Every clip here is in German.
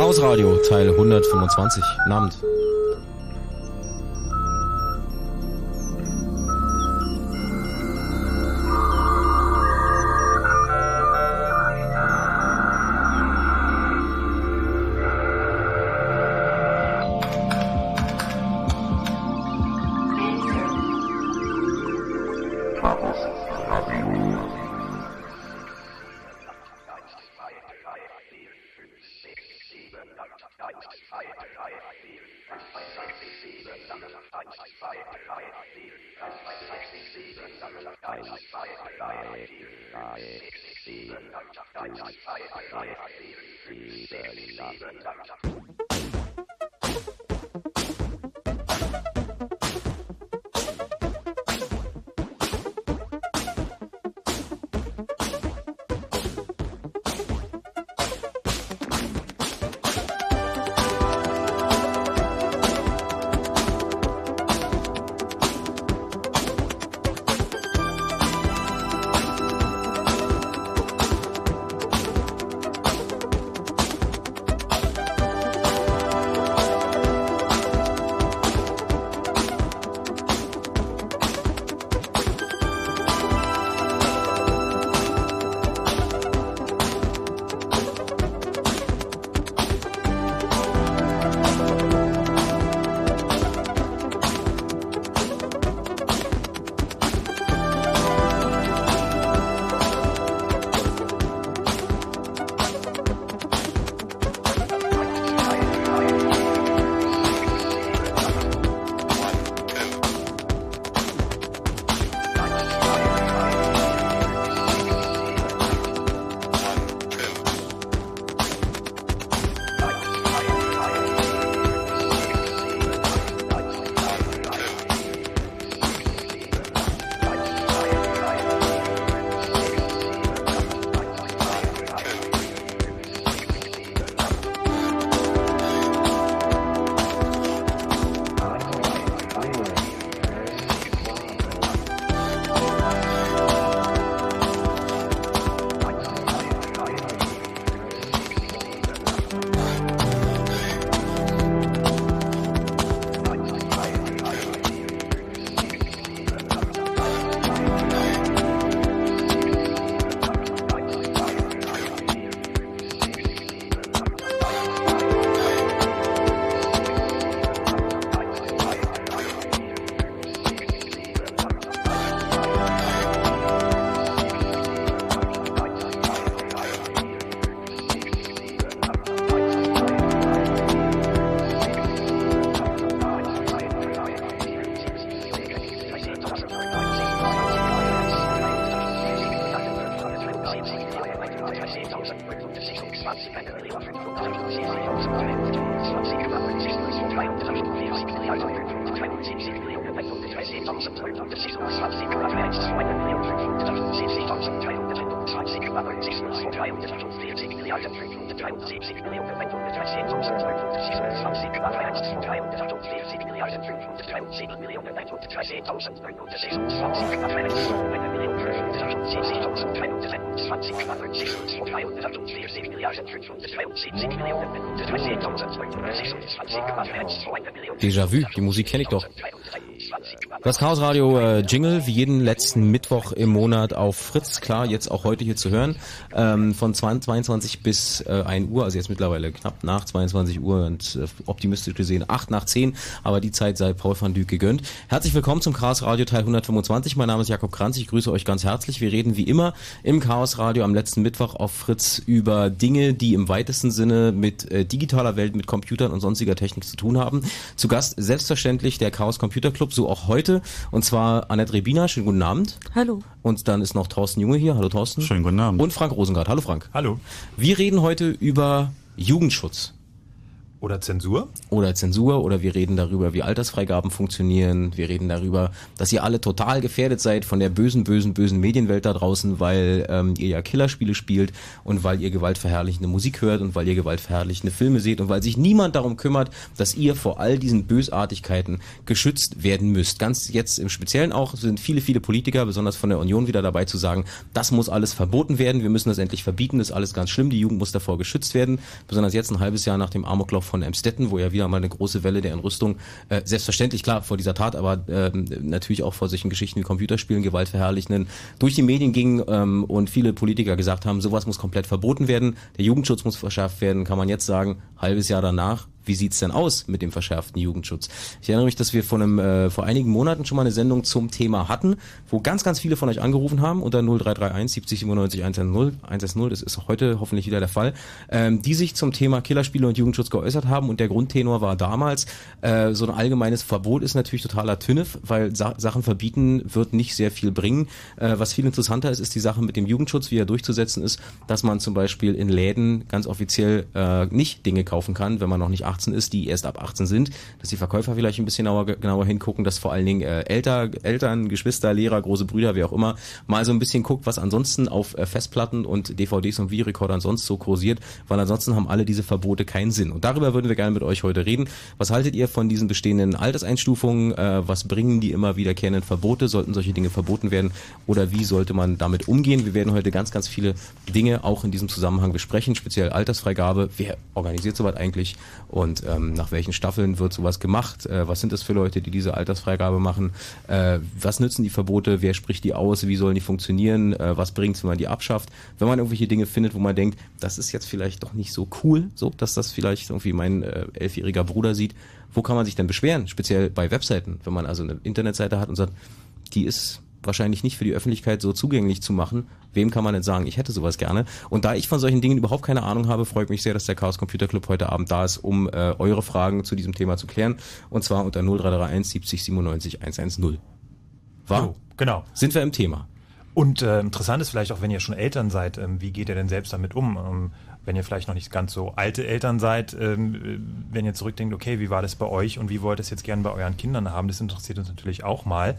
Chaos Radio, Teil 125. Namend. Déjà-vu, die Musik kenne ich doch. Das Chaos Radio äh, Jingle, wie jeden letzten Mittwoch im Monat auf Fritz, klar, jetzt auch heute hier zu hören, ähm, von 22 bis äh, 1 Uhr, also jetzt mittlerweile knapp nach 22 Uhr und äh, optimistisch gesehen 8 nach 10, aber die Zeit sei Paul van Dyk gegönnt. Herzlich willkommen zum Chaos Radio Teil 125, mein Name ist Jakob Kranz, ich grüße euch ganz herzlich. Wir reden wie immer im Chaos Radio am letzten Mittwoch auf Fritz über Dinge, die im weitesten Sinne mit äh, digitaler Welt, mit Computern und sonstiger Technik zu tun haben. Zu Gast selbstverständlich der Chaos Computer Club, so auch heute heute. Und zwar Annette Rebina, schönen guten Abend. Hallo. Und dann ist noch Thorsten Junge hier. Hallo Thorsten. Schönen guten Abend. Und Frank Rosengart. Hallo Frank. Hallo. Wir reden heute über Jugendschutz. Oder Zensur? Oder Zensur, oder wir reden darüber, wie Altersfreigaben funktionieren. Wir reden darüber, dass ihr alle total gefährdet seid von der bösen, bösen, bösen Medienwelt da draußen, weil ähm, ihr ja Killerspiele spielt und weil ihr gewaltverherrlichende Musik hört und weil ihr gewaltverherrlichende Filme seht und weil sich niemand darum kümmert, dass ihr vor all diesen Bösartigkeiten geschützt werden müsst. Ganz jetzt im Speziellen auch sind viele, viele Politiker, besonders von der Union, wieder dabei zu sagen, das muss alles verboten werden, wir müssen das endlich verbieten, das ist alles ganz schlimm, die Jugend muss davor geschützt werden. Besonders jetzt ein halbes Jahr nach dem Amoklauf von Emstetten, wo ja wieder mal eine große Welle der Entrüstung, äh, selbstverständlich klar vor dieser Tat, aber äh, natürlich auch vor solchen Geschichten wie Computerspielen, gewaltverherrlichenden, durch die Medien ging ähm, und viele Politiker gesagt haben, sowas muss komplett verboten werden, der Jugendschutz muss verschärft werden, kann man jetzt sagen, halbes Jahr danach, wie sieht's denn aus mit dem verschärften Jugendschutz? Ich erinnere mich, dass wir vor, einem, äh, vor einigen Monaten schon mal eine Sendung zum Thema hatten, wo ganz, ganz viele von euch angerufen haben unter 0331 70 97 110, 110, das ist heute hoffentlich wieder der Fall, ähm, die sich zum Thema Killerspiele und Jugendschutz geäußert haben und der Grundtenor war damals, äh, so ein allgemeines Verbot ist natürlich totaler Tünnef, weil Sa Sachen verbieten wird nicht sehr viel bringen. Äh, was viel interessanter ist, ist die Sache mit dem Jugendschutz, wie er durchzusetzen ist, dass man zum Beispiel in Läden ganz offiziell äh, nicht Dinge kaufen kann, wenn man noch nicht 18 ist, die erst ab 18 sind, dass die Verkäufer vielleicht ein bisschen genauer, genauer hingucken, dass vor allen Dingen äh, Elter, Eltern, Geschwister, Lehrer, große Brüder, wie auch immer, mal so ein bisschen guckt, was ansonsten auf äh, Festplatten und DVDs und Videorekordern sonst so kursiert, weil ansonsten haben alle diese Verbote keinen Sinn. Und darüber würden wir gerne mit euch heute reden. Was haltet ihr von diesen bestehenden Alterseinstufungen? Äh, was bringen die immer wiederkehrenden Verbote? Sollten solche Dinge verboten werden? Oder wie sollte man damit umgehen? Wir werden heute ganz, ganz viele Dinge auch in diesem Zusammenhang besprechen, speziell Altersfreigabe. Wer organisiert sowas eigentlich? Ähm, nach welchen Staffeln wird sowas gemacht? Äh, was sind das für Leute, die diese Altersfreigabe machen? Äh, was nützen die Verbote? Wer spricht die aus? Wie sollen die funktionieren? Äh, was bringt es, wenn man die abschafft? Wenn man irgendwelche Dinge findet, wo man denkt, das ist jetzt vielleicht doch nicht so cool, so dass das vielleicht irgendwie mein äh, elfjähriger Bruder sieht, wo kann man sich denn beschweren? Speziell bei Webseiten, wenn man also eine Internetseite hat und sagt, die ist wahrscheinlich nicht für die Öffentlichkeit so zugänglich zu machen. Wem kann man denn sagen, ich hätte sowas gerne? Und da ich von solchen Dingen überhaupt keine Ahnung habe, freut mich sehr, dass der Chaos Computer Club heute Abend da ist, um äh, eure Fragen zu diesem Thema zu klären. Und zwar unter 0331 70 97 110. War? Jo, genau. Sind wir im Thema. Und äh, interessant ist vielleicht auch, wenn ihr schon Eltern seid, ähm, wie geht ihr denn selbst damit um? Ähm, wenn ihr vielleicht noch nicht ganz so alte Eltern seid, ähm, wenn ihr zurückdenkt, okay, wie war das bei euch und wie wollt ihr es jetzt gerne bei euren Kindern haben, das interessiert uns natürlich auch mal.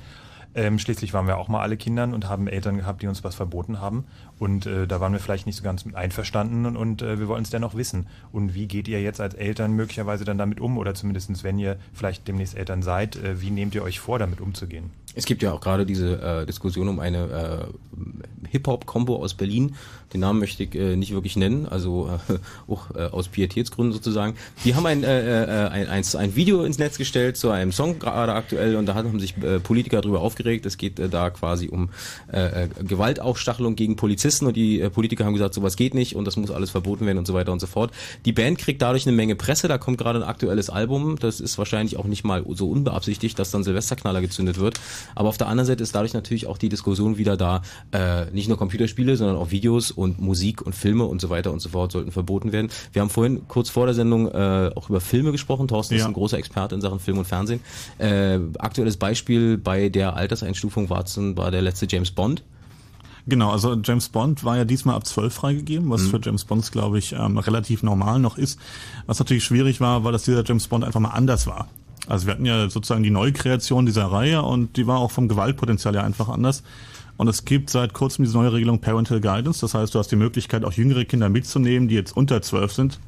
Ähm, schließlich waren wir auch mal alle Kindern und haben Eltern gehabt, die uns was verboten haben. Und äh, da waren wir vielleicht nicht so ganz mit einverstanden und, und äh, wir wollen es dennoch wissen. Und wie geht ihr jetzt als Eltern möglicherweise dann damit um? Oder zumindestens, wenn ihr vielleicht demnächst Eltern seid, äh, wie nehmt ihr euch vor, damit umzugehen? Es gibt ja auch gerade diese äh, Diskussion um eine äh, Hip-Hop-Kombo aus Berlin. Den Namen möchte ich äh, nicht wirklich nennen, also äh, auch äh, aus Pietätsgründen sozusagen. Die haben ein, äh, äh, ein, ein, ein Video ins Netz gestellt zu einem Song gerade aktuell und da haben sich äh, Politiker darüber aufgeregt. Es geht äh, da quasi um äh, äh, Gewaltaufstachelung gegen Polizisten und die äh, Politiker haben gesagt, sowas geht nicht und das muss alles verboten werden und so weiter und so fort. Die Band kriegt dadurch eine Menge Presse, da kommt gerade ein aktuelles Album, das ist wahrscheinlich auch nicht mal so unbeabsichtigt, dass dann Silvesterknaller gezündet wird. Aber auf der anderen Seite ist dadurch natürlich auch die Diskussion wieder da, äh, nicht nur Computerspiele, sondern auch Videos und Musik und Filme und so weiter und so fort sollten verboten werden. Wir haben vorhin kurz vor der Sendung äh, auch über Filme gesprochen. Thorsten ja. ist ein großer Experte in Sachen Film und Fernsehen. Äh, aktuelles Beispiel bei der Alterseinstufung war, war der letzte James Bond. Genau, also James Bond war ja diesmal ab 12 freigegeben, was mhm. für James Bonds, glaube ich, ähm, relativ normal noch ist. Was natürlich schwierig war, war, dass dieser James Bond einfach mal anders war. Also wir hatten ja sozusagen die Neukreation dieser Reihe und die war auch vom Gewaltpotenzial ja einfach anders. Und es gibt seit kurzem diese neue Regelung Parental Guidance. Das heißt, du hast die Möglichkeit, auch jüngere Kinder mitzunehmen, die jetzt unter zwölf sind,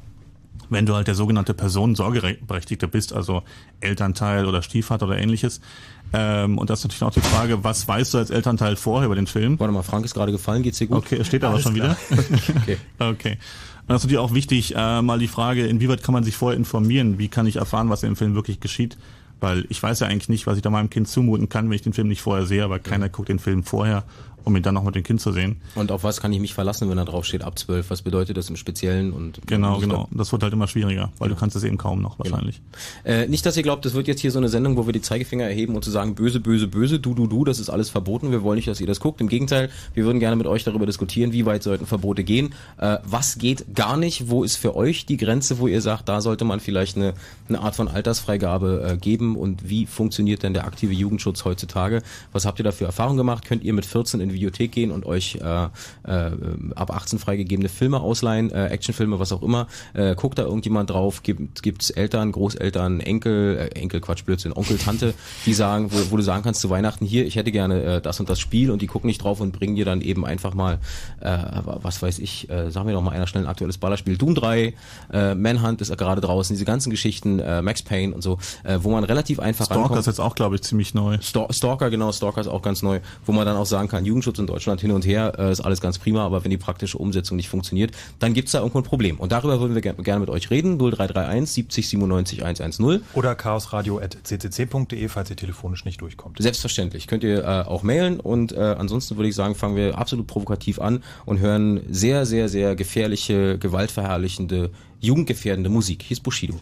wenn du halt der sogenannte Personensorgeberechtigte bist, also Elternteil oder Stiefvater oder ähnliches. Ähm, und das ist natürlich auch die Frage, was weißt du als Elternteil vorher über den Film? Warte mal, Frank ist gerade gefallen, geht's dir gut? Okay, steht aber schon klar. wieder. okay. okay. Und das ist natürlich auch wichtig, äh, mal die Frage, inwieweit kann man sich vorher informieren? Wie kann ich erfahren, was im Film wirklich geschieht? Weil ich weiß ja eigentlich nicht, was ich da meinem Kind zumuten kann, wenn ich den Film nicht vorher sehe, aber keiner guckt den Film vorher um ihn dann noch mit dem Kind zu sehen. Und auf was kann ich mich verlassen, wenn da drauf steht ab 12? Was bedeutet das im Speziellen? Und genau, genau. Das wird halt immer schwieriger, weil ja. du kannst es eben kaum noch wahrscheinlich. Genau. Äh, nicht, dass ihr glaubt, das wird jetzt hier so eine Sendung, wo wir die Zeigefinger erheben und zu sagen, böse, böse, böse, du, du, du, das ist alles verboten. Wir wollen nicht, dass ihr das guckt. Im Gegenteil, wir würden gerne mit euch darüber diskutieren, wie weit sollten Verbote gehen. Äh, was geht gar nicht? Wo ist für euch die Grenze, wo ihr sagt, da sollte man vielleicht eine, eine Art von Altersfreigabe äh, geben? Und wie funktioniert denn der aktive Jugendschutz heutzutage? Was habt ihr da für Erfahrungen gemacht? Könnt ihr mit 14 in die Videothek gehen und euch äh, äh, ab 18 freigegebene Filme ausleihen, äh, Actionfilme, was auch immer. Äh, guckt da irgendjemand drauf, gibt gibt's Eltern, Großeltern, Enkel, äh, Enkel, Quatsch, Blödsinn, Onkel, Tante, die sagen, wo, wo du sagen kannst zu Weihnachten hier, ich hätte gerne äh, das und das Spiel und die gucken nicht drauf und bringen dir dann eben einfach mal, äh, was weiß ich, äh, sagen wir doch mal einer schnell ein aktuelles Ballerspiel, Doom 3, äh, Manhunt ist gerade draußen, diese ganzen Geschichten, äh, Max Payne und so, äh, wo man relativ einfach Stalker rankommt. ist jetzt auch, glaube ich, ziemlich neu. Stalker, genau, Stalker ist auch ganz neu, wo man dann auch sagen kann, Jugendschutz in Deutschland hin und her äh, ist alles ganz prima, aber wenn die praktische Umsetzung nicht funktioniert, dann gibt's da irgendwo ein Problem. Und darüber würden wir gerne mit euch reden. 0331 70 97 110. Oder chaosradio.ccc.de, falls ihr telefonisch nicht durchkommt. Selbstverständlich. Könnt ihr äh, auch mailen und äh, ansonsten würde ich sagen, fangen wir absolut provokativ an und hören sehr, sehr, sehr gefährliche, gewaltverherrlichende, jugendgefährdende Musik. Hier ist Bushido.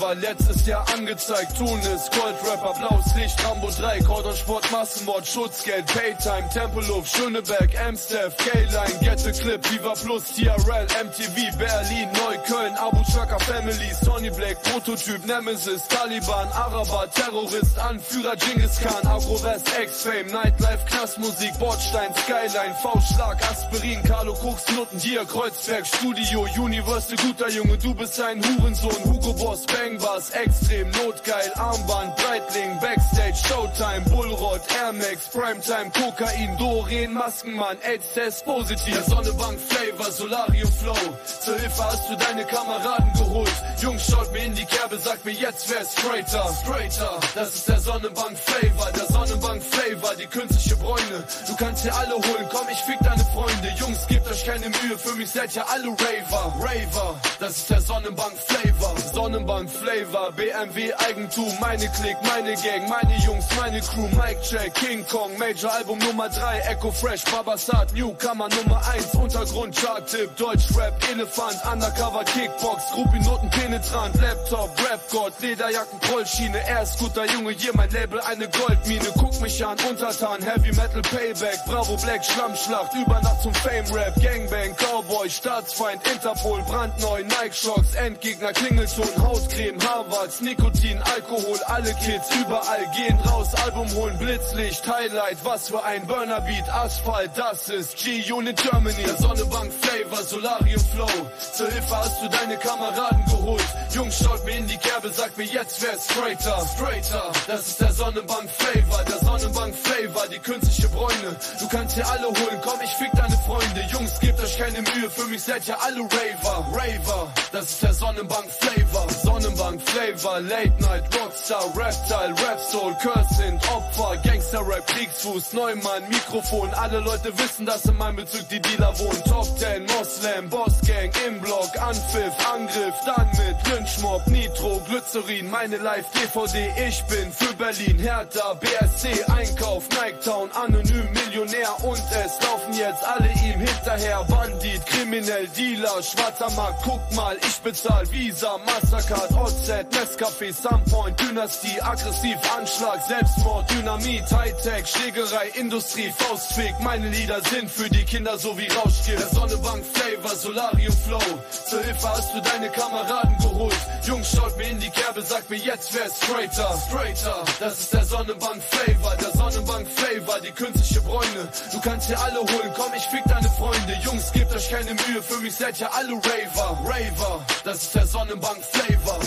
War letztes Jahr angezeigt. Tunis, Goldrapper, blaues Licht, Rambo 3, Cordon Sport, Massenmord, Schutzgeld, Paytime, Tempelhof, Schöneberg, Amstaff, K-Line, Get the Clip, Viva Plus, TRL, MTV, Berlin, Neukölln, Abu Chaka Family, Sony Black, Prototyp, Nemesis, Taliban, Araber, Terrorist, Anführer, Genghis Khan, Agro-West, X-Fame, Nightlife, Knastmusik, Bordstein, Skyline, V-Schlag, Aspirin, Carlo Koks, Nutten, Kreuzberg, Studio, Universal, guter Junge, du bist ein Hurensohn, Hugo Boss, Bang, Gangbars, extrem notgeil, Armband, Breitling, Backstage, Showtime, Bullrod, Air Max, Primetime, Kokain, Doreen, Maskenmann, AIDS-Test positiv, der Sonnebank, Flavor, Solarium Flow, zur Hilfe hast du deine Kameraden geholt, Jungs schaut mir in die Kerbe, sagt mir jetzt wer straighter, straighter, das ist der Sonnenbank Flavor, der Sonnenbank Flavor, die künstliche Bräune, du kannst hier alle holen, komm ich fick deine Freunde, Jungs gebt euch keine Mühe, für mich seid ihr alle Raver, Raver, das ist der Sonnenbank Flavor, Sonnenbank Flavor, BMW Eigentum, meine Klick, meine Gang, meine Jungs, meine Crew, Mike Check, King Kong, Major Album Nummer 3, Echo Fresh, Babasat, Newcomer Nummer 1, Untergrund, Chart-Tipp, Deutschrap, Elefant, Undercover, Kickbox, Gruppinoten, penetrant, Laptop, Rap God, Lederjacken, Rollschiene, er ist guter Junge, hier mein Label, eine Goldmine, guck mich an, Untertan, Heavy Metal Payback, Bravo Black, Schlammschlacht, über Nacht zum Fame Rap, Gangbang, Cowboy, Staatsfeind, Interpol, brandneu, Nike Shocks, Endgegner, Klingelton, Hautcreme, Creme, Harvards, Nikotin, Alkohol, alle Kids überall gehen raus, Album holen, Blitzlicht, Highlight, was für ein Burnerbeat, Asphalt, das ist G-Unit Germany, der Sonnebank Flavor, Solarium Flow, zur Hilfe hast du deine Kameraden geholt, Jungs schaut mir in die Kerbe, sagt mir jetzt wer straighter, straighter, das ist der Sonnenbank Flavor, der Sonnenbank Flavor, die künstliche Bräune, du kannst hier alle holen, komm ich fick deine Freunde, Jungs gebt euch keine Mühe, für mich seid ihr alle Raver, Raver, das ist der Sonnenbank Flavor, Sonnenbank Bank, Flavor, Late Night, Rockstar, Reptile, Rap Soul, Curse sind Opfer, Gangster-Rap, Kriegsfuß, Neumann, Mikrofon, alle Leute wissen, dass in meinem Bezug die Dealer wohnen. Top 10, Moslem, Bossgang, Imblock, Anpfiff, Angriff, dann mit Lynchmob, Nitro, Glycerin, meine Live-DVD, ich bin für Berlin, Hertha, BSC, Einkauf, Niketown, anonym, Millionär und es laufen jetzt alle ihm hinterher, Bandit, Kriminell, Dealer, schwarzer Markt, guck mal, ich bezahl Visa, Mastercard, OZ, Nescafé, Sunpoint, Dynastie, aggressiv, Anschlag, Selbstmord, Dynamit, Hightech, Schlägerei, Industrie, Faustfick. Meine Lieder sind für die Kinder so wie Rauschgift. Der Sonnebank, Flavor, Solarium Flow. Zur Hilfe hast du deine Kameraden geholt. Jungs, schaut mir in die Kerbe, sag mir jetzt wer straighter. Straighter, das ist der Sonnenbank Flavor, der Sonnenbank Flavor, die künstliche Bräune. Du kannst hier alle holen, komm, ich fick deine Freunde. Jungs, gebt euch keine Mühe, für mich seid ihr alle Raver. Raver, das ist der Sonnenbank Flavor.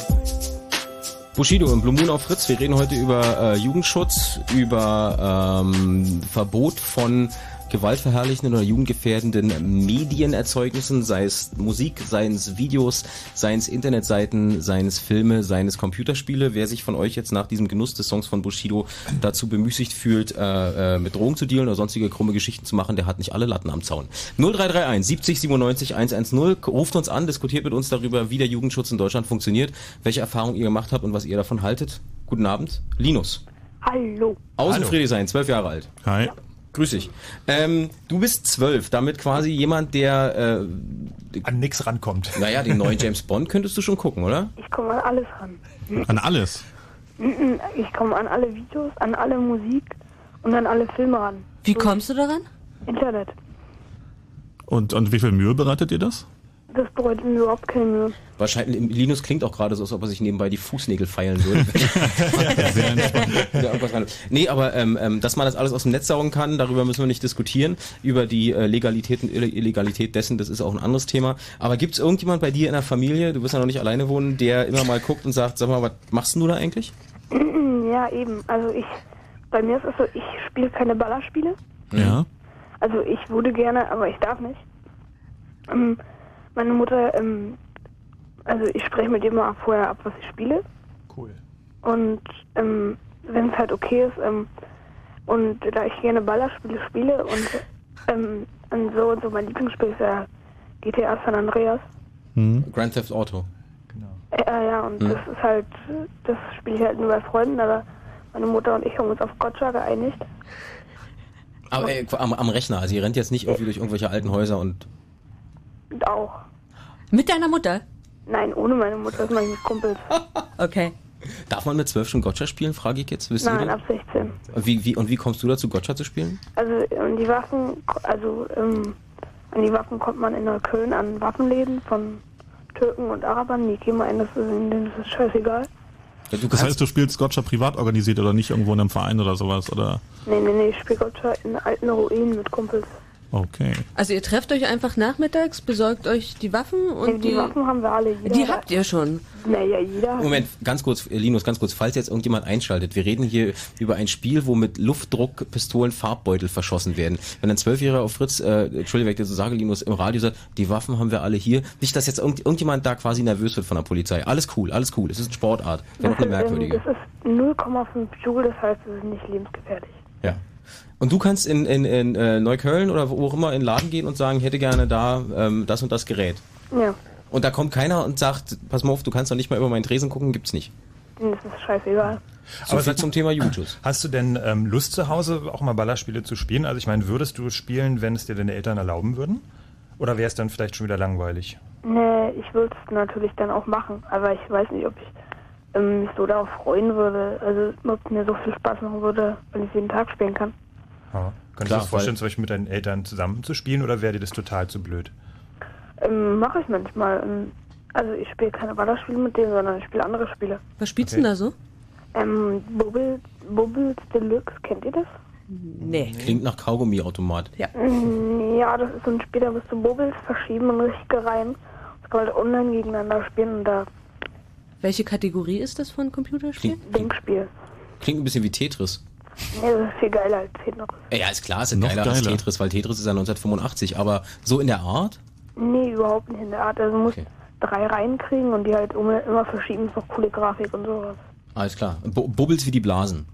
Bushido im Blue Moon auf Fritz. Wir reden heute über äh, Jugendschutz, über ähm, Verbot von gewaltverherrlichenden oder jugendgefährdenden Medienerzeugnissen, sei es Musik, seien es Videos, seien es Internetseiten, seien es Filme, seien es Computerspiele. Wer sich von euch jetzt nach diesem Genuss des Songs von Bushido dazu bemüßigt fühlt, äh, äh, mit Drogen zu dealen oder sonstige krumme Geschichten zu machen, der hat nicht alle Latten am Zaun. 0331 70 97 110 ruft uns an, diskutiert mit uns darüber, wie der Jugendschutz in Deutschland funktioniert, welche Erfahrungen ihr gemacht habt und was ihr davon haltet. Guten Abend, Linus. Hallo. Außen Friedrichshain, zwölf Jahre alt. Hi. Grüß dich. Ähm, du bist zwölf, damit quasi jemand, der äh, an nix rankommt. Naja, den neuen James Bond könntest du schon gucken, oder? Ich komme an alles ran. An alles? Ich komme an alle Videos, an alle Musik und an alle Filme ran. Wie kommst du daran? Internet. Und, und wie viel Mühe bereitet ihr das? Das bereitet mir überhaupt keine. Wahrscheinlich, Linus klingt auch gerade so, als ob er sich nebenbei die Fußnägel feilen würde. Ja, rein. nee, aber ähm, ähm, dass man das alles aus dem Netz saugen kann, darüber müssen wir nicht diskutieren. Über die äh, Legalität und Ille- Illegalität dessen, das ist auch ein anderes Thema. Aber gibt es irgendjemand bei dir in der Familie, du wirst ja noch nicht alleine wohnen, der immer mal guckt und sagt, sag mal, was machst du da eigentlich? Ja, eben. Also ich, bei mir ist es so, ich spiele keine Ballerspiele. Ja. Also ich würde gerne, aber ich darf nicht. Ähm, meine Mutter, ähm, also ich spreche mit ihr mal vorher ab, was ich spiele. Cool. Und ähm, wenn es halt okay ist, ähm, und da ich gerne Ballerspiele spiele und ähm, und so und so mein Lieblingsspiel ist ja GTA San Andreas. Hm. Grand Theft Auto. Genau. Äh, ja, und Hm. das ist halt, das spiele ich halt nur bei Freunden, aber meine Mutter und ich haben uns auf Gotcha geeinigt. Aber äh, am, am Rechner, also ihr rennt jetzt nicht irgendwie durch irgendwelche alten Häuser und Und auch. Mit deiner Mutter? Nein, ohne meine Mutter, das mache ich mit Kumpels. Okay. darf man mit zwölf schon Gotcha spielen, frage ich jetzt, wisst ihr Nein, das? ab 16. Und wie, wie, und wie kommst du dazu, Gotcha zu spielen? Also an die Waffen, also ähm, an die Waffen kommt man in Neukölln an Waffenläden von Türken und Arabern. Die gehen mal ein, das ist, denen ist scheißegal. Ja, du Das heißt, du spielst Gotcha privat organisiert oder nicht irgendwo in einem Verein oder sowas, oder? Nee, nee, nee, ich spiele Gotcha in alten Ruinen mit Kumpels. Okay. Also ihr trefft euch einfach nachmittags, besorgt euch die Waffen und die, Waffen haben wir alle. Jeder die habt ihr schon. Naja, jeder. Moment, ganz kurz, Linus, ganz kurz, falls jetzt irgendjemand einschaltet. Wir reden hier über ein Spiel, wo mit Luftdruckpistolen Farbbeutel verschossen werden. Wenn ein Zwölfjähriger auf Fritz, äh, Entschuldigung, wenn ich das so sage, Linus, im Radio sagt, die Waffen haben wir alle hier. Nicht, dass jetzt irgend, irgendjemand da quasi nervös wird von der Polizei. Alles cool, alles cool. Es ist eine Sportart. Wäre noch eine Das ist, merkwürdige. Das ist 0,5 Joule, das heißt, es ist nicht lebensgefährlich. Und du kannst in, in, in äh, Neukölln oder wo auch immer in den Laden gehen und sagen, ich hätte gerne da ähm, das und das Gerät. Ja, Und da kommt keiner und sagt, pass mal auf, du kannst doch nicht mal über meinen Tresen gucken, gibt's nicht. denen ist es scheißegal. So Aber viel zum Thema Jugendschutz. Hast du denn ähm, Lust zu Hause auch mal Ballerspiele zu spielen? Also ich meine, würdest du spielen, wenn es dir deine Eltern erlauben würden? Oder wäre es dann vielleicht schon wieder langweilig? Nee, ich würde es natürlich dann auch machen, aber ich weiß nicht, ob ich ähm, mich so darauf freuen würde. Also, ob es mir so viel Spaß machen würde, wenn ich jeden Tag spielen kann. Ja. Könntest du dir vorstellen, zum Beispiel mit deinen Eltern zusammen zu spielen oder wäre dir das total zu blöd? Ähm, Mache ich manchmal. Ähm, also, ich spiele keine Ballerspiele mit denen, sondern ich spiele andere Spiele. Was spielst Okay. du denn da so? Ähm, Bubble, Bubbles Deluxe, kennt ihr das? Nee. Klingt nach Kaugummiautomat. Ja. Mm, Ja, das ist so ein Spiel, da musst du Bubbles verschieben und richtig gereimt. Das kann man halt online gegeneinander spielen und da Welche Kategorie ist das von Computerspielen? Klingt, Denkspiel. klingt ein bisschen wie Tetris. Nee, das ist viel geiler als Tetris. Ja, ist klar, ist Noch geiler, als geiler. Tetris, weil Tetris ist ja 1985, aber so in der Art? Nee, überhaupt nicht in der Art. Also du musst Okay. drei reinkriegen und die halt immer, immer verschieben. Ist noch coole Grafik und sowas. Alles klar. Bu Bubbles wie die Blasen.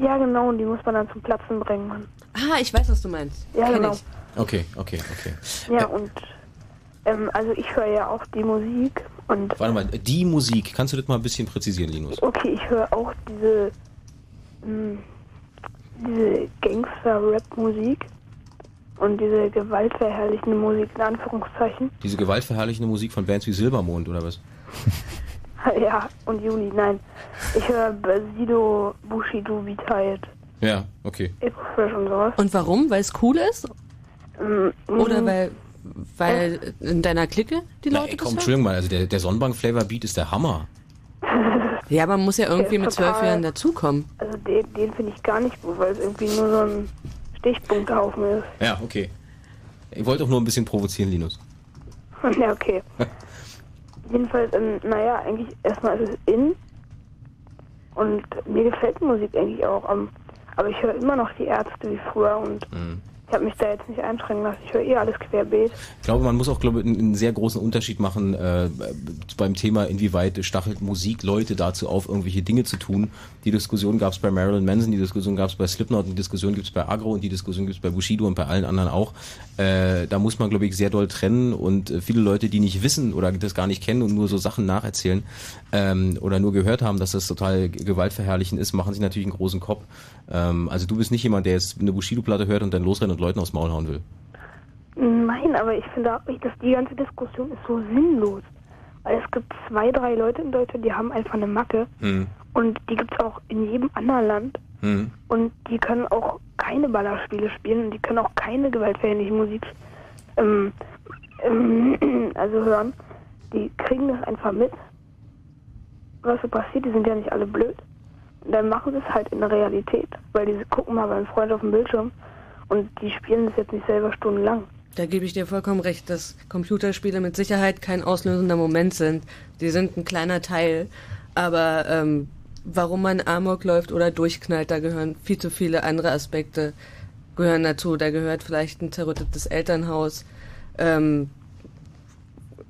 Ja, genau, und die muss man dann zum Platzen bringen. Mann. Ah, ich weiß, was du meinst. Ja, Kenn genau. ich. Okay, okay, okay. Ja, und ähm, also ich höre ja auch die Musik und Warte mal, die Musik, kannst du das mal ein bisschen präzisieren, Linus? okay, ich höre auch diese, mh, diese Gangster-Rap-Musik und diese gewaltverherrlichende Musik in Anführungszeichen. Diese gewaltverherrlichende Musik von Bands wie Silbermond oder was? Ja, und Juli, nein. Ich höre Basido, Bushido, Vitaid, Ja, okay. Ecofresh und sowas. Und warum? Weil es cool ist? Ähm, Oder mh, weil, weil in deiner Clique die Na, Leute ey, das komm, hören? Entschuldigung mal, also der, der Sonnenbank-Flavor-Beat ist der Hammer. Ja, man muss ja irgendwie mit ist zwölf total- Jahren dazukommen. Also den, den finde ich gar nicht gut, weil es irgendwie nur so ein Stichpunkthaufen ist. Ja, okay. Ich wollte auch nur ein bisschen provozieren, Linus. ja, okay. Jedenfalls, ähm, naja, eigentlich erstmal ist es in. Und mir gefällt die Musik eigentlich auch. Ähm, aber ich höre immer noch die Ärzte wie früher und Mhm. Ich habe mich da jetzt nicht einschränken lassen. Ich höre eh alles querbeet. Ich glaube, man muss auch glaube einen, sehr großen Unterschied machen äh, beim Thema, inwieweit stachelt Musik Leute dazu auf, irgendwelche Dinge zu tun. Die Diskussion gab es bei Marilyn Manson, die Diskussion gab es bei Slipknot, die Diskussion gibt es bei Agro und die Diskussion gibt es bei Bushido und bei allen anderen auch. Äh, da muss man, glaube ich, sehr doll trennen und äh, viele Leute, die nicht wissen oder das gar nicht kennen und nur so Sachen nacherzählen ähm, oder nur gehört haben, dass das total gewaltverherrlichend ist, machen sich natürlich einen großen Kopf. Ähm, also du bist nicht jemand, der jetzt eine Bushido-Platte hört und dann losrennt und Leuten aufs Maul hauen will. Nein, aber ich finde auch, dass die ganze Diskussion ist so sinnlos. Weil es gibt zwei, drei Leute in Deutschland, die haben einfach eine Macke. Mhm. Und die gibt es auch in jedem anderen Land. Hm. Und die können auch keine Ballerspiele spielen und die können auch keine gewaltverherrliche Musik ähm, ähm, also hören. Die kriegen das einfach mit, was so passiert. Die sind ja nicht alle blöd. Und dann machen sie es halt in der Realität, weil die gucken mal beim Freund auf dem Bildschirm und die spielen das jetzt nicht selber stundenlang. Da gebe ich dir vollkommen recht, dass Computerspiele mit Sicherheit kein auslösender Moment sind. Die sind ein kleiner Teil. Aber ähm, warum man Amok läuft oder durchknallt, da gehören viel zu viele andere Aspekte gehören dazu. Da gehört vielleicht ein zerrüttetes Elternhaus, ähm,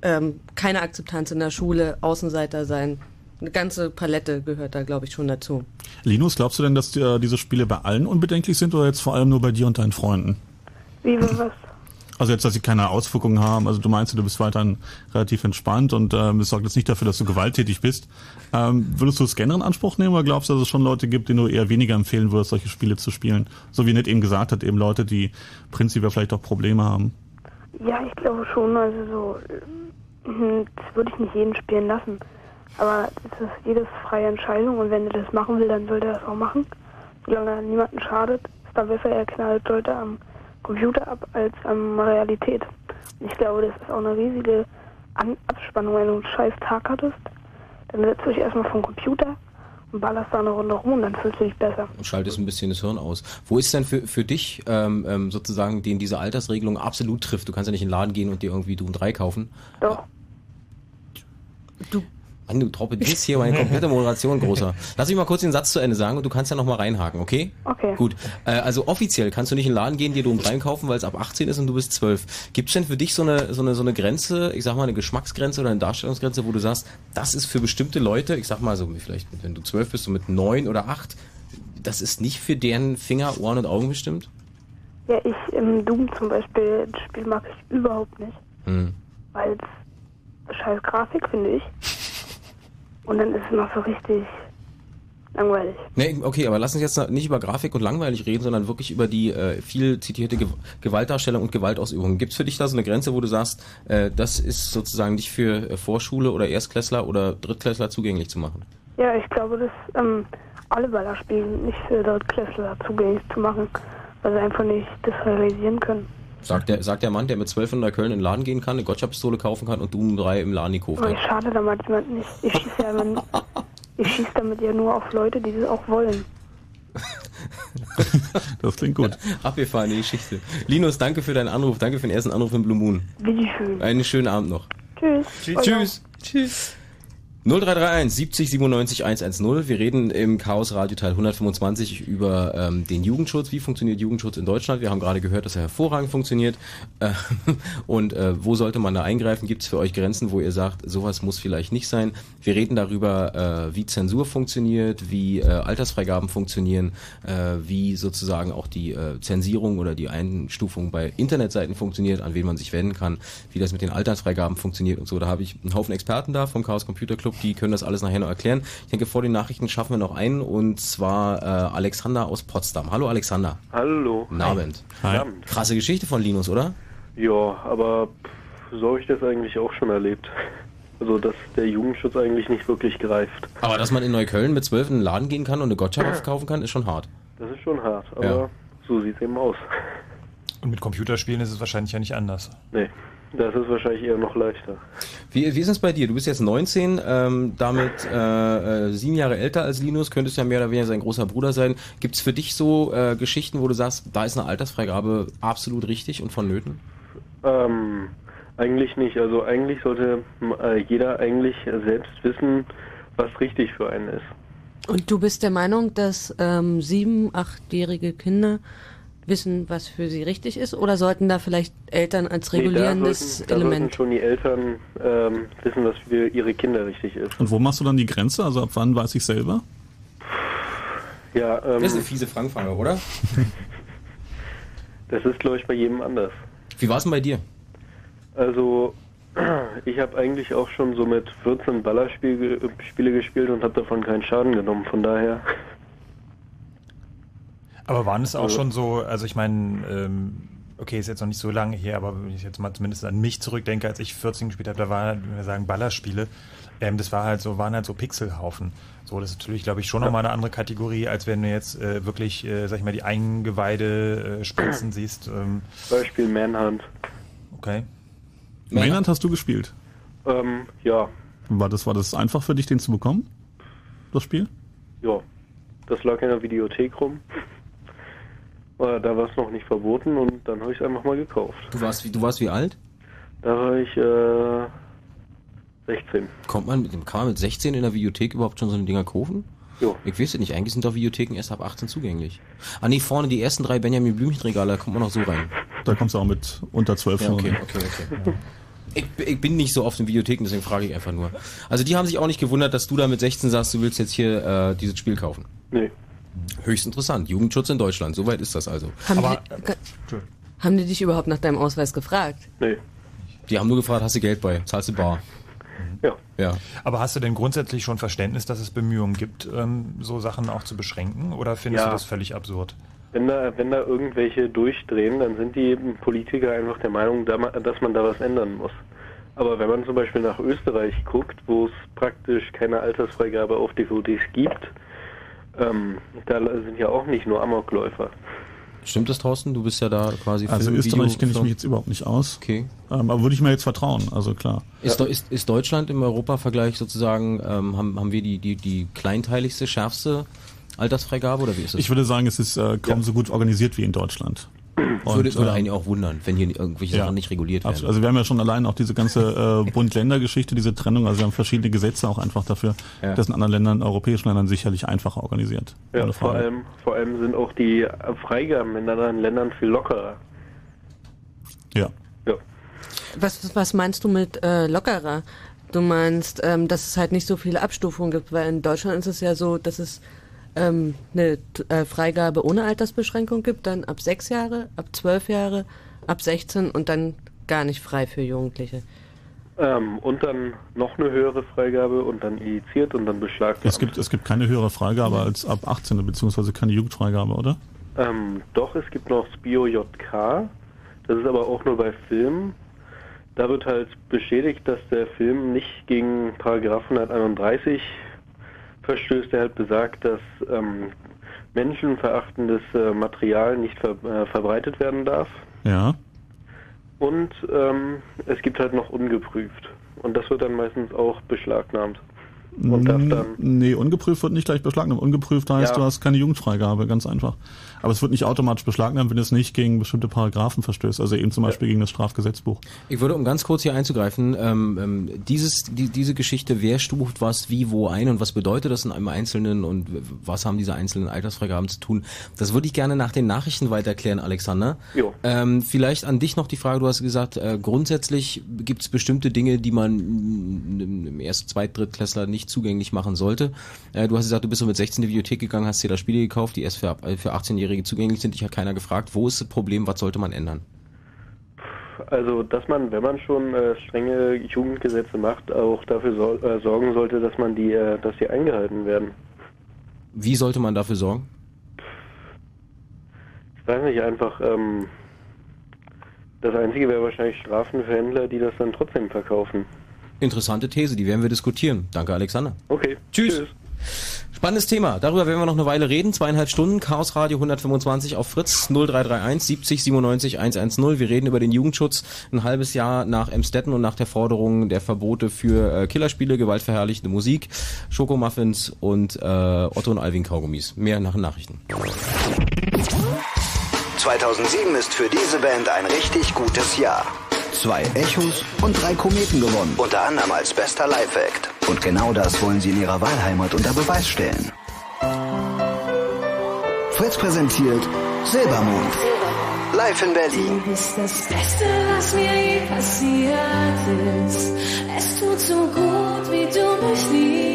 ähm, keine Akzeptanz in der Schule, Außenseiter sein. Eine ganze Palette gehört da, glaube ich, schon dazu. Linus, glaubst du denn, dass dir diese Spiele bei allen unbedenklich sind oder jetzt vor allem nur bei dir und deinen Freunden? Wie was? Also jetzt, dass sie keine Auswirkungen haben. Also du meinst, du bist weiterhin relativ entspannt und ähm, es sorgt jetzt nicht dafür, dass du gewalttätig bist. Ähm, würdest du es generell in Anspruch nehmen oder glaubst du, dass es schon Leute gibt, denen du eher weniger empfehlen würdest, solche Spiele zu spielen? So wie Ned eben gesagt hat, eben Leute, die prinzipiell vielleicht auch Probleme haben. Ja, ich glaube schon. Also so, äh, das würde ich nicht jeden spielen lassen. Aber das ist jedes freie Entscheidung und wenn er das machen will, dann sollte er das auch machen. Solange er niemanden schadet, ist da besser, er knallt Leute am Computer ab als am Realität. Und ich glaube, das ist auch eine riesige An Abspannung, wenn du einen scheiß Tag hattest. Dann setzt du dich erstmal vom Computer und ballerst da eine Runde rum und dann fühlst du dich besser. Und schaltest ein bisschen das Hirn aus. Wo ist denn für, für dich ähm, ähm, sozusagen, den diese Altersregelung absolut trifft? Du kannst ja nicht in den Laden gehen und dir irgendwie Doom 3 kaufen. Doch. Du Mann, du torpedierst hier meine komplette Moderation, großer. Lass mich mal kurz den Satz zu Ende sagen und du kannst ja nochmal reinhaken, okay? Okay. Gut. Äh, also offiziell kannst du nicht in den Laden gehen, dir Dom 3 kaufen, weil es ab 18 ist und du bist 12. Gibt's denn für dich so eine, so eine, so eine Grenze, ich sag mal eine Geschmacksgrenze oder eine Darstellungsgrenze, wo du sagst, das ist für bestimmte Leute, ich sag mal so, vielleicht, wenn du 12 bist, so mit 9 oder 8, das ist nicht für deren Finger, Ohren und Augen bestimmt? Ja, ich im Doom zum Beispiel, das Spiel mag ich überhaupt nicht. Hm. Weil es scheiß Grafik, finde ich. Und dann ist es noch so richtig langweilig. Nee, okay, aber lass uns jetzt nicht über Grafik und langweilig reden, sondern wirklich über die äh, viel zitierte Ge Gewaltdarstellung und Gewaltausübung. Gibt's für dich da so eine Grenze, wo du sagst, äh, das ist sozusagen nicht für äh, Vorschule oder Erstklässler oder Drittklässler zugänglich zu machen? Ja, ich glaube, dass ähm, alle Ballerspiele nicht für Drittklässler zugänglich zu machen, weil sie einfach nicht das realisieren können. Sagt der, sagt der Mann, der mit 12 in Neukölln in den Laden gehen kann, eine Gotcha-Pistole kaufen kann und Doom 3 im Laden die kauft Aber hat. ich schade damit jemand nicht. Ich schieße ja immer, ich schieße damit ja nur auf Leute, die das auch wollen. Das klingt gut. Abgefahrene Geschichte. Linus, danke für deinen Anruf, danke für den ersten Anruf im Blue Moon. Bitteschön. Einen schönen Abend noch. Tschüss. Tschüss. Tschüss. 0331 70 97 110. Wir reden im Chaos Radio Teil 125 über ähm, den Jugendschutz. Wie funktioniert Jugendschutz in Deutschland? Wir haben gerade gehört, dass er hervorragend funktioniert. Äh, und äh, wo sollte man da eingreifen? Gibt es für euch Grenzen, wo ihr sagt, sowas muss vielleicht nicht sein? Wir reden darüber, äh, wie Zensur funktioniert, wie äh, Altersfreigaben funktionieren, äh, wie sozusagen auch die äh, Zensierung oder die Einstufung bei Internetseiten funktioniert, an wen man sich wenden kann, wie das mit den Altersfreigaben funktioniert und so. Da habe ich einen Haufen Experten da vom Chaos Computer Club, die können das alles nachher noch erklären. Ich denke, vor den Nachrichten schaffen wir noch einen und zwar äh, Alexander aus Potsdam. Hallo Alexander. Hallo. Guten Abend. Hi. Abend. Krasse Geschichte von Linus, oder? Ja, aber so habe ich das eigentlich auch schon erlebt. Also, dass der Jugendschutz eigentlich nicht wirklich greift. Aber dass man in Neukölln mit zwölf in den Laden gehen kann und eine Gotcha kaufen kann, ist schon hart. Das ist schon hart, aber Ja. so sieht es eben aus. Und mit Computerspielen ist es wahrscheinlich ja nicht anders. Nee, das ist wahrscheinlich eher noch leichter. Wie, wie ist es bei dir? Du bist jetzt 19, ähm, damit äh, äh, sieben Jahre älter als Linus, könntest ja mehr oder weniger sein großer Bruder sein. Gibt es für dich so äh, Geschichten, wo du sagst, da ist eine Altersfreigabe absolut richtig und vonnöten? Ähm, eigentlich nicht. Also eigentlich sollte äh, jeder eigentlich selbst wissen, was richtig für einen ist. Und du bist der Meinung, dass ähm, sieben, achtjährige Kinder wissen, was für sie richtig ist? Oder sollten da vielleicht Eltern als Nee, da regulierendes sollten, da sollten Element? schon die Eltern ähm, wissen, was für ihre Kinder richtig ist. Und wo machst du dann die Grenze? Also ab wann weiß ich selber? Ja, ähm, Das ist eine fiese Fangfrage, oder? das ist, glaube ich, bei jedem anders. Wie war es denn bei dir? Also, ich habe eigentlich auch schon so mit 14 Ballerspiele Spiele gespielt und habe davon keinen Schaden genommen. Von daher, Aber waren es auch Also- schon so, also ich meine, ähm, okay, ist jetzt noch nicht so lange her, aber wenn ich jetzt mal zumindest an mich zurückdenke, als ich 14 gespielt habe, da waren, wenn wir sagen, Ballerspiele, ähm, das war halt so, waren halt so Pixelhaufen. So, das ist natürlich, glaube ich, schon nochmal eine andere Kategorie, als wenn du jetzt äh, wirklich, äh, sag ich mal, die Eingeweide äh, spritzen siehst. Ähm, Beispiel Manhunt. okay. Mainland hast du gespielt. Ähm, ja, War das, war das einfach für dich, den zu bekommen? Das Spiel? ja. Das lag in der Videothek rum. Äh, Da war es noch nicht verboten und dann habe ich es einfach mal gekauft. Du warst, wie, du warst wie alt? Da war ich äh, 16. Kommt man mit dem, kann man mit 16 in der Videothek überhaupt schon so eine Dinger kaufen? Jo. Ich weiß es nicht, eigentlich sind doch Videotheken erst ab 18 zugänglich. Ah nee, vorne die ersten drei Benjamin Blümchen-Regale, da kommt man noch so rein. Da kommst du auch mit unter 12 Ja, schon okay, rein. okay, okay. Ich, ich bin nicht so oft in Videotheken, deswegen frage ich einfach nur. Also die haben sich auch nicht gewundert, dass du da mit 16 sagst, du willst jetzt hier äh, dieses Spiel kaufen. Nee. Höchst interessant. Jugendschutz in Deutschland, soweit ist das also. Haben, Aber- die, haben die dich überhaupt nach deinem Ausweis gefragt? Nee. Die haben nur gefragt, hast du Geld bei? Zahlst du bar? Ja. Ja. Aber hast du denn grundsätzlich schon Verständnis, dass es Bemühungen gibt, ähm, so Sachen auch zu beschränken? Oder findest Ja. du das völlig absurd? Wenn da, wenn da irgendwelche durchdrehen, dann sind die Politiker einfach der Meinung, da ma- dass man da was ändern muss. Aber wenn man zum Beispiel nach Österreich guckt, wo es praktisch keine Altersfreigabe auf DVDs gibt, ähm, da sind ja auch nicht nur Amokläufer. Stimmt das, Thorsten? Du bist ja da quasi Also Film, Österreich Video, kenne ich mich jetzt überhaupt nicht aus. Okay. Ähm, aber würde ich mir jetzt vertrauen, also klar. Ist, Deu- ist, ist Deutschland im Europavergleich sozusagen, ähm, haben, haben wir die, die, die kleinteiligste, schärfste Altersfreigabe oder wie ist das? Ich würde sagen, es ist äh, kaum so gut organisiert wie in Deutschland. Und, würde, würde ähm, eigentlich auch wundern, wenn hier irgendwelche ja, Sachen nicht reguliert werden. absolut. Also wir haben ja schon allein auch diese ganze äh, Bund-Länder-Geschichte, diese Trennung, also wir haben verschiedene Gesetze auch einfach dafür. Ja. Das in anderen Ländern, europäischen Ländern sicherlich einfacher organisiert. Ja, vor allem, vor allem sind auch die Freigaben in anderen Ländern viel lockerer. Ja. Ja. Was, was meinst du mit äh, lockerer? Du meinst, ähm, dass es halt nicht so viele Abstufungen gibt, weil in Deutschland ist es ja so, dass es ähm, eine äh, Freigabe ohne Altersbeschränkung gibt, dann ab sechs Jahre, ab zwölf Jahre, ab 16 und dann gar nicht frei für Jugendliche. Ähm, und dann noch eine höhere Freigabe und dann injiziert und dann beschlagnahmt. Es gibt, es gibt keine höhere Freigabe als ab 18, beziehungsweise keine Jugendfreigabe, oder? Ähm, doch, es gibt noch das BioJK. Das ist aber auch nur bei Filmen. Da wird halt bestätigt, dass der Film nicht gegen Paragraph 131 verstößt, der halt besagt, dass ähm, menschenverachtendes äh, Material nicht ver äh, verbreitet werden darf. Ja. Und ähm, es gibt halt noch ungeprüft. Und das wird dann meistens auch beschlagnahmt. Und darf dann Nee, ungeprüft wird nicht gleich beschlagnahmt. Ungeprüft heißt, Ja. du hast keine Jugendfreigabe, ganz einfach. Aber es wird nicht automatisch beschlagnahmt, wenn es nicht gegen bestimmte Paragraphen verstößt, also eben zum Beispiel gegen das Strafgesetzbuch. Ich würde, um ganz kurz hier einzugreifen, ähm, ähm, dieses, die, diese Geschichte, wer stuft was wie wo ein und was bedeutet das in einem Einzelnen und was haben diese einzelnen Altersfreigaben zu tun, das würde ich gerne nach den Nachrichten weiterklären, Alexander. Jo. Ähm, vielleicht an dich noch die Frage, du hast gesagt, äh, grundsätzlich gibt es bestimmte Dinge, die man im ersten, zweit, drittklässler nicht zugänglich machen sollte. Äh, du hast gesagt, du bist so mit 16 in die Bibliothek gegangen, hast dir da Spiele gekauft, die erst für, äh, für 18-Jährige zugänglich sind. Dich hat keiner gefragt, wo ist das Problem, was sollte man ändern? Also, dass man, wenn man schon äh, strenge Jugendgesetze macht, auch dafür so, äh, sorgen sollte, dass man die, äh, dass die eingehalten werden. Wie sollte man dafür sorgen? Ich weiß nicht, einfach, ähm, das Einzige wäre wahrscheinlich Strafen für Händler, die das dann trotzdem verkaufen. Interessante These, die werden wir diskutieren. Danke, Alexander. Okay. Tschüss. Spannendes Thema. Darüber werden wir noch eine Weile reden. Zweieinhalb Stunden. Chaos Radio 125 auf Fritz 0331 70 97 110. Wir reden über den Jugendschutz. Ein halbes Jahr nach Emstetten und nach der Forderung der Verbote für äh, Killerspiele, gewaltverherrlichende Musik, Schokomuffins und äh, Otto und Alvin Kaugummis. Mehr nach Nachrichten. 2007 ist für diese Band ein richtig gutes Jahr. Zwei Echos und drei Kometen gewonnen. Unter anderem als bester Live-Act. Und genau das wollen sie in ihrer Wahlheimat unter Beweis stellen. Fritz präsentiert Silbermond. Live in Berlin. Du bist das Beste, was mir je passiert ist. Es tut so gut, wie du mich liebst.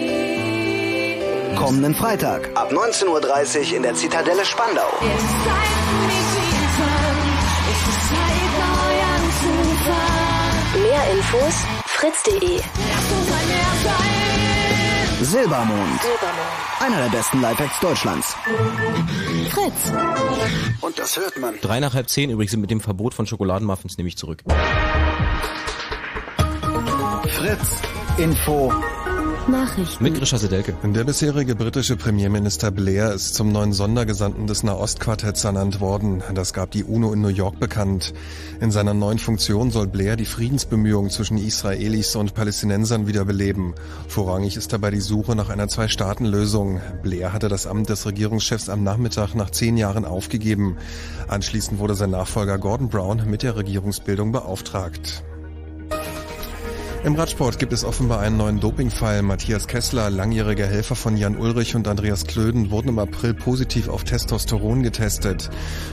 Kommenden Freitag ab 19.30 Uhr in der Zitadelle Spandau. Mehr Infos fritz.de. Silbermond. Einer der besten Lifehacks Deutschlands. Fritz. Und das hört man. Drei nach halb zehn übrigens mit dem Verbot von Schokoladenmuffins nehme ich zurück. Fritz. Info. Nachrichten. Mit Grisha Sedelke. Der bisherige britische Premierminister Blair ist zum neuen Sondergesandten des Nahostquartetts ernannt worden. Das gab die UNO in New York bekannt. In seiner neuen Funktion soll Blair die Friedensbemühungen zwischen Israelis und Palästinensern wiederbeleben. Vorrangig ist dabei die Suche nach einer Zwei-Staaten-Lösung. Blair hatte das Amt des Regierungschefs am Nachmittag nach zehn Jahren aufgegeben. Anschließend wurde sein Nachfolger Gordon Brown mit der Regierungsbildung beauftragt. Im Radsport gibt es offenbar einen neuen Dopingfall. Matthias Kessler, langjähriger Helfer von Jan Ulrich und Andreas Klöden, wurden im April positiv auf Testosteron getestet.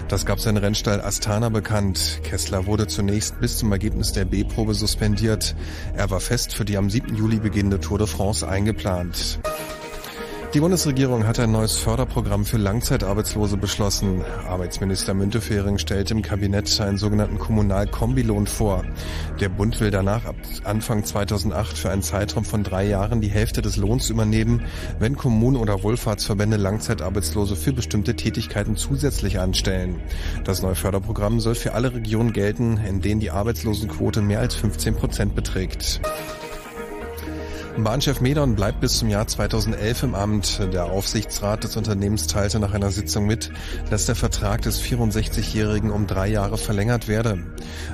Das gab sein Rennstall Astana bekannt. Kessler wurde zunächst bis zum Ergebnis der B-Probe suspendiert. Er war fest für die am 7. Juli beginnende Tour de France eingeplant. Die Bundesregierung hat ein neues Förderprogramm für Langzeitarbeitslose beschlossen. Arbeitsminister Müntefering stellt im Kabinett einen sogenannten Kommunalkombilohn vor. Der Bund will danach ab Anfang 2008 für einen Zeitraum von drei Jahren die Hälfte des Lohns übernehmen, wenn Kommunen oder Wohlfahrtsverbände Langzeitarbeitslose für bestimmte Tätigkeiten zusätzlich anstellen. Das neue Förderprogramm soll für alle Regionen gelten, in denen die Arbeitslosenquote mehr als 15 Prozent beträgt. Bahnchef Medon bleibt bis zum Jahr 2011 im Amt. Der Aufsichtsrat des Unternehmens teilte nach einer Sitzung mit, dass der Vertrag des 64-Jährigen um drei Jahre verlängert werde.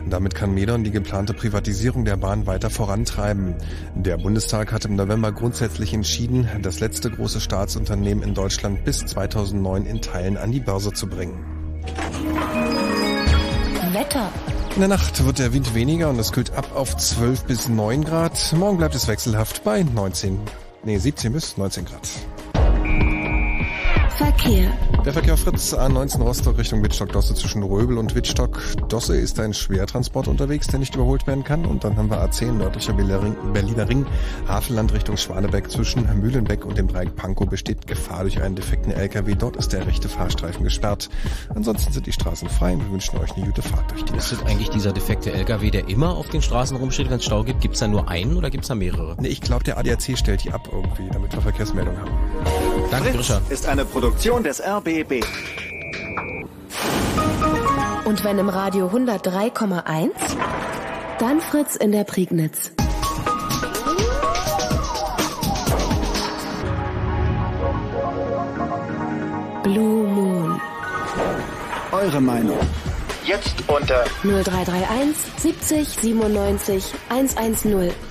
Damit kann Medon die geplante Privatisierung der Bahn weiter vorantreiben. Der Bundestag hat im November grundsätzlich entschieden, das letzte große Staatsunternehmen in Deutschland bis 2009 in Teilen an die Börse zu bringen. Wetter. In der Nacht wird der Wind weniger und es kühlt ab auf 12 bis 9 Grad. Morgen bleibt es wechselhaft bei 19, nee 17 bis 19 Grad. Verkehr. Der Verkehr Fritz A19 Rostock Richtung Wittstock-Dosse zwischen Röbel und Wittstock-Dosse ist ein Schwertransport unterwegs, der nicht überholt werden kann. Und dann haben wir A10 nördlicher Berliner Ring, Havelland Richtung Schwanebeck zwischen Mühlenbeck und dem Dreieck Pankow besteht Gefahr durch einen defekten LKW. Dort ist der rechte Fahrstreifen gesperrt. Ansonsten sind die Straßen frei und wir wünschen euch eine gute Fahrt durch die Ist das eigentlich dieser defekte LKW, der immer auf den Straßen rumsteht, wenn es Stau gibt? Gibt es da nur einen oder gibt es da mehrere? Nee, ich glaube, der ADAC stellt die ab irgendwie, damit wir Verkehrsmeldungen haben. Danke, Grisha. ist eine Produktion des RBB. Und wenn im Radio 103,1, dann Fritz in der Prignitz. Blue Moon Eure Meinung. Jetzt unter 0331 70 97 110.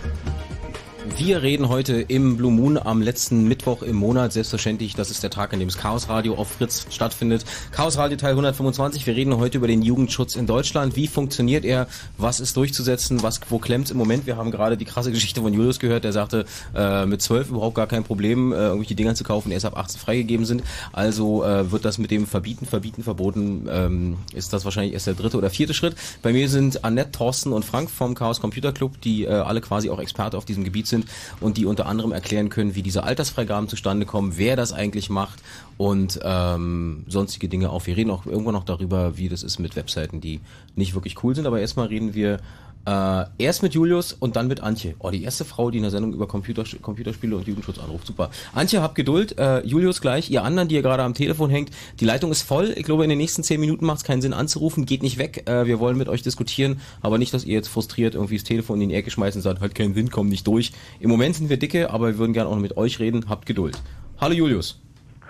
Wir reden heute im Blue Moon am letzten Mittwoch im Monat. Selbstverständlich, das ist der Tag, an dem das Chaos Radio auf Fritz stattfindet. Chaos Radio Teil 125. Wir reden heute über den Jugendschutz in Deutschland. Wie funktioniert er? Was ist durchzusetzen? Was, wo klemmt im Moment? Wir haben gerade die krasse Geschichte von Julius gehört, der sagte, äh, mit 12 überhaupt gar kein Problem, äh, irgendwelche Dinger zu kaufen, die erst ab 18 freigegeben sind. Also äh, wird das mit dem Verbieten, Verbieten, Verboten, ähm, ist das wahrscheinlich erst der dritte oder vierte Schritt. Bei mir sind Annette, Thorsten und Frank vom Chaos Computer Club, die äh, alle quasi auch Experte auf diesem Gebiet sind und die unter anderem erklären können, wie diese Altersfreigaben zustande kommen, wer das eigentlich macht und ähm, sonstige Dinge auch. Wir reden auch irgendwann noch darüber, wie das ist mit Webseiten, die nicht wirklich cool sind. Aber erstmal reden wir äh, erst mit Julius und dann mit Antje. Oh, die erste Frau, die in der Sendung über Computer, Computerspiele und Jugendschutz anruft. Super. Antje, habt Geduld. Äh, Julius gleich. Ihr anderen, die ihr gerade am Telefon hängt. Die Leitung ist voll. Ich glaube, in den nächsten zehn Minuten macht es keinen Sinn anzurufen. Geht nicht weg. Äh, wir wollen mit euch diskutieren. Aber nicht, dass ihr jetzt frustriert irgendwie das Telefon in die Ecke schmeißt und sagt, hat keinen Sinn, komm nicht durch. Im Moment sind wir dicke, aber wir würden gerne auch noch mit euch reden. Habt Geduld. Hallo Julius.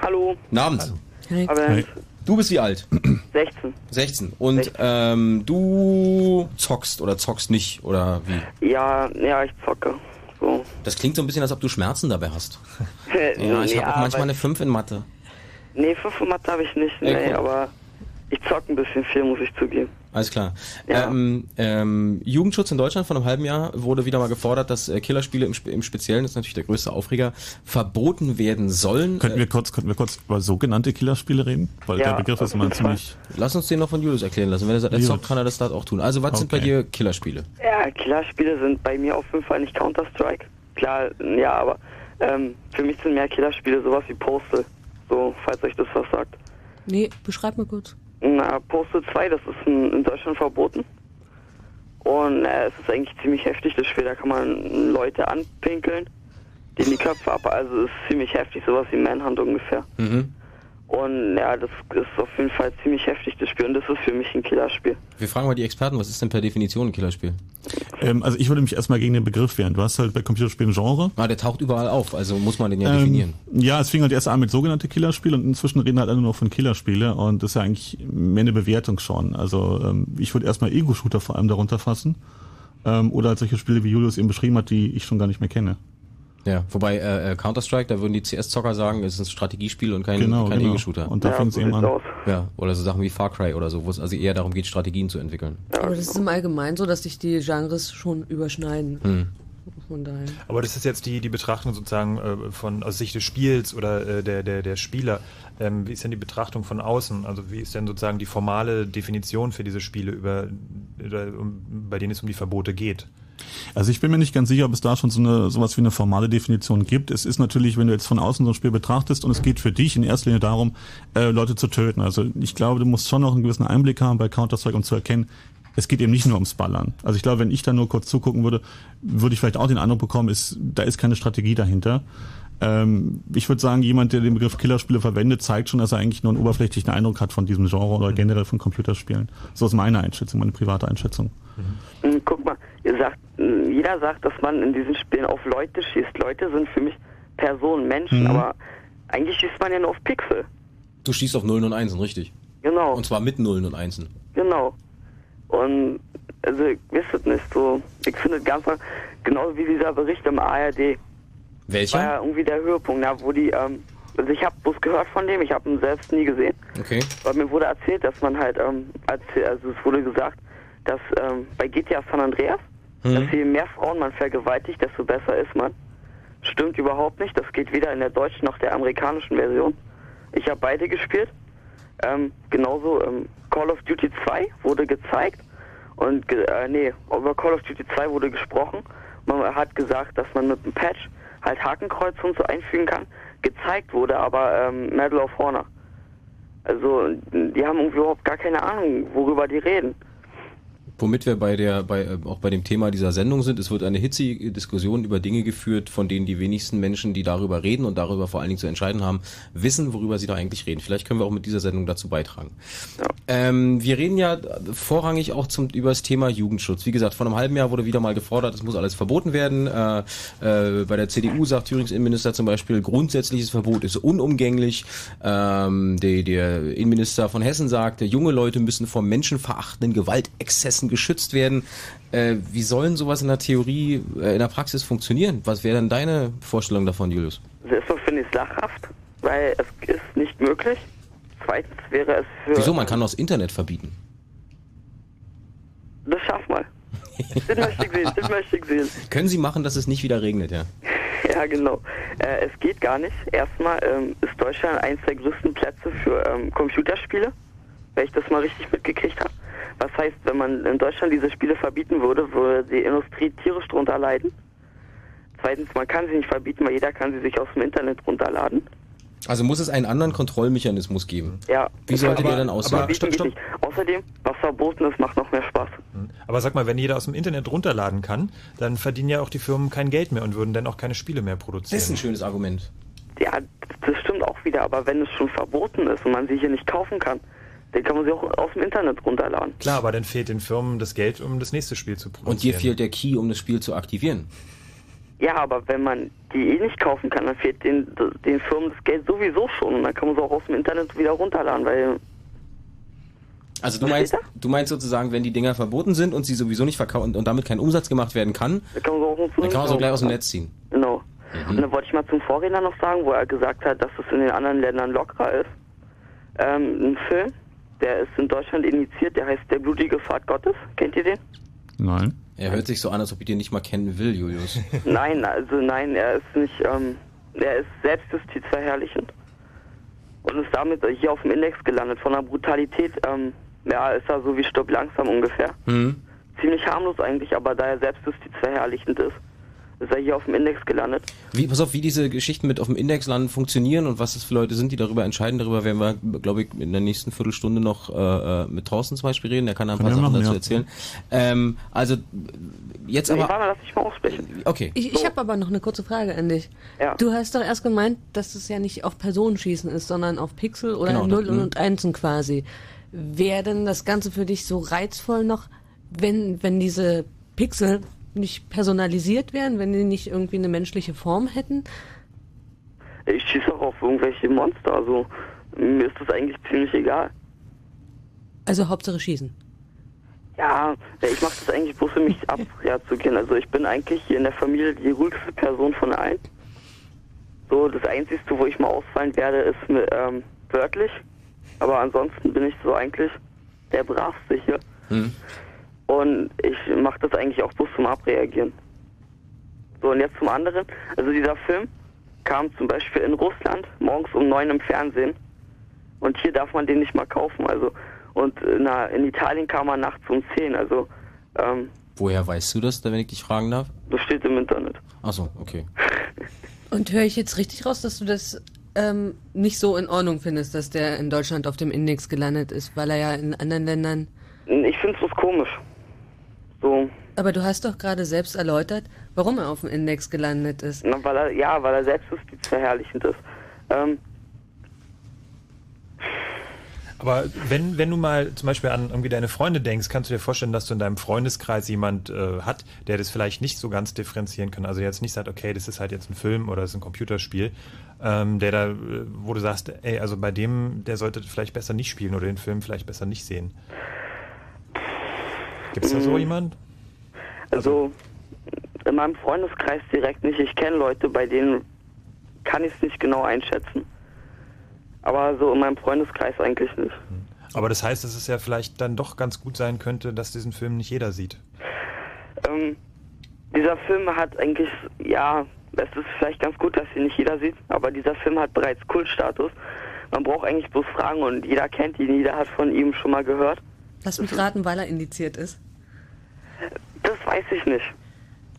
Hallo. Guten Abend. Aber Du bist wie alt? 16. 16. Und ähm, du zockst oder zockst nicht oder wie? Ja, ja, ich zocke. So. Das klingt so ein bisschen, als ob du Schmerzen dabei hast. Ja, ich habe auch manchmal eine 5 in Mathe. Nee, 5 Mathe habe ich nicht, nee, guck. aber ich zock ein bisschen viel, muss ich zugeben. Alles klar. Ja. Ähm, ähm, Jugendschutz in Deutschland vor einem halben Jahr wurde wieder mal gefordert, dass äh, Killerspiele im, im Speziellen, das ist natürlich der größte Aufreger, verboten werden sollen. Könnten wir kurz, könnten wir kurz über sogenannte Killerspiele reden? Weil Ja, der Begriff ist immer ziemlich. Lass uns den noch von Julius erklären lassen. Wenn er sagt, er zockt, kann er das dort auch tun. Also was sind bei Okay. dir Killerspiele? Ja, Killerspiele sind bei mir auf jeden Fall nicht Counter-Strike. Klar, ja, aber ähm, für mich sind mehr Killerspiele sowas wie Postal. So, falls euch das was sagt. Nee, beschreib mal kurz. Na, Postal 2, das ist in, in Deutschland verboten. Und äh, es ist eigentlich ziemlich heftig, das Spiel. Da kann man Leute anpinkeln, gehen die Köpfe ab. Also ist ziemlich heftig, sowas wie Manhunt ungefähr. Mhm. Und ja, das ist auf jeden Fall ziemlich heftig, das Spiel. Und das ist für mich ein Killerspiel. Wir fragen mal die Experten, was ist denn per Definition ein Killerspiel? Ähm, also ich würde mich erstmal gegen den Begriff wehren. Du hast halt bei Computerspielen Genre. Ah, der taucht überall auf, also muss man den ja Ähm, definieren. ja, es fing halt erst an mit sogenannte Killerspiele und inzwischen reden halt alle nur noch von Killerspiele und das ist ja eigentlich mehr eine Bewertung schon. Also ähm, ich würde erstmal Ego-Shooter vor allem darunter fassen. Ähm, oder halt solche Spiele, wie Julius eben beschrieben hat, die ich schon gar nicht mehr kenne. Ja, wobei äh, äh, Counter-Strike, da würden die CS-Zocker sagen, es ist ein Strategiespiel und kein, Genau, kein genau. Ego-Shooter. Und da Ja, fängt's so eben an. aus. Ja, oder so Sachen wie Far Cry oder so, wo es also eher darum geht, Strategien zu entwickeln. Aber das ist im Allgemeinen so, dass sich die Genres schon überschneiden. Hm. Von daher. Aber das ist jetzt die, die Betrachtung sozusagen äh, von aus Sicht des Spiels oder äh, der, der, der Spieler. Ähm, wie ist denn die Betrachtung von außen? Also wie ist denn sozusagen die formale Definition für diese Spiele, über, über um, bei denen es um die Verbote geht? Also ich bin mir nicht ganz sicher, ob es da schon so eine sowas wie eine formale Definition gibt. Es ist natürlich, wenn du jetzt von außen so ein Spiel betrachtest und es geht für dich in erster Linie darum, äh, Leute zu töten. Also ich glaube, du musst schon noch einen gewissen Einblick haben bei Counter-Strike, um zu erkennen, es geht eben nicht nur ums Ballern. Also ich glaube, wenn ich da nur kurz zugucken würde, würde ich vielleicht auch den Eindruck bekommen, ist, da ist keine Strategie dahinter. Ähm, ich würde sagen, jemand, der den Begriff Killerspiele verwendet, zeigt schon, dass er eigentlich nur einen oberflächlichen Eindruck hat von diesem Genre oder generell von Computerspielen. So ist meine Einschätzung, meine private Einschätzung. Hm, Guck mal, ihr sagt, jeder sagt, dass man in diesen Spielen auf Leute schießt. Leute sind für mich Personen, Menschen, Mhm. aber eigentlich schießt man ja nur auf Pixel. Du schießt auf Nullen und Einsen, richtig? Genau. Und zwar mit Nullen und Einsen. Genau. Und also, wisst ihr nicht so, ich finde ganz mal, genauso wie dieser Bericht im ARD. Welcher? War ja irgendwie der Höhepunkt, na, wo die, ähm, also ich habe bloß gehört von dem, ich habe ihn selbst nie gesehen. Okay. Aber mir wurde erzählt, dass man halt, ähm, erzähl, also es wurde gesagt, dass ähm, bei GTA San Andreas, Hm. dass je mehr Frauen man vergewaltigt, desto besser ist man. Stimmt überhaupt nicht. Das geht weder in der deutschen noch der amerikanischen Version. Ich habe beide gespielt. Ähm, genauso ähm, Call of Duty 2 wurde gezeigt und ge äh, nee, über Call of Duty 2 wurde gesprochen. Man hat gesagt, dass man mit dem Patch halt Hakenkreuze und so einfügen kann. Gezeigt wurde aber ähm, Medal of Honor. Also die haben irgendwie überhaupt gar keine Ahnung, worüber die reden. Womit wir bei der, bei, äh, auch bei dem Thema dieser Sendung sind, es wird eine hitzige Diskussion über Dinge geführt, von denen die wenigsten Menschen, die darüber reden und darüber vor allen Dingen zu entscheiden haben, wissen, worüber sie da eigentlich reden. Vielleicht können wir auch mit dieser Sendung dazu beitragen. Ähm, wir reden ja vorrangig auch zum, über das Thema Jugendschutz. Wie gesagt, vor einem halben Jahr wurde wieder mal gefordert, es muss alles verboten werden. Äh, äh, bei der CDU sagt Thürings Innenminister zum Beispiel, grundsätzliches Verbot ist unumgänglich. Ähm, der, der Innenminister von Hessen sagte, junge Leute müssen vor menschenverachtenden Gewaltexzessen geschützt werden. Äh, wie sollen sowas in der Theorie, äh, in der Praxis funktionieren? Was wäre denn deine Vorstellung davon, Julius? Erstmal finde ich es lachhaft, weil es ist nicht möglich. Zweitens wäre es für... Wieso? Man kann doch das Internet verbieten. Das schaff mal. das möchte ich sehen, das möchte ich sehen. Können Sie machen, dass es nicht wieder regnet, ja? Ja, genau. Äh, es geht gar nicht. Erstmal ähm, ist Deutschland eines der größten Plätze für ähm, Computerspiele, wenn ich das mal richtig mitgekriegt habe. Was heißt, wenn man in Deutschland diese Spiele verbieten würde, würde die Industrie tierisch drunter leiden. Zweitens, man kann sie nicht verbieten, weil jeder kann sie sich aus dem Internet runterladen. Also muss es einen anderen Kontrollmechanismus geben. Ja. Wie sollte der dann aussehen? aber- stopp, stopp. Außerdem, was verboten ist, macht noch mehr Spaß. Aber sag mal, wenn jeder aus dem Internet runterladen kann, dann verdienen ja auch die Firmen kein Geld mehr und würden dann auch keine Spiele mehr produzieren. Das ist ein schönes Argument. Ja, das stimmt auch wieder, aber wenn es schon verboten ist und man sie hier nicht kaufen kann, dann kann man sie auch aus dem Internet runterladen. Klar, aber dann fehlt den Firmen das Geld, um das nächste Spiel zu produzieren. Und dir fehlt der Key, um das Spiel zu aktivieren. Ja, aber wenn man die eh nicht kaufen kann, dann fehlt den, den Firmen das Geld sowieso schon und dann kann man sie auch aus dem Internet wieder runterladen, weil Also du meinst, du meinst sozusagen, wenn die Dinger verboten sind und sie sowieso nicht verkaufen und damit kein Umsatz gemacht werden kann, dann kann man sie auch, dann kann man sie gleich aus dem Netz ziehen. Genau. Und dann wollte ich mal zum Vorredner noch sagen, wo er gesagt hat, dass es in den anderen Ländern lockerer ist. Ähm, ein Film, der ist in Deutschland initiiert, der heißt Der blutige Pfad Gottes. Kennt ihr den? Nein. Er hört sich so an, als ob ich den nicht mal kennen will, Julius. Nein, also nein, er ist nicht, ähm, er ist selbstjustizverherrlichend und ist damit hier auf dem Index gelandet. Von der Brutalität, ähm, ja, ist er so wie Stopp langsam ungefähr. Hm? Ziemlich harmlos eigentlich, aber da er selbstjustizverherrlichend ist er hier auf dem Index gelandet. Wie, pass auf, wie diese Geschichten mit auf dem Index landen funktionieren und was das für Leute sind, die darüber entscheiden. Darüber werden wir, glaube ich, in der nächsten Viertelstunde noch äh, äh, mit Thorsten zum Beispiel reden. Der kann da ein paar Sachen machen, dazu ja. erzählen. Ähm, also Jetzt nee, aber. warte, lass mich mal aussprechen. Okay. Ich, ich habe aber noch eine kurze Frage an dich. Ja. Du hast doch erst gemeint, dass es ja nicht auf Personenschießen ist, sondern auf Pixel oder Genau, Null das- und Einsen quasi. Wäre denn das Ganze für dich so reizvoll noch, wenn, wenn diese Pixel nicht personalisiert wären, wenn die nicht irgendwie eine menschliche Form hätten? Ich schieße auch auf irgendwelche Monster, also mir ist das eigentlich ziemlich egal. Also Hauptsache schießen. Ja, ich mache das eigentlich bloß, um mich abzugehen. Also ich bin eigentlich hier in der Familie die ruhigste Person von allen. So, das Einzige, wo ich mal ausfallen werde, ist mit, ähm, wörtlich. Aber ansonsten bin ich so eigentlich der Bravste hier. Hm. Und ich mache das eigentlich auch bloß zum Abreagieren. So, und jetzt zum anderen. Also dieser Film kam zum Beispiel in Russland morgens um neun im Fernsehen. Und hier darf man den nicht mal kaufen. Also und in, in Italien kam er nachts um 10. Also ähm, Woher weißt du das, wenn ich dich fragen darf? das steht im Internet. Achso, okay. Und höre ich jetzt richtig raus, dass du das ähm, nicht so in Ordnung findest, dass der in Deutschland auf dem Index gelandet ist, weil er ja in anderen Ländern. Ich finde es komisch. So, Aber du hast doch gerade selbst erläutert, warum er auf dem Index gelandet ist. na, weil er, ja, weil er selbstjustizverherrlichend ist. Ähm, Aber wenn, wenn du mal zum Beispiel an irgendwie deine Freunde denkst, kannst du dir vorstellen, dass du in deinem Freundeskreis jemand äh, hat, der das vielleicht nicht so ganz differenzieren kann. Also jetzt nicht sagt, okay, das ist halt jetzt ein Film oder das ist ein Computerspiel, ähm, der da, äh, wo du sagst, ey, also bei dem, der sollte vielleicht besser nicht spielen oder den Film vielleicht besser nicht sehen. Gibt es da so Mm. jemand? also in meinem Freundeskreis direkt nicht. Ich kenne Leute, bei denen kann ich es nicht genau einschätzen. Aber so in meinem Freundeskreis eigentlich nicht. Aber das heißt, dass es ja vielleicht dann doch ganz gut sein könnte, dass diesen Film nicht jeder sieht. Ähm, dieser Film hat eigentlich, ja, es ist vielleicht ganz gut, dass ihn nicht jeder sieht, aber dieser Film hat bereits Kultstatus. Man braucht eigentlich bloß fragen und jeder kennt ihn, jeder hat von ihm schon mal gehört. Lass mich raten, weil er indiziert ist. Das weiß ich nicht.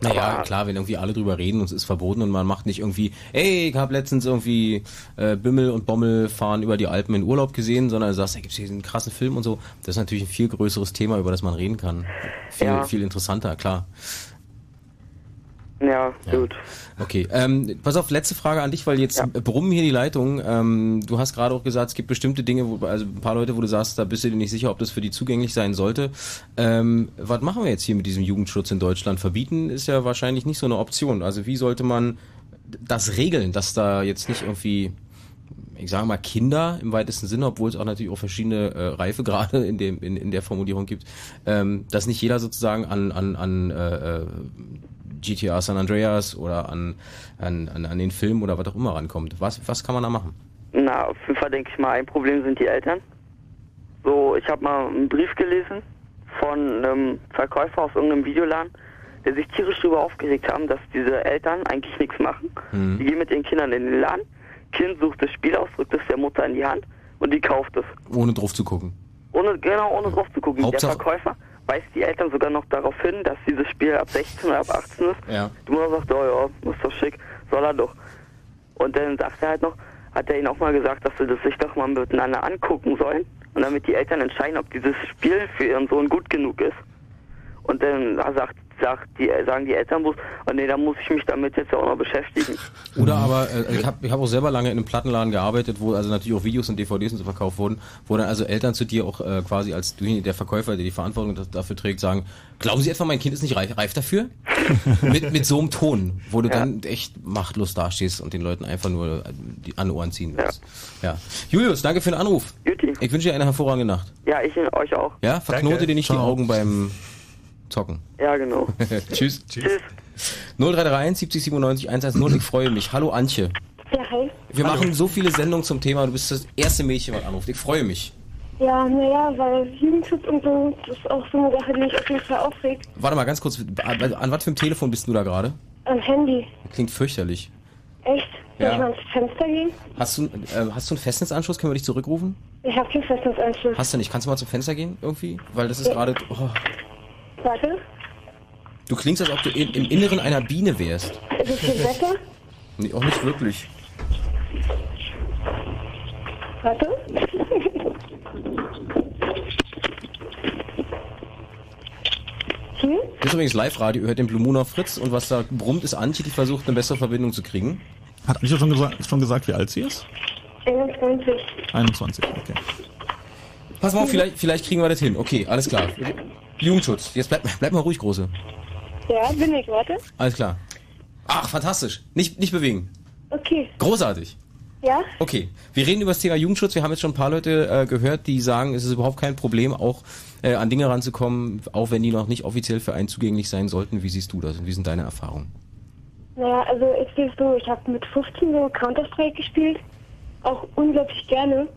Naja, Aber- klar, wenn irgendwie alle drüber reden und es ist verboten und man macht nicht irgendwie, ey, ich habe letztens irgendwie äh, Bimmel und Bommel fahren über die Alpen in Urlaub gesehen, sondern du sagst, da gibt's hier diesen krassen Film und so. Das ist natürlich ein viel größeres Thema, über das man reden kann. Viel, Ja. viel interessanter, klar. Ja, gut. Okay, ähm, pass auf, letzte Frage an dich, weil jetzt brummen hier die Leitungen. Ähm, du hast gerade auch gesagt, es gibt bestimmte Dinge, wo, also ein paar Leute, wo du sagst, da bist du dir nicht sicher, ob das für die zugänglich sein sollte. Ähm, was machen wir jetzt hier mit diesem Jugendschutz in Deutschland? Verbieten ist ja wahrscheinlich nicht so eine Option. Also wie sollte man das regeln, dass da jetzt nicht irgendwie ich sage mal Kinder im weitesten Sinne, obwohl es auch natürlich auch verschiedene äh, Reifegrade in dem in, in der Formulierung gibt, ähm, dass nicht jeder sozusagen an an an äh, äh, GTA San Andreas oder an, an an an den Film oder was auch immer rankommt. Was was kann man da machen? Na, auf jeden Fall denke ich mal, ein Problem sind die Eltern. So, ich habe mal einen Brief gelesen von einem Verkäufer aus irgendeinem Videoladen, der sich tierisch darüber aufgeregt haben, dass diese Eltern eigentlich nichts machen. Mhm. Die gehen mit ihren Kindern in den Laden, Kind sucht das Spiel aus, drückt es der Mutter in die Hand und die kauft es. Ohne drauf zu gucken. Ohne, genau, ohne drauf zu gucken. Hauptsache- Der Verkäufer weist die Eltern sogar noch darauf hin, dass dieses Spiel ab 16 oder ab 18 ist. Ja. Die Mutter sagt, oh ja, ist doch schick, soll er doch. Und dann sagt er halt noch, hat er ihnen auch mal gesagt, dass sie das sich doch mal miteinander angucken sollen. Und damit die Eltern entscheiden, ob dieses Spiel für ihren Sohn gut genug ist. Und dann sagt, sagt die, sagen die Eltern bloß, oh nee, da muss ich mich damit jetzt auch noch beschäftigen. Oder aber, äh, ich habe ich hab auch selber lange in einem Plattenladen gearbeitet, wo also natürlich auch Videos und DVDs und so verkauft wurden, wo dann also Eltern zu dir auch äh, quasi als der Verkäufer, der die Verantwortung da- dafür trägt, sagen, glauben Sie etwa, mein Kind ist nicht reif, reif dafür? mit, mit so einem Ton, wo du dann echt machtlos dastehst und den Leuten einfach nur äh, die an Ohren ziehen willst. Ja. Julius, danke für den Anruf. Ich wünsche dir eine hervorragende Nacht. Ja, ich euch auch. Ja, verknote Danke. dir nicht die Ciao. Augen beim Zocken. Ja, genau. Tschüss. Tschüss. 0331 70 97 110. Ich freue mich. Hallo Antje. Ja, hi. Wir machen so viele Sendungen zum Thema. Du bist das erste Mädchen, was anruft. Ich freue mich. Ja, naja, weil Jugendschutz und so, das ist auch so eine Sache, die mich auf jeden Fall aufregt. Warte mal ganz kurz. An, an was für einem Telefon bist du da gerade? Am Handy. Klingt fürchterlich. Echt? Soll Ja. ich mal ans Fenster gehen? Hast du, äh, hast du einen Festnetzanschluss? Können wir dich zurückrufen? Ich habe keinen Festnetzanschluss. Hast du nicht? Kannst du mal zum Fenster gehen irgendwie? Weil das ist Ja. gerade. Oh, Warte, du klingst, als ob du in, im Inneren einer Biene wärst. ist es viel besser? Nee, auch nicht wirklich. Warte. Hm? Das ist übrigens Live-Radio, ihr hört den Blue Moon auf Fritz und was da brummt ist Antje, die versucht eine bessere Verbindung zu kriegen. Hat Antje schon, gesa schon gesagt, wie alt sie ist? 21. 21, okay. Pass mal auf, vielleicht, vielleicht kriegen wir das hin. Okay, alles klar. Jugendschutz. Jetzt bleib, bleib mal ruhig, Große. Ja, bin ich, warte. Alles klar. Ach, fantastisch. Nicht, nicht bewegen. Okay. Großartig. Ja? Okay, wir reden über das Thema Jugendschutz. Wir haben jetzt schon ein paar Leute äh, gehört, die sagen, es ist überhaupt kein Problem, auch äh, an Dinge ranzukommen, auch wenn die noch nicht offiziell für einen zugänglich sein sollten. Wie siehst du das und wie sind deine Erfahrungen? Naja, also ich sehe so, ich habe mit 15 so Counter-Strike gespielt. Auch unglaublich gerne.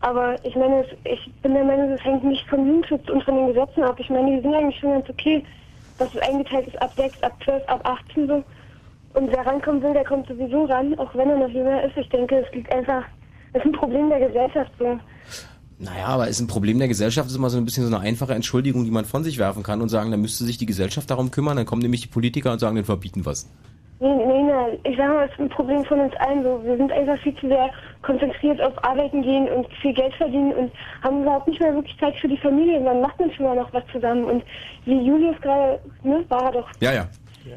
Aber ich meine, es- ich bin der Meinung, das hängt nicht vom Jugendschutz und von den Gesetzen ab. Ich meine, die sind eigentlich schon ganz okay, dass es eingeteilt ist ab 6, ab 12, ab 18 so. Und wer rankommen will, der kommt sowieso ran, auch wenn er noch jünger ist. Ich denke, es liegt einfach, es ist ein Problem der Gesellschaft so. Naja, aber ist ein Problem der Gesellschaft, ist immer so ein bisschen so eine einfache Entschuldigung, die man von sich werfen kann und sagen, dann müsste sich die Gesellschaft darum kümmern, dann kommen nämlich die Politiker und sagen, dann verbieten was. Nee, nee, nee, ich sag mal, es ist ein Problem von uns allen so. Wir sind einfach viel zu sehr konzentriert auf Arbeiten gehen und viel Geld verdienen und haben überhaupt nicht mehr wirklich Zeit für die Familie. Wann macht man schon mal noch was zusammen? Und wie Julius gerade, ne, war er doch Ja, ja.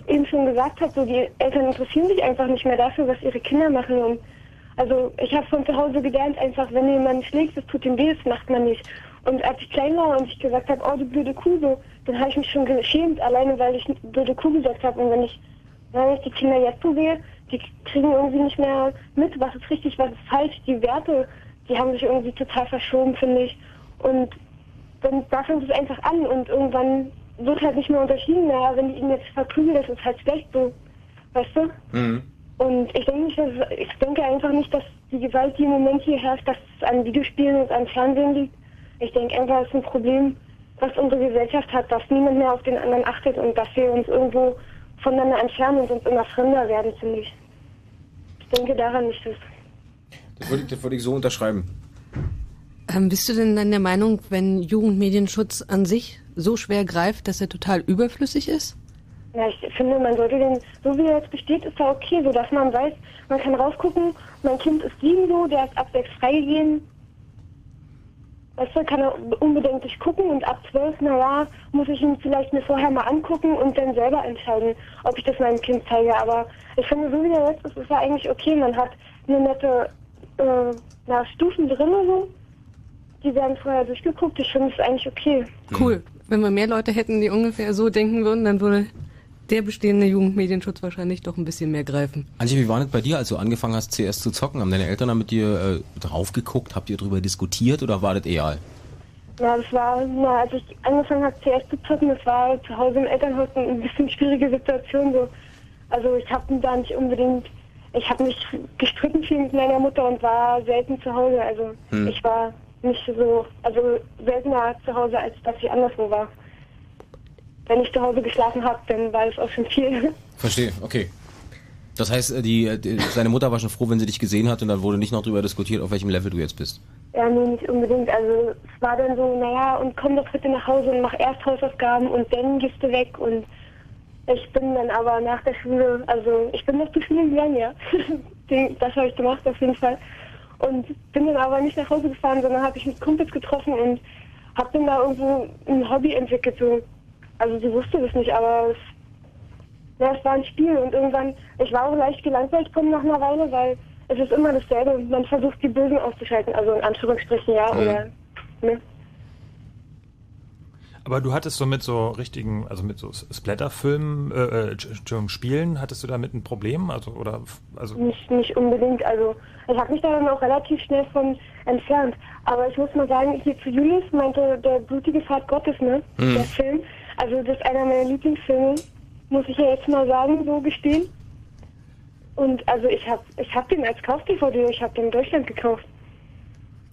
eben schon gesagt hat, so die Eltern interessieren sich einfach nicht mehr dafür, was ihre Kinder machen. Und also ich habe von zu Hause gelernt, einfach wenn jemand schlägt, das tut ihm weh, das macht man nicht. Und als ich klein war und ich gesagt habe, oh du blöde Kuh, so, dann habe ich mich schon geschämt, alleine weil ich blöde Kuh gesagt habe. Und wenn ich, wenn ich die Kinder jetzt so sehe, die kriegen irgendwie nicht mehr mit, was ist richtig, was ist falsch. Die Werte, die haben sich irgendwie total verschoben, finde ich. Und dann da fängt es einfach an und irgendwann wird halt nicht mehr unterschieden. Naja, wenn die ihn jetzt verprügeln, das ist halt schlecht so. Weißt du? Mhm. Und ich denke, nicht, dass, ich denke einfach nicht, dass die Gewalt, die im Moment hier herrscht, dass es an Videospielen und an Fernsehen liegt. Ich denke einfach, es ist ein Problem, was unsere Gesellschaft hat, dass niemand mehr auf den anderen achtet und dass wir uns irgendwo voneinander entfernen und uns immer fremder werden, finde ich. Ich denke daran nicht, dass Das würde ich, das würde ich so unterschreiben. Ähm, bist du denn dann der Meinung, wenn Jugendmedienschutz an sich so schwer greift, dass er total überflüssig ist? Ja, ich finde, man sollte den, so wie er jetzt besteht, ist er okay, so dass man weiß, man kann rausgucken, mein Kind ist sieben so, der ist ab sechs freigegeben. Weißt du, kann er unbedenklich gucken und ab zwölf, naja, muss ich ihn vielleicht mir vorher mal angucken und dann selber entscheiden, ob ich das meinem Kind zeige. Aber ich finde, so wie er jetzt ist, ist er eigentlich okay. Man hat eine nette äh, na, Stufen drin so. Die werden vorher durchgeguckt. Ich finde es eigentlich okay. Cool. Wenn wir mehr Leute hätten, die ungefähr so denken würden, dann würde der bestehende Jugendmedienschutz wahrscheinlich doch ein bisschen mehr greifen. Antje, wie war das bei dir, als du angefangen hast, CS zu zocken? Haben deine Eltern da mit dir äh, drauf geguckt? Habt ihr darüber diskutiert oder war das egal? Ja, das war, na, als ich angefangen habe, CS zu zocken, das war zu Hause im Elternhaus ein bisschen schwierige Situation. So. Also ich habe da nicht unbedingt, ich habe mich gestritten viel mit meiner Mutter und war selten zu Hause. Also Hm. ich war nicht so, also seltener zu Hause, als dass ich anderswo war. Wenn ich zu Hause geschlafen habe, dann war das auch schon viel. Verstehe, okay. Das heißt, äh, die, die, seine Mutter war schon froh, wenn sie dich gesehen hat und dann wurde nicht noch darüber diskutiert, auf welchem Level du jetzt bist. Ja, nee, nicht unbedingt. Also es war dann so, naja, und komm doch bitte nach Hause und mach erst Hausaufgaben und dann gehst du weg. Und ich bin dann aber nach der Schule, also ich bin noch zur Schule gegangen, ja. Das habe ich gemacht auf jeden Fall. Und bin dann aber nicht nach Hause gefahren, sondern habe ich mit Kumpels getroffen und habe dann da irgendwo ein Hobby entwickelt. So. Also sie wusste das nicht, aber es, ja, es war ein Spiel und irgendwann, ich war auch leicht gelangweilt von nach einer Weile, weil es ist immer dasselbe. Man versucht die Bösen auszuschalten, also in Anführungsstrichen ja, Mhm. oder ne? Aber du hattest so mit so richtigen, also mit so Splatterfilmen, äh, äh, Entschuldigung, Spielen, hattest du damit ein Problem? Also, oder, also, Nicht, nicht unbedingt. Also ich habe mich da dann auch relativ schnell von entfernt. Aber ich muss mal sagen, hier zu Julius meinte der blutige Pfad Gottes, ne? Hm. Der Film. Also das ist einer meiner Lieblingsfilme, muss ich ja jetzt mal sagen, so gestehen. Und also ich habe ich hab den als Kauf-DVD, ich habe den in Deutschland gekauft.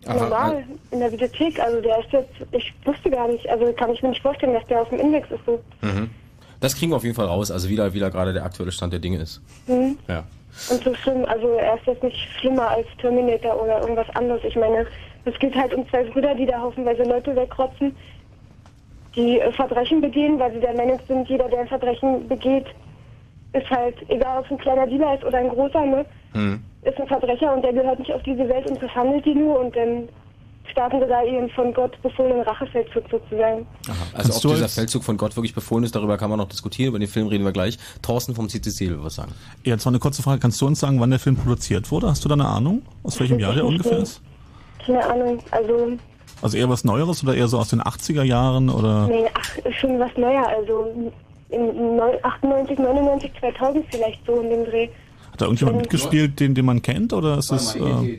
Aha, Normal, in der Videothek. Also der ist jetzt, ich wusste gar nicht, also kann ich mir nicht vorstellen, dass der auf dem Index ist so. Mhm. Das kriegen wir auf jeden Fall raus, also wieder, wieder gerade der aktuelle Stand der Dinge ist. Mhm. Ja. Und so schlimm, also er ist jetzt nicht schlimmer als Terminator oder irgendwas anderes. Ich meine, es geht halt um zwei Brüder, die da haufenweise Leute wegrotzen, die äh, Verbrechen begehen, weil sie der Meinung sind, jeder, der ein Verbrechen begeht, ist halt, egal ob es ein kleiner Dealer ist oder ein großer, ne, Hm. ist ein Verbrecher und der gehört nicht auf diese Welt und verhandelt die nur und dann starten sogar ihren von Gott befohlenen Rachefeldzug sozusagen. Aha. Also ob dieser Feldzug von Gott wirklich befohlen ist, darüber kann man noch diskutieren. Über den Film reden wir gleich. Thorsten vom CCC will was sagen. Jetzt mal eine kurze Frage. Kannst du uns sagen, wann der Film produziert wurde? Hast du da eine Ahnung? Aus welchem Jahr der ungefähr ist? Keine Ahnung, also Also eher was Neueres oder eher so aus den 80er Jahren oder? nee, ach, schon was neuer, also in neun- 98, 99, 2000 vielleicht so in dem Dreh. Hat da irgendjemand mitgespielt, den, den man kennt oder ist es? Äh,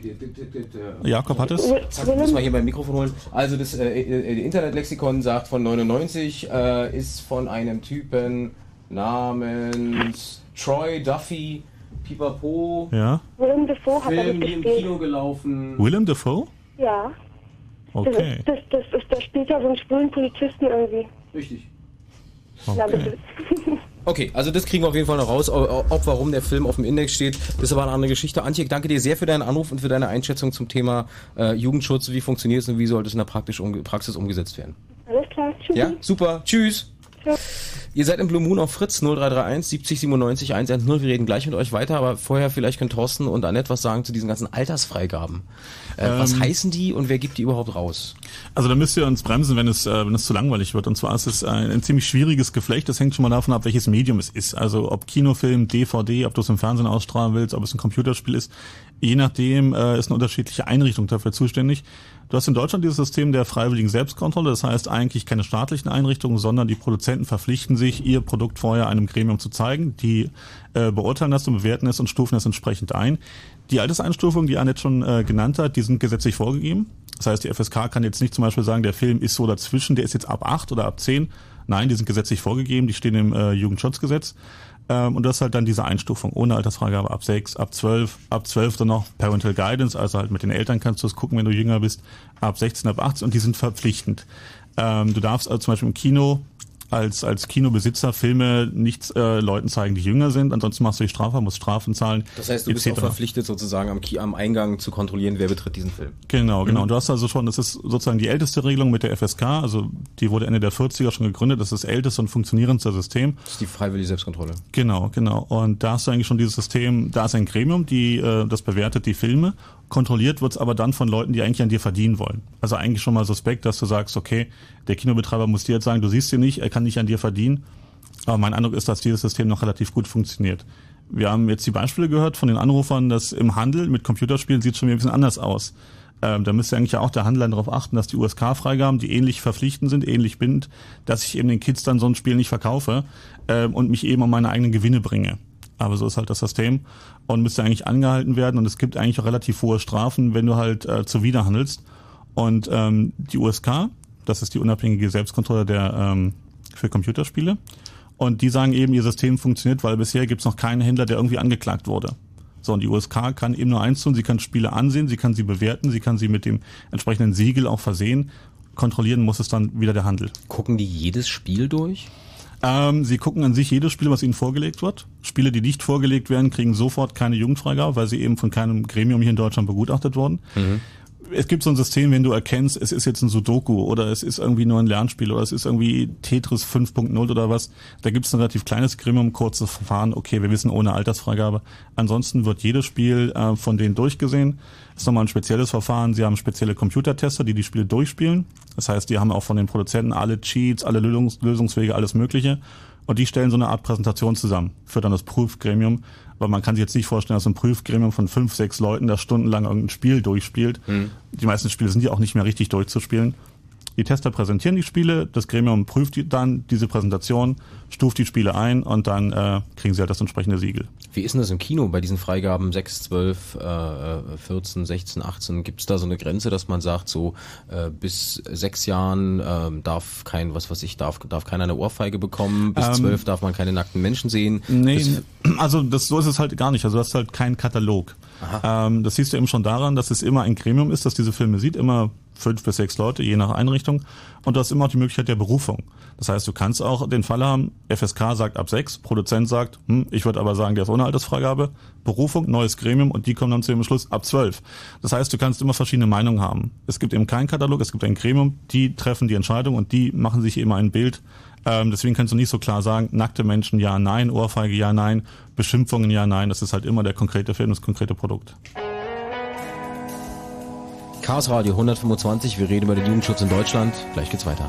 Jakob hat es? Zack, muss mal hier beim Mikrofon holen. Also das äh, äh, Internetlexikon sagt von 99 äh, ist von einem Typen namens Troy Duffy, Pipapo. Ja. Willem Dafoe hat Film, die im gespielt. Kino gelaufen. Willem Dafoe? Ja. Okay. Das, das, das, das spielt ja so einen schwulen Polizisten irgendwie. Richtig. Ja, bitte. Okay, also das kriegen wir auf jeden Fall noch raus, ob, ob warum der Film auf dem Index steht. Das ist aber eine andere Geschichte. Antje, ich danke dir sehr für deinen Anruf und für deine Einschätzung zum Thema äh, Jugendschutz. Wie funktioniert es und wie sollte es in der Praktisch umge Praxis umgesetzt werden? Alles klar, tschüss. Ja, super. Tschüss. Ihr seid im Blue Moon auf Fritz 0331 70 97 110. Wir reden gleich mit euch weiter, aber vorher vielleicht können Thorsten und Annette was sagen zu diesen ganzen Altersfreigaben. Äh, was Ähm, heißen die und wer gibt die überhaupt raus? Also da müsst ihr uns bremsen, wenn es, äh, wenn es zu langweilig wird. Und zwar ist es ein, ein ziemlich schwieriges Geflecht. Das hängt schon mal davon ab, welches Medium es ist. Also ob Kinofilm, DVD, ob du es im Fernsehen ausstrahlen willst, ob es ein Computerspiel ist. Je nachdem äh, ist eine unterschiedliche Einrichtung dafür zuständig. Du hast in Deutschland dieses System der freiwilligen Selbstkontrolle. Das heißt eigentlich keine staatlichen Einrichtungen, sondern die Produzenten verpflichten sich, ihr Produkt vorher einem Gremium zu zeigen. Die äh, beurteilen das und bewerten es und stufen es entsprechend ein. Die Alterseinstufungen, die Annette schon äh, genannt hat, die sind gesetzlich vorgegeben. Das heißt, die FSK kann jetzt nicht zum Beispiel sagen, der Film ist so dazwischen, der ist jetzt ab 8 oder ab 10. Nein, die sind gesetzlich vorgegeben, die stehen im äh, Jugendschutzgesetz. Ähm, und das ist halt dann diese Einstufung. Ohne Altersfreigabe ab 6, ab 12, ab 12 dann noch Parental Guidance, also halt mit den Eltern kannst du es gucken, wenn du jünger bist, ab 16, ab 18 und die sind verpflichtend. Ähm, du darfst also zum Beispiel im Kino als, als Kinobesitzer Filme nicht äh, Leuten zeigen, die jünger sind, ansonsten machst du die Strafe, musst Strafen zahlen. Das heißt, du bist auch verpflichtet sozusagen am, am Eingang zu kontrollieren, wer betritt diesen Film. Genau, genau. Mhm. Und du hast also schon, das ist sozusagen die älteste Regelung mit der FSK, also die wurde Ende der 40er schon gegründet, das ist das älteste und funktionierendste System. Das ist die freiwillige Selbstkontrolle. Genau, genau. Und da hast du eigentlich schon dieses System, da ist ein Gremium, die äh, das bewertet die Filme, kontrolliert wird's aber dann von Leuten, die eigentlich an dir verdienen wollen. Also eigentlich schon mal suspekt, dass du sagst, okay, der Kinobetreiber muss dir jetzt sagen, du siehst ihn nicht, er kann nicht an dir verdienen. Aber mein Eindruck ist, dass dieses System noch relativ gut funktioniert. Wir haben jetzt die Beispiele gehört von den Anrufern, dass im Handel mit Computerspielen sieht schon ein bisschen anders aus. Ähm, da müsste eigentlich ja auch der Handel dann darauf achten, dass die USK-Freigaben, die ähnlich verpflichtend sind, ähnlich bindend, dass ich eben den Kids dann so ein Spiel nicht verkaufe ähm, und mich eben um meine eigenen Gewinne bringe. Aber so ist halt das System und müsste eigentlich angehalten werden und es gibt eigentlich auch relativ hohe Strafen, wenn du halt äh, zuwiderhandelst. Und ähm, die USK, das ist die unabhängige Selbstkontrolle der ähm, für Computerspiele, und die sagen eben, ihr System funktioniert, weil bisher gibt's noch keinen Händler, der irgendwie angeklagt wurde. So, und die USK kann eben nur eins tun, sie kann Spiele ansehen, sie kann sie bewerten, sie kann sie mit dem entsprechenden Siegel auch versehen. Kontrollieren muss es dann wieder der Handel. Gucken die jedes Spiel durch? Ähm, sie gucken an sich jedes Spiel, was ihnen vorgelegt wird. Spiele, die nicht vorgelegt werden, kriegen sofort keine Jugendfreigabe, weil sie eben von keinem Gremium hier in Deutschland begutachtet wurden. Es gibt so ein System, wenn du erkennst, es ist jetzt ein Sudoku oder es ist irgendwie nur ein Lernspiel oder es ist irgendwie Tetris 5.0 oder was. Da gibt es ein relativ kleines Gremium, kurzes Verfahren. Okay, wir wissen ohne Altersfreigabe. Ansonsten wird jedes Spiel äh, von denen durchgesehen. Ist nochmal ein spezielles Verfahren. Sie haben spezielle Computertester, die die Spiele durchspielen. Das heißt, die haben auch von den Produzenten alle Cheats, alle Lösungs Lösungswege, alles Mögliche. Und die stellen so eine Art Präsentation zusammen für dann das Prüfgremium. Weil man kann sich jetzt nicht vorstellen, dass ein Prüfgremium von fünf, sechs Leuten da stundenlang irgendein Spiel durchspielt. Die meisten Spiele sind ja auch nicht mehr richtig durchzuspielen. Die Tester präsentieren die Spiele, das Gremium prüft die dann diese Präsentation, stuft die Spiele ein und dann äh, kriegen sie halt das entsprechende Siegel. Wie ist denn das im Kino bei diesen Freigaben 6, 12, äh, 14, 16, 18? Gibt es da so eine Grenze, dass man sagt, so äh, bis sechs Jahren ähm, darf kein, was weiß ich, darf, darf keiner eine Ohrfeige bekommen, bis Ähm, zwölf darf man keine nackten Menschen sehen? Nee, Bis- also das, so ist es halt gar nicht. Also du hast halt keinen Katalog. Ähm, das siehst du eben schon daran, dass es immer ein Gremium ist, das diese Filme sieht, immer fünf bis sechs Leute, je nach Einrichtung. Und du hast immer auch die Möglichkeit der Berufung. Das heißt, du kannst auch den Fall haben, FSK sagt ab sechs, Produzent sagt, hm, ich würde aber sagen, der ist ohne Altersfreigabe. Berufung, neues Gremium und die kommen dann zu dem Schluss ab zwölf. Das heißt, du kannst immer verschiedene Meinungen haben. Es gibt eben keinen Katalog, es gibt ein Gremium, die treffen die Entscheidung und die machen sich immer ein Bild. Ähm, deswegen kannst du nicht so klar sagen, nackte Menschen ja, nein, Ohrfeige ja, nein, Beschimpfungen ja, nein. Das ist halt immer der konkrete Film, das konkrete Produkt. Chaos Radio 125, wir reden über den Jugendschutz in Deutschland. Gleich geht's weiter.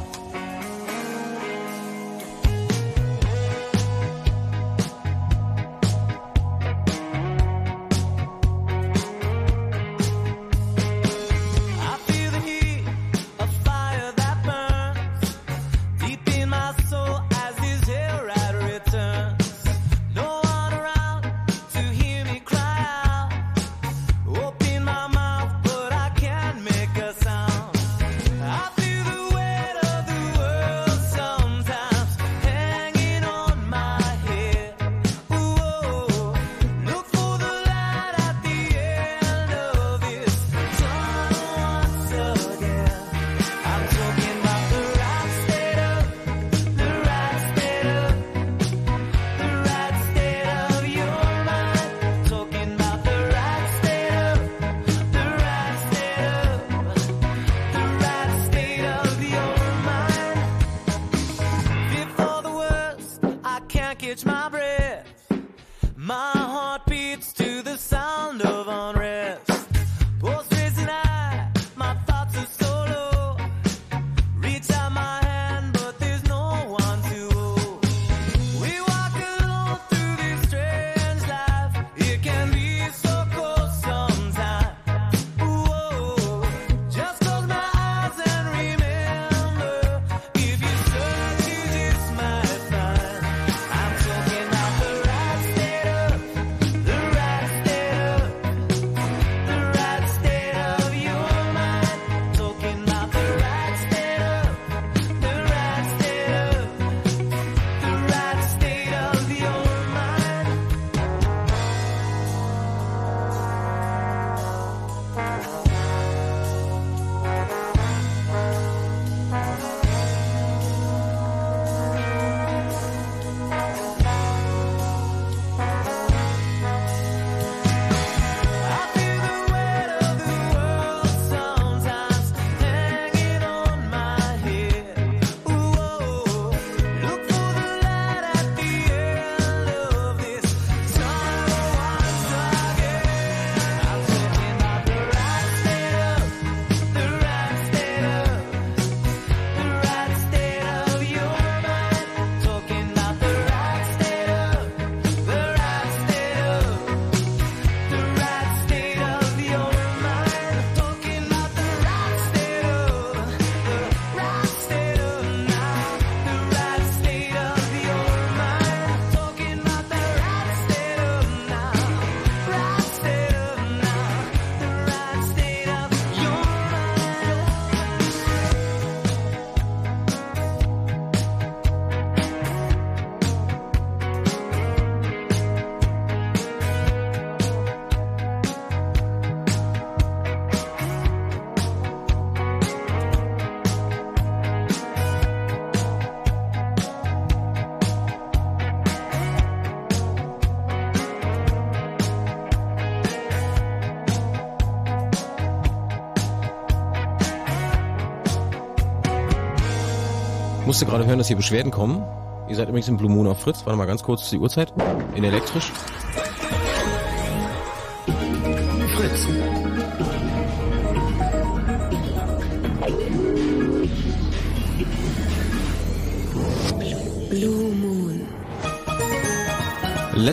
Musste gerade hören, dass hier Beschwerden kommen. Ihr seid übrigens im Blue Moon auf Fritz. Warte mal ganz kurz die Uhrzeit. In elektrisch.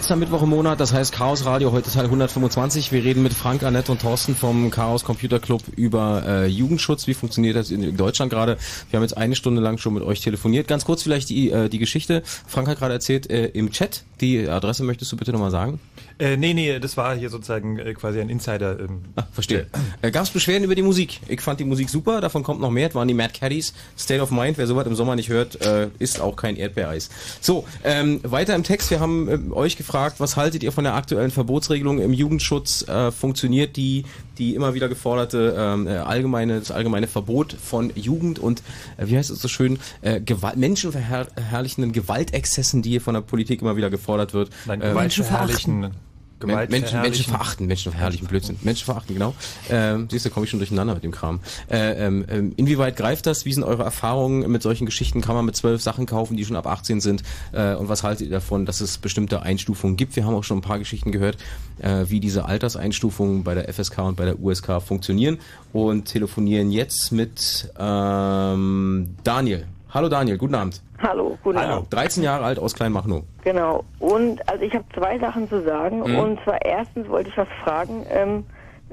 Letzter Mittwoch im Monat, das heißt Chaos Radio, heute Teil 125. Wir reden mit Frank, Annette und Thorsten vom Chaos Computer Club über äh, Jugendschutz. Wie funktioniert das in, Deutschland gerade? Wir haben jetzt eine Stunde lang schon mit euch telefoniert. Ganz kurz vielleicht die, äh, die Geschichte. Frank hat gerade erzählt äh, im Chat. Die Adresse möchtest du bitte nochmal sagen? Äh, nee, nee, das war hier sozusagen äh, quasi ein Insider. Ähm, ah, verstehe. Äh, Gab es Beschwerden über die Musik? Ich fand die Musik super, davon kommt noch mehr. Das waren die Mad Caddies. State of Mind, wer sowas im Sommer nicht hört, äh, ist auch kein Erdbeereis. So, ähm, weiter im Text. Wir haben äh, euch gefragt, was haltet ihr von der aktuellen Verbotsregelung im Jugendschutz? Äh, funktioniert die, die immer wieder geforderte ähm, äh, allgemeine, das allgemeine Verbot von Jugend und, äh, wie heißt es so schön, äh, Gewalt, menschenverherrlichenden Gewaltexzessen, die hier von der Politik immer wieder gefordert wird? Nein, Ähm, gewaltverherrlichen. Gewalt Menschen. Menschen verachten, Menschen verherrlichen, Blödsinn. Menschen verachten, genau. Ähm, siehst du, komme ich schon durcheinander mit dem Kram. Äh, ähm, ähm, inwieweit greift das? Wie sind eure Erfahrungen mit solchen Geschichten? Kann man mit zwölf Sachen kaufen, die schon ab 18 sind? Äh, und was haltet ihr davon, dass es bestimmte Einstufungen gibt? Wir haben auch schon ein paar Geschichten gehört, äh, wie diese Alterseinstufungen bei der FSK und bei der USK funktionieren und telefonieren jetzt mit ähm, Daniel. Hallo Daniel, guten Abend. Hallo, guten Hallo. Abend. 13 Jahre alt aus Kleinmachnow. Genau. Und also ich habe zwei Sachen zu sagen. Mhm. Und zwar erstens wollte ich was fragen, ähm,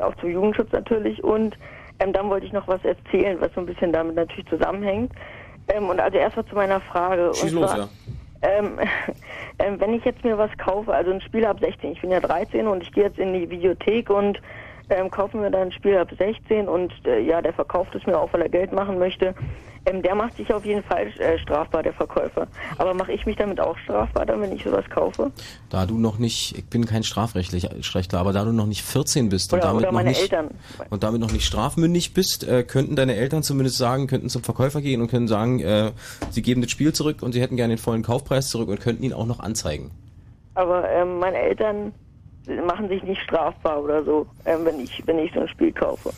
auch zum Jugendschutz natürlich. Und ähm, dann wollte ich noch was erzählen, was so ein bisschen damit natürlich zusammenhängt. Ähm, und also erstmal zu meiner Frage. Schieß und los, zwar, ja. ähm, ähm, wenn ich jetzt mir was kaufe, also ein Spiel ab 16, ich bin ja 13 und ich gehe jetzt in die Videothek und ähm, kaufe mir dann ein Spiel ab 16 und äh, ja, der verkauft es mir auch, weil er Geld machen möchte. Ähm, der macht sich auf jeden Fall äh, strafbar, der Verkäufer. Aber mache ich mich damit auch strafbar, dann, wenn ich sowas kaufe? Da du noch nicht, ich bin kein Strafrechtler, aber da du noch nicht 14 bist und Oder- damit oder noch nicht Eltern. und damit noch nicht strafmündig bist, äh, könnten deine Eltern zumindest sagen, könnten zum Verkäufer gehen und können sagen, äh, sie geben das Spiel zurück und sie hätten gerne den vollen Kaufpreis zurück und könnten ihn auch noch anzeigen. Aber ähm, meine Eltern machen sich nicht strafbar oder so, ähm, wenn ich wenn ich so ein Spiel kaufe.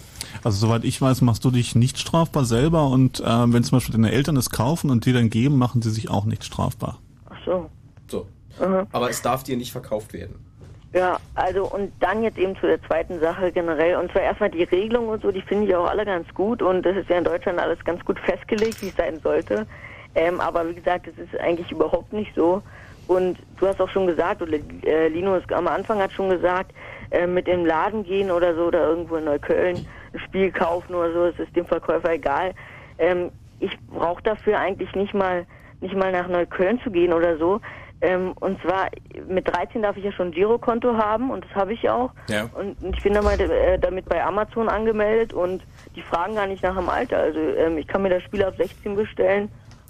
Also soweit ich weiß, machst du dich nicht strafbar selber und ähm, wenn zum Beispiel deine Eltern es kaufen und dir dann geben, machen sie sich auch nicht strafbar. Ach so. So. Aha. Aber es darf dir nicht verkauft werden. Ja, also und dann jetzt eben zu der zweiten Sache generell. Und zwar erstmal die Regelung und so, die finde ich auch alle ganz gut und das ist ja in Deutschland alles ganz gut festgelegt, wie es sein sollte. Ähm, aber wie gesagt, es ist eigentlich überhaupt nicht so. Und du hast auch schon gesagt, oder äh, Linus am Anfang hat schon gesagt, äh, mit dem Laden gehen oder so oder irgendwo in Neukölln Spiel kaufen oder so, es ist dem Verkäufer egal. Ähm, ich brauche dafür eigentlich nicht mal nicht mal nach Neukölln zu gehen oder so. Ähm, und zwar mit 13 darf ich ja schon ein Girokonto haben und das habe ich auch. Ja. Und ich bin damit, äh, damit bei Amazon angemeldet und die fragen gar nicht nach dem Alter. Also ähm, ich kann mir das Spiel ab 16 bestellen.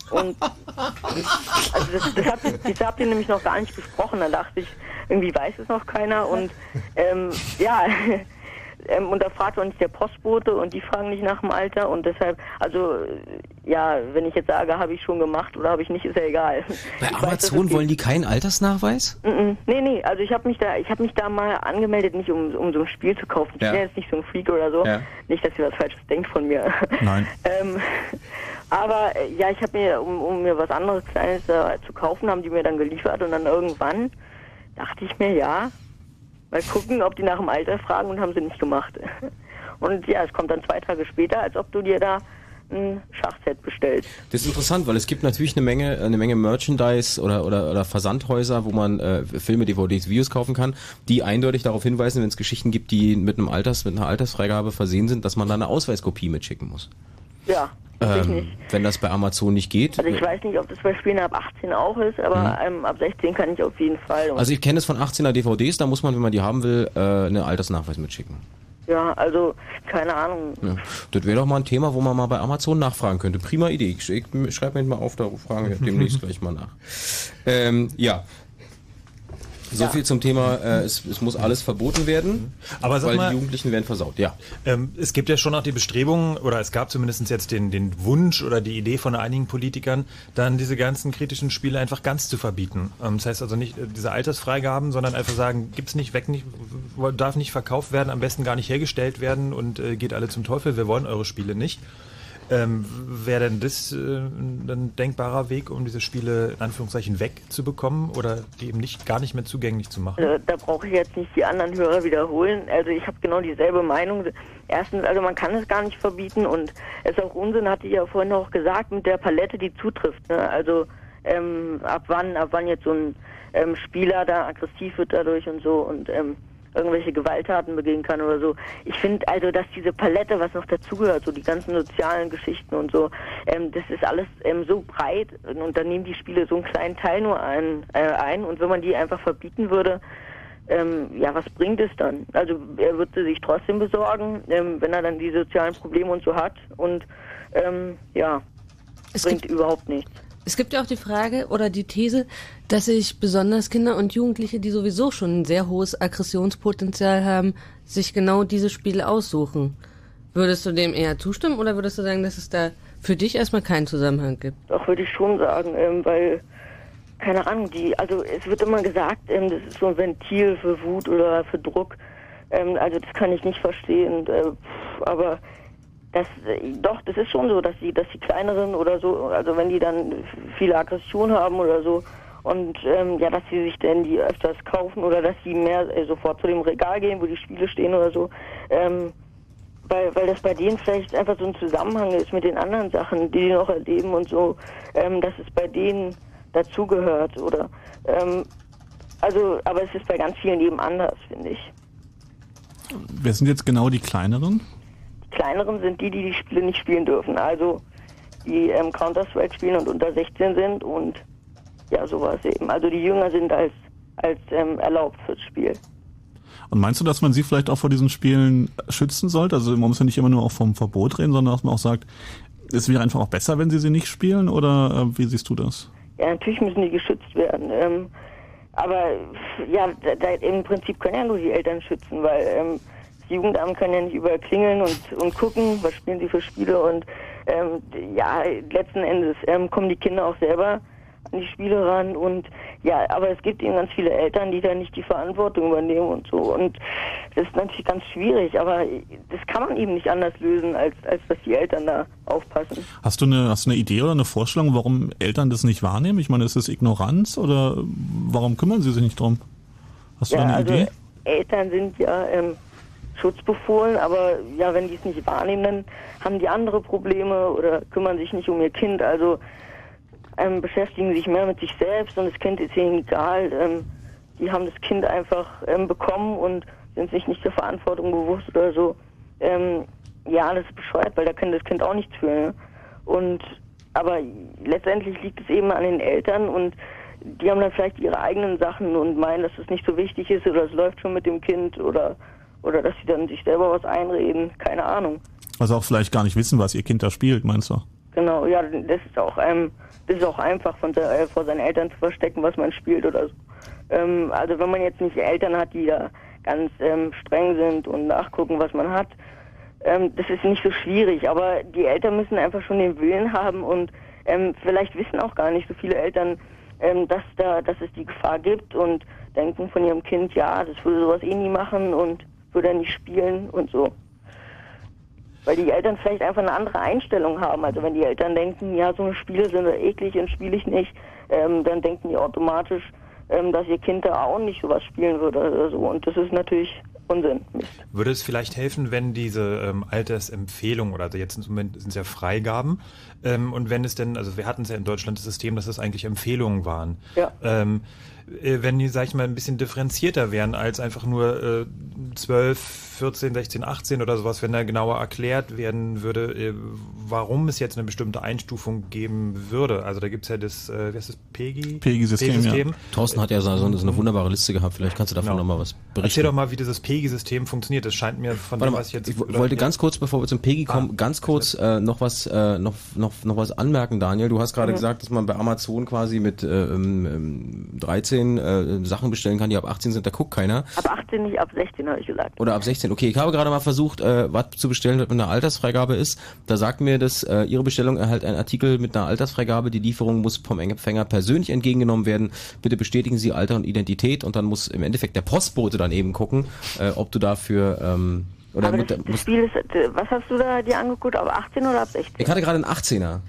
Und also das, das, habt ihr, das habt ihr nämlich noch gar nicht besprochen. Da dachte ich, irgendwie weiß es noch keiner. Und ähm, ja, ähm, und da fragt nicht der Postbote und die fragen nicht nach dem Alter. Und deshalb, also äh, ja, wenn ich jetzt sage, habe ich schon gemacht oder habe ich nicht, ist ja egal. Bei Ich weiß, Amazon geht. wollen die keinen Altersnachweis? Mm, mm. Nee, nee, also ich habe mich da, ich habe mich da mal angemeldet, nicht um, um so ein Spiel zu kaufen. Ich Ja. bin ja jetzt nicht so ein Freak oder so. Ja. Nicht, dass ihr was Falsches denkt von mir. Nein. ähm, aber äh, ja, ich habe mir, um, um mir was anderes Kleines äh, zu kaufen, haben die mir dann geliefert und dann irgendwann dachte ich mir, ja, mal gucken, ob die nach dem Alter fragen und haben sie nicht gemacht. Und ja, es kommt dann zwei Tage später, als ob du dir da ein Schachset bestellst. Das ist interessant, weil es gibt natürlich eine Menge, eine Menge Merchandise oder, oder, oder Versandhäuser, wo man äh, Filme, DVDs, Videos kaufen kann, die eindeutig darauf hinweisen, wenn es Geschichten gibt, die mit einem Alters, mit einer Altersfreigabe versehen sind, dass man da eine Ausweiskopie mitschicken muss. Ja, Ähm, wenn das bei Amazon nicht geht. Also ich weiß nicht, ob das bei Spielen ab 18 auch ist, aber ähm, ab 16 kann ich auf jeden Fall. Und Mhm. Also ich kenne es von 18er DVDs, da muss man, wenn man die haben will, äh, eine Altersnachweis mitschicken. ja, also keine Ahnung. Ja. Das wäre doch mal ein Thema, wo man mal bei Amazon nachfragen könnte. Prima Idee. Ich, ich schreibe mir mal auf, da fragen wir demnächst gleich mal nach. Ähm, ja. So Ja. viel zum Thema, äh, es, es muss alles verboten werden, Aber sag weil mal- die Jugendlichen werden versaut. Ja. Ähm, es gibt ja schon auch die Bestrebungen, oder es gab zumindest jetzt den, den Wunsch oder die Idee von einigen Politikern, dann diese ganzen kritischen Spiele einfach ganz zu verbieten. Ähm, das heißt also nicht äh, diese Altersfreigaben, sondern einfach sagen, gibt's nicht, weg nicht, darf nicht verkauft werden, am besten gar nicht hergestellt werden und äh, geht alle zum Teufel, wir wollen eure Spiele nicht. Ähm, Wäre denn das äh, ein denkbarer Weg, um diese Spiele in Anführungszeichen wegzubekommen oder die eben nicht gar nicht mehr zugänglich zu machen? Also, da brauche ich jetzt nicht die anderen Hörer wiederholen. Also ich habe genau dieselbe Meinung. Erstens, also man kann es gar nicht verbieten und es ist auch Unsinn, hatte ich ja vorhin auch gesagt, mit der Palette, die zutrifft. Ne? Also ähm, ab wann, ab wann jetzt so ein ähm, Spieler da aggressiv wird dadurch und so und ähm, irgendwelche Gewalttaten begehen kann oder so. Ich finde also, dass diese Palette, was noch dazugehört, so die ganzen sozialen Geschichten und so, ähm, das ist alles ähm, so breit und dann nehmen die Spiele so einen kleinen Teil nur ein, äh, ein und wenn man die einfach verbieten würde, ähm, ja, was bringt es dann? Also er wird sie sich trotzdem besorgen, ähm, wenn er dann die sozialen Probleme und so hat und ähm, ja, Es bringt überhaupt nichts. Es gibt ja auch die Frage oder die These, dass sich besonders Kinder und Jugendliche, die sowieso schon ein sehr hohes Aggressionspotenzial haben, sich genau diese Spiele aussuchen. Würdest du dem eher zustimmen oder würdest du sagen, dass es da für dich erstmal keinen Zusammenhang gibt? Doch würde ich schon sagen, ähm, weil keine Ahnung, die, also es wird immer gesagt, ähm, das ist so ein Ventil für Wut oder für Druck. Ähm, also das kann ich nicht verstehen. Äh, aber das, doch, das ist schon so, dass die, dass die kleineren oder so, also wenn die dann viele Aggression haben oder so, und ähm, ja, dass sie sich denn die öfters kaufen oder dass sie mehr äh, sofort zu dem Regal gehen, wo die Spiele stehen oder so. Ähm, weil, weil das bei denen vielleicht einfach so ein Zusammenhang ist mit den anderen Sachen, die die noch erleben und so, ähm, dass es bei denen dazugehört oder ähm, also, aber es ist bei ganz vielen eben anders, finde ich. Wer sind jetzt genau die kleineren? Kleineren sind die, die die Spiele nicht spielen dürfen, also die ähm, Counter-Strike spielen und unter 16 sind und ja, sowas eben. Also die Jünger sind als als ähm, erlaubt fürs Spiel. Und meinst du, dass man sie vielleicht auch vor diesen Spielen schützen sollte? Also man muss ja nicht immer nur auch vom Verbot reden, sondern dass man auch sagt, es wäre einfach auch besser, wenn sie sie nicht spielen? Oder äh, wie siehst du das? Ja, natürlich müssen die geschützt werden. Ähm, aber ja, da, da, im Prinzip können ja nur die Eltern schützen, weil ähm, das Jugendamt kann ja nicht überall klingeln und, und gucken, was spielen sie für Spiele. Und ähm, ja, letzten Endes ähm, kommen die Kinder auch selber an die Spiele ran und ja, aber es gibt eben ganz viele Eltern, die da nicht die Verantwortung übernehmen und so und das ist natürlich ganz schwierig, aber das kann man eben nicht anders lösen, als, als dass die Eltern da aufpassen. Hast du eine, hast du eine Idee oder eine Vorstellung, warum Eltern das nicht wahrnehmen? Ich meine, ist es Ignoranz oder warum kümmern sie sich nicht drum? Hast du ja, eine also Idee? Eltern sind ja ähm, schutzbefohlen, aber ja, wenn die es nicht wahrnehmen, dann haben die andere Probleme oder kümmern sich nicht um ihr Kind. Also ähm, beschäftigen sich mehr mit sich selbst und das Kind ist ihnen egal. Ähm, die haben das Kind einfach ähm, bekommen und sind sich nicht der Verantwortung bewusst oder so. Ähm, ja, das ist bescheuert, weil da kann das Kind auch nichts für. Ne? Und aber letztendlich liegt es eben an den Eltern und die haben dann vielleicht ihre eigenen Sachen und meinen, dass es nicht so wichtig ist oder es läuft schon mit dem Kind oder oder dass sie dann sich selber was einreden, keine Ahnung. Also auch vielleicht gar nicht wissen, was ihr Kind da spielt, meinst du? Genau, ja, das ist auch ähm, das ist auch einfach von äh, vor seinen Eltern zu verstecken, was man spielt oder so. Ähm, also wenn man jetzt nicht Eltern hat, die da ganz ähm, streng sind und nachgucken, was man hat, ähm, das ist nicht so schwierig. Aber die Eltern müssen einfach schon den Willen haben und ähm, vielleicht wissen auch gar nicht so viele Eltern, ähm, dass da, dass es die Gefahr gibt und denken von ihrem Kind, ja, das würde sowas eh nie machen und würde er nicht spielen und so. Weil die Eltern vielleicht einfach eine andere Einstellung haben. Also wenn die Eltern denken, ja, so eine Spiele sind eklig und spiele ich nicht, ähm, dann denken die automatisch, ähm, dass ihr Kind da auch nicht sowas spielen würde oder so. Und das ist natürlich Unsinn. Würde es vielleicht helfen, wenn diese ähm, Altersempfehlung oder also jetzt im Moment sind es ja Freigaben ähm, und wenn es denn, also wir hatten es ja in Deutschland das System, dass es eigentlich Empfehlungen waren. Ja. Ähm, äh, äh, wenn die, sag ich mal, ein bisschen differenzierter wären als einfach nur äh, 12, 14, 16, 18 oder sowas, wenn da genauer erklärt werden würde, äh, warum es jetzt eine bestimmte Einstufung geben würde. Also da gibt es ja das, äh, wie heißt das, PEGI? PEGI-System, ja. Thorsten hat ja so eine, so eine wunderbare Liste gehabt, vielleicht kannst du davon genau. nochmal was berichten. Erzähl doch mal, wie dieses PEGI-System funktioniert. Das scheint mir von Warte dem, was ich jetzt... Ich wollte ganz kurz, bevor wir zum PEGI ah, kommen, ah, ganz kurz äh, noch, was, äh, noch, noch, noch was anmerken, Daniel. Du hast gerade mhm. gesagt, dass man bei Amazon quasi mit äh, ähm, ähm 13 16 äh, Sachen bestellen kann, die ab 18 sind, da guckt keiner. Ab 18 nicht, ab 16 habe ich gesagt. Oder ab 16. Okay, ich habe gerade mal versucht, äh, was zu bestellen, was mit einer Altersfreigabe ist. Da sagt mir, dass äh, Ihre Bestellung erhält einen Artikel mit einer Altersfreigabe. Die Lieferung muss vom Empfänger persönlich entgegengenommen werden. Bitte bestätigen Sie Alter und Identität und dann muss im Endeffekt der Postbote dann eben gucken, äh, ob du dafür... Ähm, oder Aber das, das Spiel ist, äh, was hast du da dir angeguckt, ob 18 oder ab 16? Ich hatte gerade einen 18er.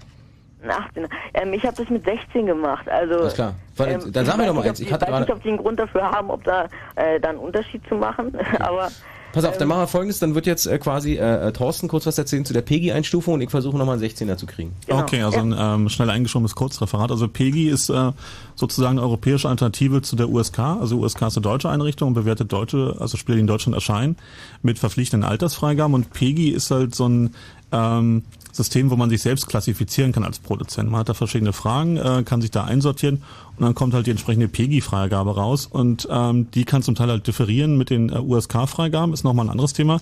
Ein 18. Ähm, ich habe das mit 16 gemacht. Also, Alles klar. Weil, ähm, dann sag mir weiß doch mal eins. Ich hatte weiß gerade- nicht, ob die einen Grund dafür haben, ob da äh, dann einen Unterschied zu machen. Aber Pass auf, dann ähm, machen wir folgendes, dann wird jetzt äh, quasi äh, äh, Thorsten kurz was erzählen zu der PEGI-Einstufung und ich versuche nochmal einen 16er zu kriegen. Genau. Okay, also ein ähm, schnell eingeschobenes Kurzreferat. Also PEGI ist äh, sozusagen eine europäische Alternative zu der USK. Also USK ist eine deutsche Einrichtung und bewertet deutsche, also Spiele, die in Deutschland erscheinen, mit verpflichtenden Altersfreigaben. Und PEGI ist halt so ein ähm, System, wo man sich selbst klassifizieren kann als Produzent. Man hat da verschiedene Fragen, äh, kann sich da einsortieren und dann kommt halt die entsprechende PEGI-Freigabe raus und ähm, die kann zum Teil halt differieren mit den äh, USK-Freigaben, ist nochmal ein anderes Thema.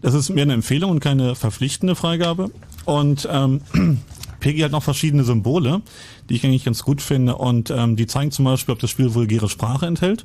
Das ist mehr eine Empfehlung und keine verpflichtende Freigabe und ähm, PEGI hat noch verschiedene Symbole, die ich eigentlich ganz gut finde und ähm, die zeigen zum Beispiel, ob das Spiel vulgäre Sprache enthält.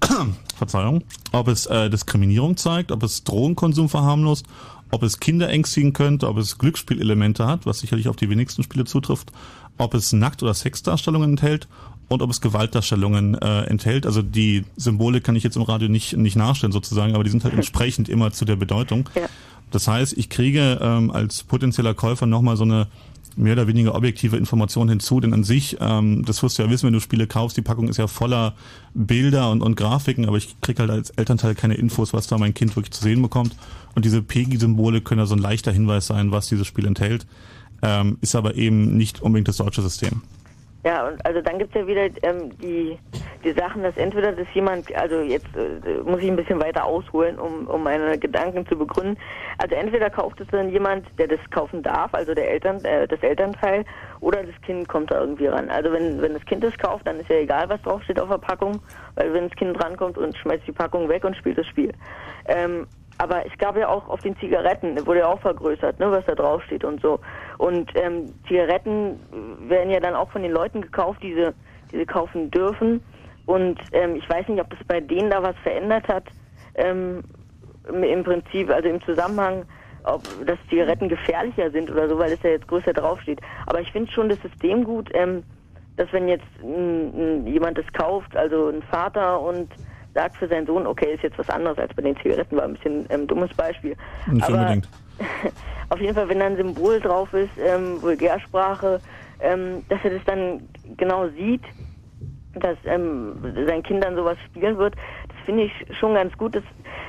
Verzeihung, ob es äh, Diskriminierung zeigt, ob es Drogenkonsum verharmlost, ob es Kinder ängstigen könnte, ob es Glücksspielelemente hat, was sicherlich auf die wenigsten Spiele zutrifft, ob es Nackt- oder Sexdarstellungen enthält, und ob es Gewaltdarstellungen äh, enthält. Also die Symbole kann ich jetzt im Radio nicht, nicht nachstellen sozusagen, aber die sind halt entsprechend immer zu der Bedeutung. Ja. Das heißt, ich kriege ähm, als potenzieller Käufer nochmal so eine mehr oder weniger objektive Information hinzu, denn an sich, ähm, das wirst du ja wissen, wenn du Spiele kaufst, die Packung ist ja voller Bilder und, und Grafiken, aber ich krieg halt als Elternteil keine Infos, was da mein Kind wirklich zu sehen bekommt. Und diese PEGI-Symbole können ja so ein leichter Hinweis sein, was dieses Spiel enthält, ähm, ist aber eben nicht unbedingt das deutsche System. Ja, und also dann gibt's ja wieder ähm, die, die Sachen, dass entweder das jemand, also jetzt äh, muss ich ein bisschen weiter ausholen, um, um meine Gedanken zu begründen. Also entweder kauft es dann jemand, der das kaufen darf, also der Eltern, äh, das Elternteil, oder das Kind kommt da irgendwie ran. Also wenn, wenn das Kind das kauft, dann ist ja egal, was draufsteht auf der Packung, weil wenn das Kind rankommt und schmeißt die Packung weg und spielt das Spiel. Ähm, aber es gab ja auch auf den Zigaretten, wurde ja auch vergrößert, ne, was da draufsteht und so. Und ähm, Zigaretten werden ja dann auch von den Leuten gekauft, die sie, die sie kaufen dürfen. Und ähm, ich weiß nicht, ob das bei denen da was verändert hat. Ähm, im, Prinzip, also im Zusammenhang, ob dass Zigaretten gefährlicher sind oder so, weil es ja jetzt größer draufsteht. Aber ich finde schon das System gut, ähm, dass wenn jetzt n, n, jemand das kauft, also ein Vater und sagt für seinen Sohn, okay, ist jetzt was anderes als bei den Zigaretten, war ein bisschen ähm, dummes Beispiel. Nicht Aber unbedingt. auf jeden Fall, wenn da ein Symbol drauf ist, ähm, Vulgärsprache, ähm, dass er das dann genau sieht, dass ähm, sein Kind dann sowas spielen wird, das finde ich schon ganz gut. Das,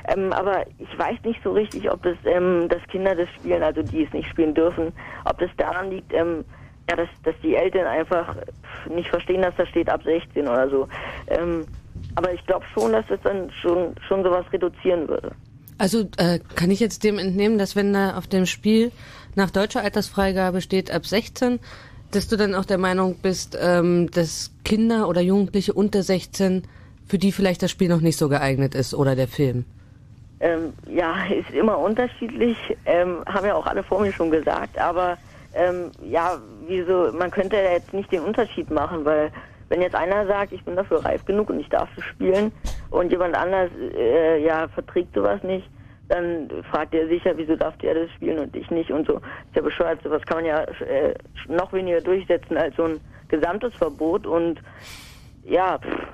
ähm, aber ich weiß nicht so richtig, ob das, ähm, dass Kinder das spielen, also die es nicht spielen dürfen, ob das daran liegt, ähm, ja, dass, dass die Eltern einfach nicht verstehen, dass da steht ab 16 oder so. Ähm, aber ich glaube schon, dass das dann schon, schon sowas reduzieren würde. Also äh, kann ich jetzt dem entnehmen, dass wenn da auf dem Spiel nach deutscher Altersfreigabe steht ab 16, dass du dann auch der Meinung bist, ähm, dass Kinder oder Jugendliche unter 16 für die vielleicht das Spiel noch nicht so geeignet ist oder der Film? Ähm, ja, ist immer unterschiedlich, ähm, haben ja auch alle vor mir schon gesagt, aber ähm, ja, wieso, man könnte ja jetzt nicht den Unterschied machen, weil wenn jetzt einer sagt, ich bin dafür reif genug und ich darf das spielen und jemand anders äh, ja verträgt sowas nicht, dann fragt er sich ja, wieso darf der das spielen und ich nicht und so. Ist ja bescheuert, sowas kann man ja äh, noch weniger durchsetzen als so ein gesamtes Verbot und ja, pff,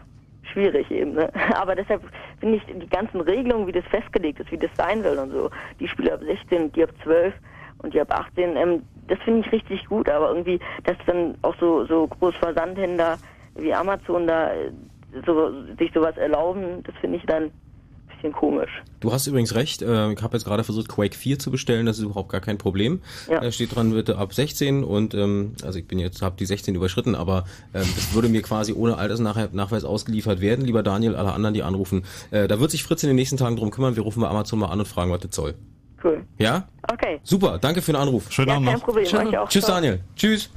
schwierig eben. Ne? Aber deshalb finde ich die ganzen Regelungen, wie das festgelegt ist, wie das sein soll und so, die Spiele ab 16, die ab 12 und die ab 18, ähm, das finde ich richtig gut, aber irgendwie, dass dann auch so, so Großversandhändler wie Amazon da äh, so, sich sowas erlauben, das finde ich dann ein bisschen komisch. Du hast übrigens recht, äh, ich habe jetzt gerade versucht, Quake 4 zu bestellen, das ist überhaupt gar kein Problem. Ja. Da steht dran, bitte ab 16 und ähm, also ich bin jetzt, habe die 16 überschritten, aber ähm, das würde mir quasi ohne Altersnachweis ausgeliefert werden. Lieber Daniel, alle anderen, die anrufen, äh, da wird sich Fritz in den nächsten Tagen drum kümmern. Wir rufen bei Amazon mal an und fragen, was das soll. Cool. Ja? Okay. Super, danke für den Anruf. Schönen Ja, Abend kein noch. Problem. Tschüss. Daniel. Tschüss.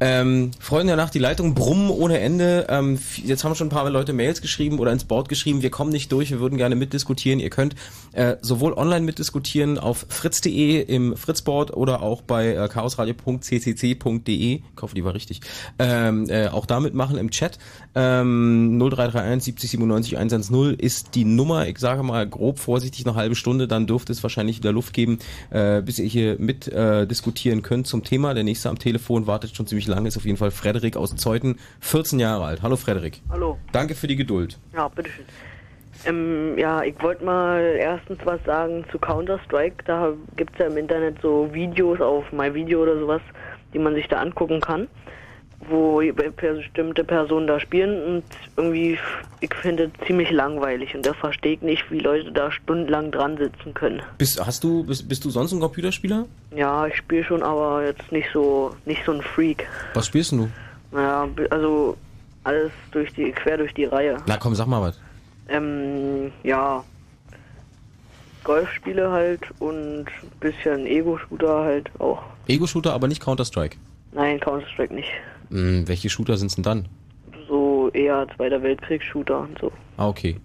Ähm, Freunde der Nacht, die Leitung brummen ohne Ende. Ähm, jetzt haben schon ein paar Leute Mails geschrieben oder ins Board geschrieben, wir kommen nicht durch, wir würden gerne mitdiskutieren. Ihr könnt äh, sowohl online mitdiskutieren auf fritz.de im Fritzboard oder auch bei äh, chaosradio.ccc.de. Ich hoffe, die war richtig. Ähm, äh, auch da mitmachen im Chat. Ähm, 0331 70 97 110 ist die Nummer. Ich sage mal grob vorsichtig eine halbe Stunde, dann dürfte es wahrscheinlich wieder Luft geben, äh, bis ihr hier mit äh, diskutieren könnt zum Thema. Der nächste am Telefon wartet schon ziemlich lange, ist auf jeden Fall Frederik aus Zeuthen, 14 Jahre alt. Hallo Frederik. Hallo. Danke für die Geduld. Ja, bitteschön. Ähm, ja, ich wollte mal erstens was sagen zu Counter-Strike. Da gibt es ja im Internet so Videos auf MyVideo oder sowas, die man sich da angucken kann, wo bestimmte Personen da spielen und irgendwie, ich finde es ziemlich langweilig und da verstehe ich nicht, wie Leute da stundenlang dran sitzen können. Bist, hast du, bist, bist du sonst ein Computerspieler? Ja, ich spiele schon, aber jetzt nicht so, nicht so ein Freak. Was spielst du? Naja, also alles durch die, quer durch die Reihe. Na komm, sag mal was. Ähm, ja. Golfspiele halt und bisschen Ego-Shooter halt auch. Ego-Shooter, aber nicht Counter-Strike. Nein, Counter-Strike nicht. Hm, welche Shooter sind's denn dann? So eher Zweiter Weltkriegs-Shooter und so. Ah, okay.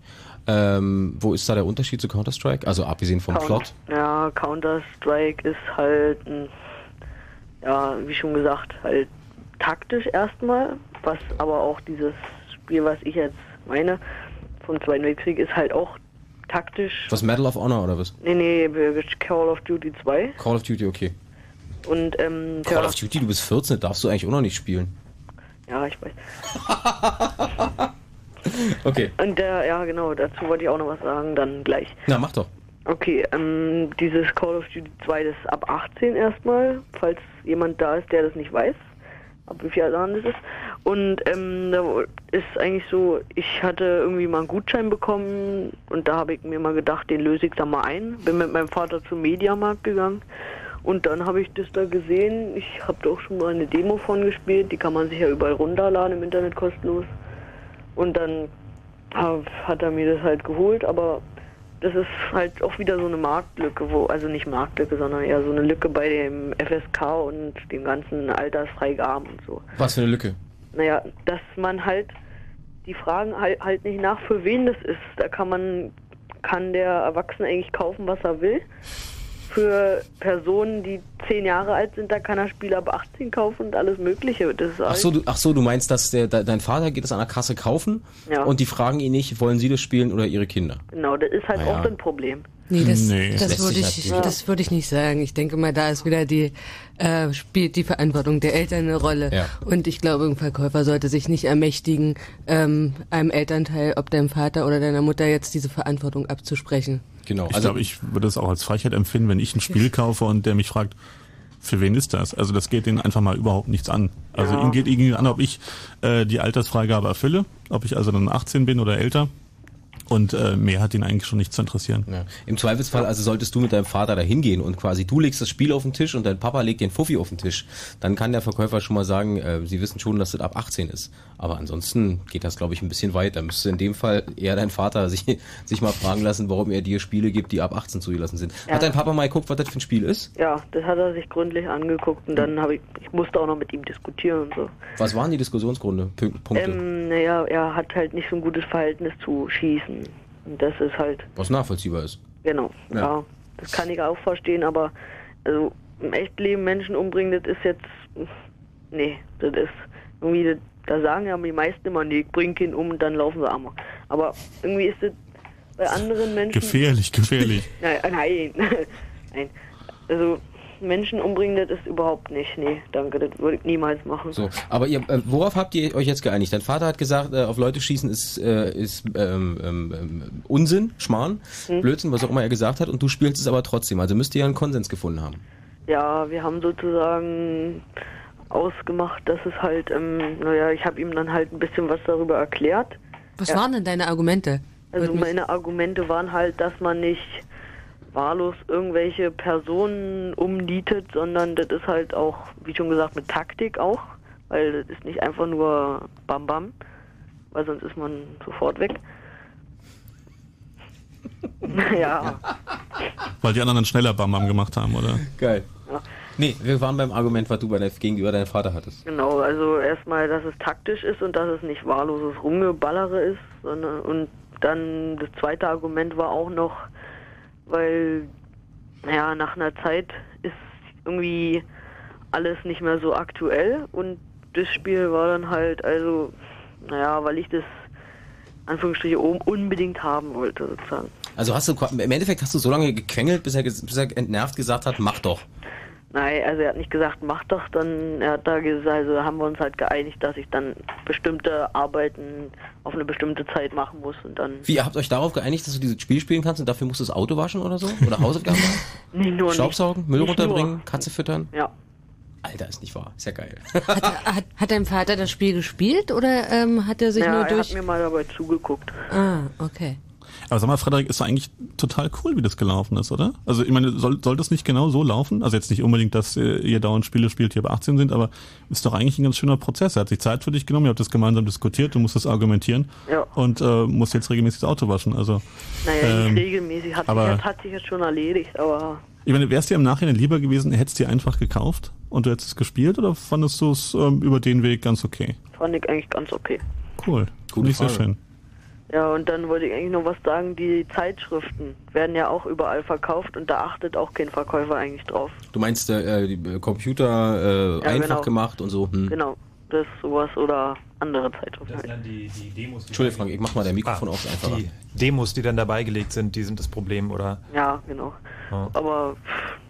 Ähm, wo ist da der Unterschied zu Counter-Strike? Also abgesehen vom Count- Plot? Ja, Counter-Strike ist halt, ein, ja, wie schon gesagt, halt taktisch erstmal, was aber auch dieses Spiel, was ich jetzt meine, vom Zweiten Weltkrieg, ist halt auch taktisch. Was, Medal of Honor oder was? Nee, nee, Call of Duty 2. Call of Duty, okay. Und, ähm, Call ja, of Duty, du bist 14, darfst du eigentlich auch noch nicht spielen. Ja, ich weiß. Okay. Und äh, ja, genau, dazu wollte ich auch noch was sagen, dann gleich. Na, mach doch. Okay, ähm, dieses Call of Duty 2 das ist ab 18 erstmal, falls jemand da ist, der das nicht weiß, ab wie viel Jahren das ist. Und ähm, da ist eigentlich so, ich hatte irgendwie mal einen Gutschein bekommen und da habe ich mir mal gedacht, den löse ich da mal ein. Bin mit meinem Vater zum Mediamarkt gegangen und dann habe ich das da gesehen. Ich habe da auch schon mal eine Demo von gespielt, die kann man sich ja überall runterladen im Internet kostenlos. Und dann hab, hat er mir das halt geholt, aber das ist halt auch wieder so eine Marktlücke, wo, also nicht Marktlücke, sondern eher so eine Lücke bei dem FSK und dem ganzen Altersfreigaben und so. Was für eine Lücke. Naja, dass man halt, die fragen halt, halt nicht nach, für wen das ist. Da kann man, kann der Erwachsene eigentlich kaufen, was er will. Für Personen, die zehn Jahre alt sind, da kann er Spiele ab 18 kaufen und alles Mögliche. Das Ach so, du, ach so, du meinst, dass der, de, dein Vater geht es an der Kasse kaufen Ja. und die fragen ihn nicht, wollen sie das spielen oder ihre Kinder? Genau, das ist halt Naja. auch ein Problem. Nee, das, Nee. das, Lässt würde ich, das würde ich nicht sagen. Ich denke mal, da ist wieder die, äh, spielt die Verantwortung der Eltern eine Rolle. Ja. Und ich glaube, ein Verkäufer sollte sich nicht ermächtigen, ähm, einem Elternteil, ob deinem Vater oder deiner Mutter jetzt diese Verantwortung abzusprechen. Genau. Ich also- glaube, ich würde es auch als Frechheit empfinden, wenn ich ein Spiel kaufe und der mich fragt, für wen ist das? Also das geht denen einfach mal überhaupt nichts an. Also Ja. ihm geht irgendwie an, ob ich äh, die Altersfreigabe erfülle, ob ich also dann 18 bin oder älter. Und äh, mehr hat ihn eigentlich schon nicht zu interessieren. Ja. Im Zweifelsfall, also solltest du mit deinem Vater da hingehen und quasi du legst das Spiel auf den Tisch und dein Papa legt den Fuffi auf den Tisch, dann kann der Verkäufer schon mal sagen, äh, sie wissen schon, dass das ab 18 ist. Aber ansonsten geht das, glaube ich, ein bisschen weiter. Müsste in dem Fall eher dein Vater sich, sich mal fragen lassen, warum er dir Spiele gibt, die ab 18 zugelassen sind. Ja. Hat dein Papa mal geguckt, was das für ein Spiel ist? Ja, das hat er sich gründlich angeguckt und dann habe ich, ich musste auch noch mit ihm diskutieren und so. Was waren die Diskussionsgründe? Pün- Punkte? Ähm, naja, er hat halt nicht so ein gutes Verhältnis zu Schießen. Und das ist halt, was nachvollziehbar ist. genau, Ja. ja. das kann ich auch verstehen, aber also im Echtleben Menschen umbringen, das ist jetzt, nee, das ist irgendwie, das, da sagen ja die meisten immer, nee, ich bring ihn um und dann laufen sie amok. Aber irgendwie ist das bei anderen Menschen... Gefährlich, gefährlich. Nein, nein, nein. Also Menschen umbringen, das ist überhaupt nicht. Nee, danke, das würde ich niemals machen. So, aber ihr, äh, worauf habt ihr euch jetzt geeinigt? Dein Vater hat gesagt, äh, auf Leute schießen ist, äh, ist ähm, ähm, ähm, Unsinn, Schmarrn, Hm. Blödsinn, was auch immer er gesagt hat, und du spielst es aber trotzdem. Also müsst ihr ja einen Konsens gefunden haben. Ja, wir haben sozusagen ausgemacht, dass es halt, ähm, naja, ich habe ihm dann halt ein bisschen was darüber erklärt. Was Ja. waren denn deine Argumente? Also Würde mich- meine Argumente waren halt, dass man nicht wahllos irgendwelche Personen umnietet, sondern das ist halt auch, wie schon gesagt, mit Taktik auch, weil das ist nicht einfach nur Bam Bam, weil sonst ist man sofort weg. ja, Weil die anderen dann schneller Bam Bam gemacht haben, oder? Geil. Nee, wir waren beim Argument, was du bei der, gegenüber deinem Vater hattest. genau, also erstmal, dass es taktisch ist und dass es nicht wahlloses Rumgeballere ist, sondern und dann das zweite Argument war auch noch, weil, naja, nach einer Zeit ist irgendwie alles nicht mehr so aktuell und das Spiel war dann halt, also, naja, weil ich das Anführungsstriche un- unbedingt haben wollte, sozusagen. Also hast du im Endeffekt hast du so lange gequengelt, bis er, bis er entnervt gesagt hat, mach doch. Nein, also er hat nicht gesagt, mach doch, dann er hat da gesagt, also haben wir uns halt geeinigt, dass ich dann bestimmte Arbeiten auf eine bestimmte Zeit machen muss und dann Wie, ihr habt euch darauf geeinigt, dass du dieses Spiel spielen kannst und dafür musst du das Auto waschen oder so? Oder Hausaufgaben machen? nicht nur Staubsaugen, nicht, Müll nicht runterbringen, Nur. Katze füttern? Ja. Alter, ist nicht wahr. Ist ja geil. Hat, hat dein Vater das Spiel gespielt oder ähm, hat er sich ja, nur er durch... hat mir mal dabei zugeguckt. Ah, okay. Aber sag mal, Frederik, ist doch eigentlich total cool, wie das gelaufen ist, oder? Also ich meine, soll, soll das nicht genau so laufen? Also jetzt nicht unbedingt, dass äh, ihr dauernd Spiele spielt, die ab 18 sind, aber ist doch eigentlich ein ganz schöner Prozess. Er hat sich Zeit für dich genommen, ihr habt das gemeinsam diskutiert, du musst das argumentieren Ja. und äh, musst jetzt regelmäßig das Auto waschen. Also Naja, ähm, nicht regelmäßig, hat, aber- sich, hat sich jetzt schon erledigt, aber ich meine, wär's dir im Nachhinein lieber gewesen, hättest dir einfach gekauft und du hättest es gespielt oder fandest du es ähm, über den Weg ganz okay? fand ich eigentlich ganz okay. Cool. Gute Nicht sehr schön. Ja, und dann wollte ich eigentlich noch was sagen, die Zeitschriften werden ja auch überall verkauft und da achtet auch kein Verkäufer eigentlich drauf. Du meinst äh, die äh, Computer äh, Ja, einfach genau. gemacht und so? Hm. Genau, das sowas oder andere Zeitschriften. Das sind dann die, die Demos, die Entschuldigung, Frank, ich mach mal dein Mikrofon aus einfacher. Die Demos, die dann dabei gelegt sind, die sind das Problem, oder? Ja, genau. Ja. Aber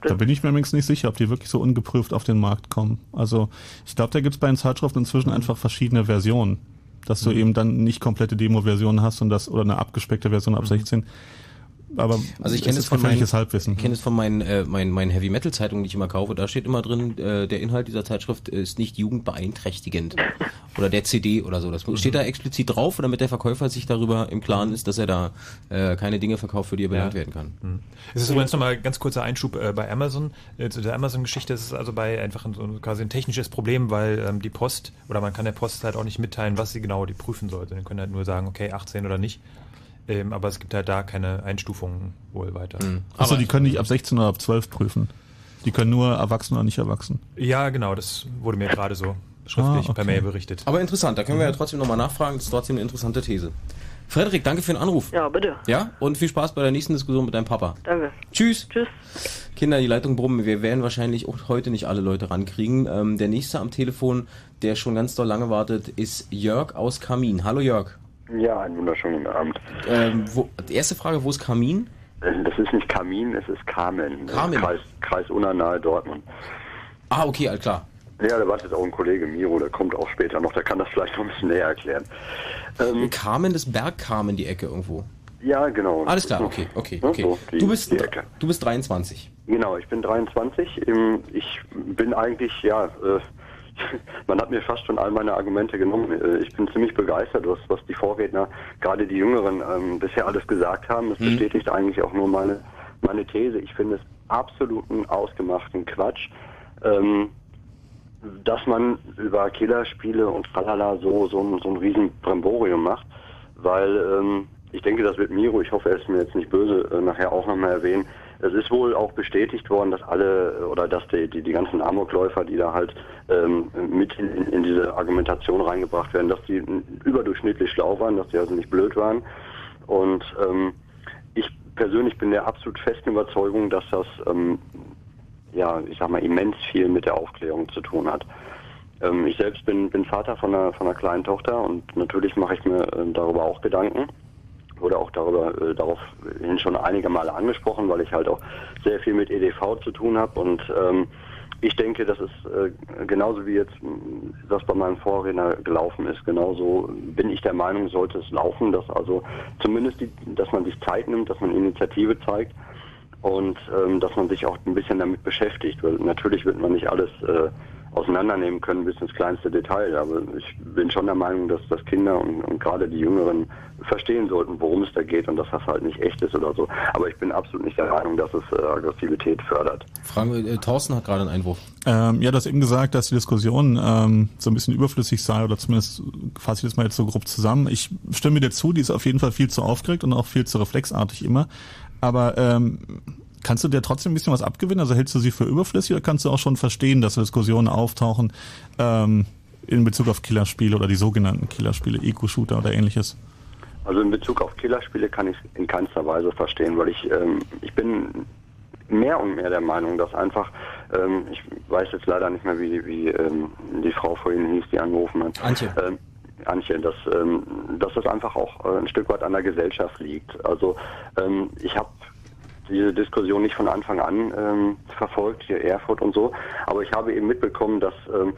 Da bin ich mir übrigens nicht sicher, ob die wirklich so ungeprüft auf den Markt kommen. Also ich glaube, da gibt's bei den Zeitschriften inzwischen einfach verschiedene Versionen. Dass du Mhm. eben dann nicht komplette Demo-Versionen hast und das oder eine abgespeckte Version ab 16. Aber Also ich kenne es ist von meinen, Halbwissen. ich kenne es von meinen, äh, meinen, meinen Heavy Metal Zeitungen, die ich immer kaufe. Da steht immer drin, äh, der Inhalt dieser Zeitschrift ist nicht jugendbeeinträchtigend oder der CD oder so. Das steht da explizit drauf, damit der Verkäufer sich darüber im Klaren ist, dass er da äh, keine Dinge verkauft, für die er benannt werden kann. Hm. Es ist übrigens nochmal ganz kurzer Einschub äh, bei Amazon. Äh, zu der Amazon-Geschichte ist es also bei einfach ein, so quasi ein technisches Problem, weil ähm, die Post oder man kann der Post halt auch nicht mitteilen, was sie genau die prüfen sollte. Die können halt nur sagen, okay, 18 oder nicht. Ähm, aber es gibt halt da keine Einstufungen wohl weiter. Achso, die können nicht ab 16 oder ab 12 prüfen. Die können nur erwachsen oder nicht erwachsen. Ja, genau, das wurde mir gerade so schriftlich Ah, okay. per Mail berichtet. Aber interessant, da können wir ja trotzdem nochmal nachfragen. Das ist trotzdem eine interessante These. Frederik, danke für den Anruf. Ja, bitte. Ja, und viel Spaß bei der nächsten Diskussion mit deinem Papa. Danke. Tschüss. Tschüss. Kinder, die Leitung brummen. Wir werden wahrscheinlich auch heute nicht alle Leute rankriegen. Ähm, der nächste am Telefon, der schon ganz doll lange wartet, ist Jörg aus Kamin. Hallo Jörg. Ja, einen wunderschönen Abend. Ähm, wo, die erste Frage, wo ist Kamin? Äh, Das ist nicht Kamin, es ist Kamen. Kamen. Kreis, Kreis Unna nahe Dortmund. Ah, okay, all klar. Ja, da wartet auch ein Kollege Miro, der kommt auch später noch, der kann das vielleicht noch ein bisschen näher erklären. Ähm, Kamen, das Berg Kamen, die Ecke irgendwo. ja, genau. Alles klar, okay, okay, okay. so, die- Du bist, die Ecke. du bist 23. Genau, ich bin 23. Ähm, Ich bin eigentlich, ja, äh, man hat mir fast schon all meine Argumente genommen. Äh, Ich bin ziemlich begeistert, was, was die Vorredner, gerade die Jüngeren, ähm, bisher alles gesagt haben. Das bestätigt eigentlich auch nur meine, meine These. Ich finde es absoluten ausgemachten Quatsch. Ähm, dass man über Killerspiele und tralala so, so, ein- so ein riesen Bremborium macht, weil ähm, ich denke, das wird Miro, ich hoffe, er ist mir jetzt nicht böse, äh, nachher auch nochmal erwähnen. Es ist wohl auch bestätigt worden, dass alle äh, oder dass die, die, die ganzen Amokläufer, die da halt ähm, mit in, in, diese Argumentation reingebracht werden, dass die überdurchschnittlich schlau waren, dass die also nicht blöd waren. Und ähm, ich persönlich bin der absolut festen Überzeugung, dass das ähm, ja, ich sag mal, immens viel mit der Aufklärung zu tun hat. Ähm, ich selbst bin, bin Vater von einer, von einer kleinen Tochter und natürlich mache ich mir äh, darüber auch Gedanken. Wurde auch darüber äh, daraufhin schon einige Male angesprochen, weil ich halt auch sehr viel mit EDV zu tun habe und ähm, ich denke, das ist äh, genauso wie jetzt das bei meinem Vorredner gelaufen ist. Genauso bin ich der Meinung, sollte es laufen, dass also zumindest die, dass man sich Zeit nimmt, dass man Initiative zeigt und ähm, dass man sich auch ein bisschen damit beschäftigt, weil natürlich wird man nicht alles äh, auseinandernehmen können bis ins kleinste Detail, aber ich bin schon der Meinung, dass das Kinder und, und gerade die Jüngeren verstehen sollten, worum es da geht und dass das halt nicht echt ist oder so. Aber ich bin absolut nicht der Meinung, dass es äh, Aggressivität fördert. Frage, äh, Thorsten hat gerade einen Einwurf. Ähm, ja, du hast eben gesagt, dass die Diskussion ähm, so ein bisschen überflüssig sei oder zumindest fasse ich das mal jetzt so grob zusammen. Ich stimme dir zu, die ist auf jeden Fall viel zu aufgeregt und auch viel zu reflexartig immer. Aber ähm, kannst du dir trotzdem ein bisschen was abgewinnen? Also hältst du sie für überflüssig oder kannst du auch schon verstehen, dass Diskussionen auftauchen ähm, in Bezug auf Killerspiele oder die sogenannten Killerspiele, Eco-Shooter oder ähnliches? Also in Bezug auf Killerspiele kann ich es in keinster Weise verstehen, weil ich ähm, ich bin mehr und mehr der Meinung, dass einfach ähm, ich weiß jetzt leider nicht mehr, wie, wie ähm, die Frau vorhin hieß, die angerufen hat. Antje. Ähm, Antje, dass, ähm, dass das einfach auch äh, ein Stück weit an der Gesellschaft liegt. Also ähm, ich habe diese Diskussion nicht von Anfang an ähm, verfolgt, hier Erfurt und so, aber ich habe eben mitbekommen, dass ähm,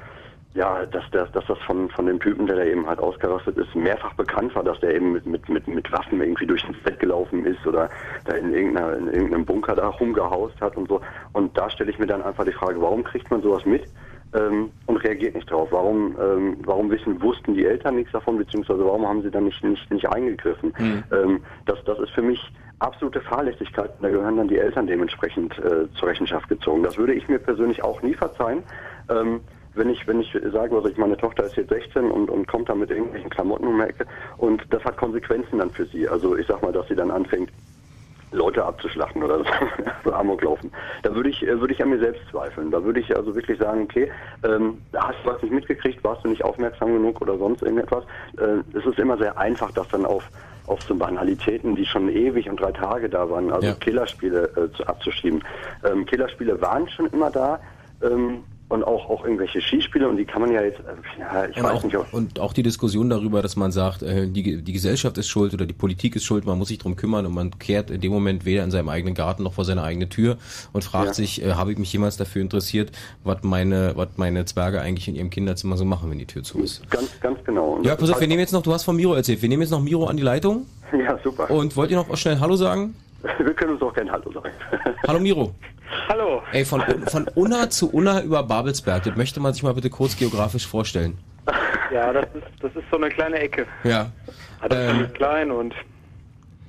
ja, dass, dass, dass das von, von dem Typen, der da eben halt ausgerastet ist, mehrfach bekannt war, dass der eben mit, mit, mit, mit Waffen irgendwie durch ins Bett gelaufen ist oder da in, irgendeiner, in irgendeinem Bunker da rumgehaust hat und so. Und da stelle ich mir dann einfach die Frage, warum kriegt man sowas mit ähm, und reagiert nicht drauf? Warum, ähm, warum wissen, wussten die Eltern nichts davon, beziehungsweise warum haben sie dann nicht, nicht, nicht eingegriffen? Ähm, das, das ist für mich absolute Fahrlässigkeit. Da gehören dann die Eltern dementsprechend äh, zur Rechenschaft gezogen. Das würde ich mir persönlich auch nie verzeihen. Ähm, wenn ich, wenn ich sage, also ich, meine Tochter ist jetzt 16 und, und kommt dann mit irgendwelchen Klamotten um die Ecke und das hat Konsequenzen dann für sie. Also ich sag mal, dass sie dann anfängt, Leute abzuschlachten oder so, Amok laufen. Da würde ich, äh, würde ich an mir selbst zweifeln. Da würde ich also wirklich sagen, okay, ähm, hast du was nicht mitgekriegt, warst du nicht aufmerksam genug oder sonst irgendetwas. Äh, es ist immer sehr einfach, das dann auf auf so Banalitäten, die schon ewig und drei Tage da waren, also Ja. Killerspiele äh, zu, abzuschieben. Ähm, Killerspiele waren schon immer da. Ähm, und auch, auch irgendwelche Skispiele und die kann man ja jetzt, äh, ja, ich und, weiß auch, nicht, ob, und auch die Diskussion darüber, dass man sagt, äh, die, die Gesellschaft ist schuld oder die Politik ist schuld, man muss sich drum kümmern und man kehrt in dem Moment weder in seinem eigenen Garten noch vor seine eigene Tür und fragt Ja. sich, äh, habe ich mich jemals dafür interessiert, was meine, was meine Zwerge eigentlich in ihrem Kinderzimmer so machen, wenn die Tür zu ist. ganz, ganz genau. Und Ja, pass auf, wir nehmen jetzt noch, du hast von Miro erzählt, wir nehmen jetzt noch Miro an die Leitung Ja, super. und wollt ihr noch schnell Hallo sagen? Wir können uns auch gerne Hallo sagen. Hallo Miro. Hallo. Ey, von, von Unna zu Unna über Babelsberg, das möchte man sich mal bitte kurz geografisch vorstellen. Ja, das ist, das ist so eine kleine Ecke. Ja. Das Ähm, klein und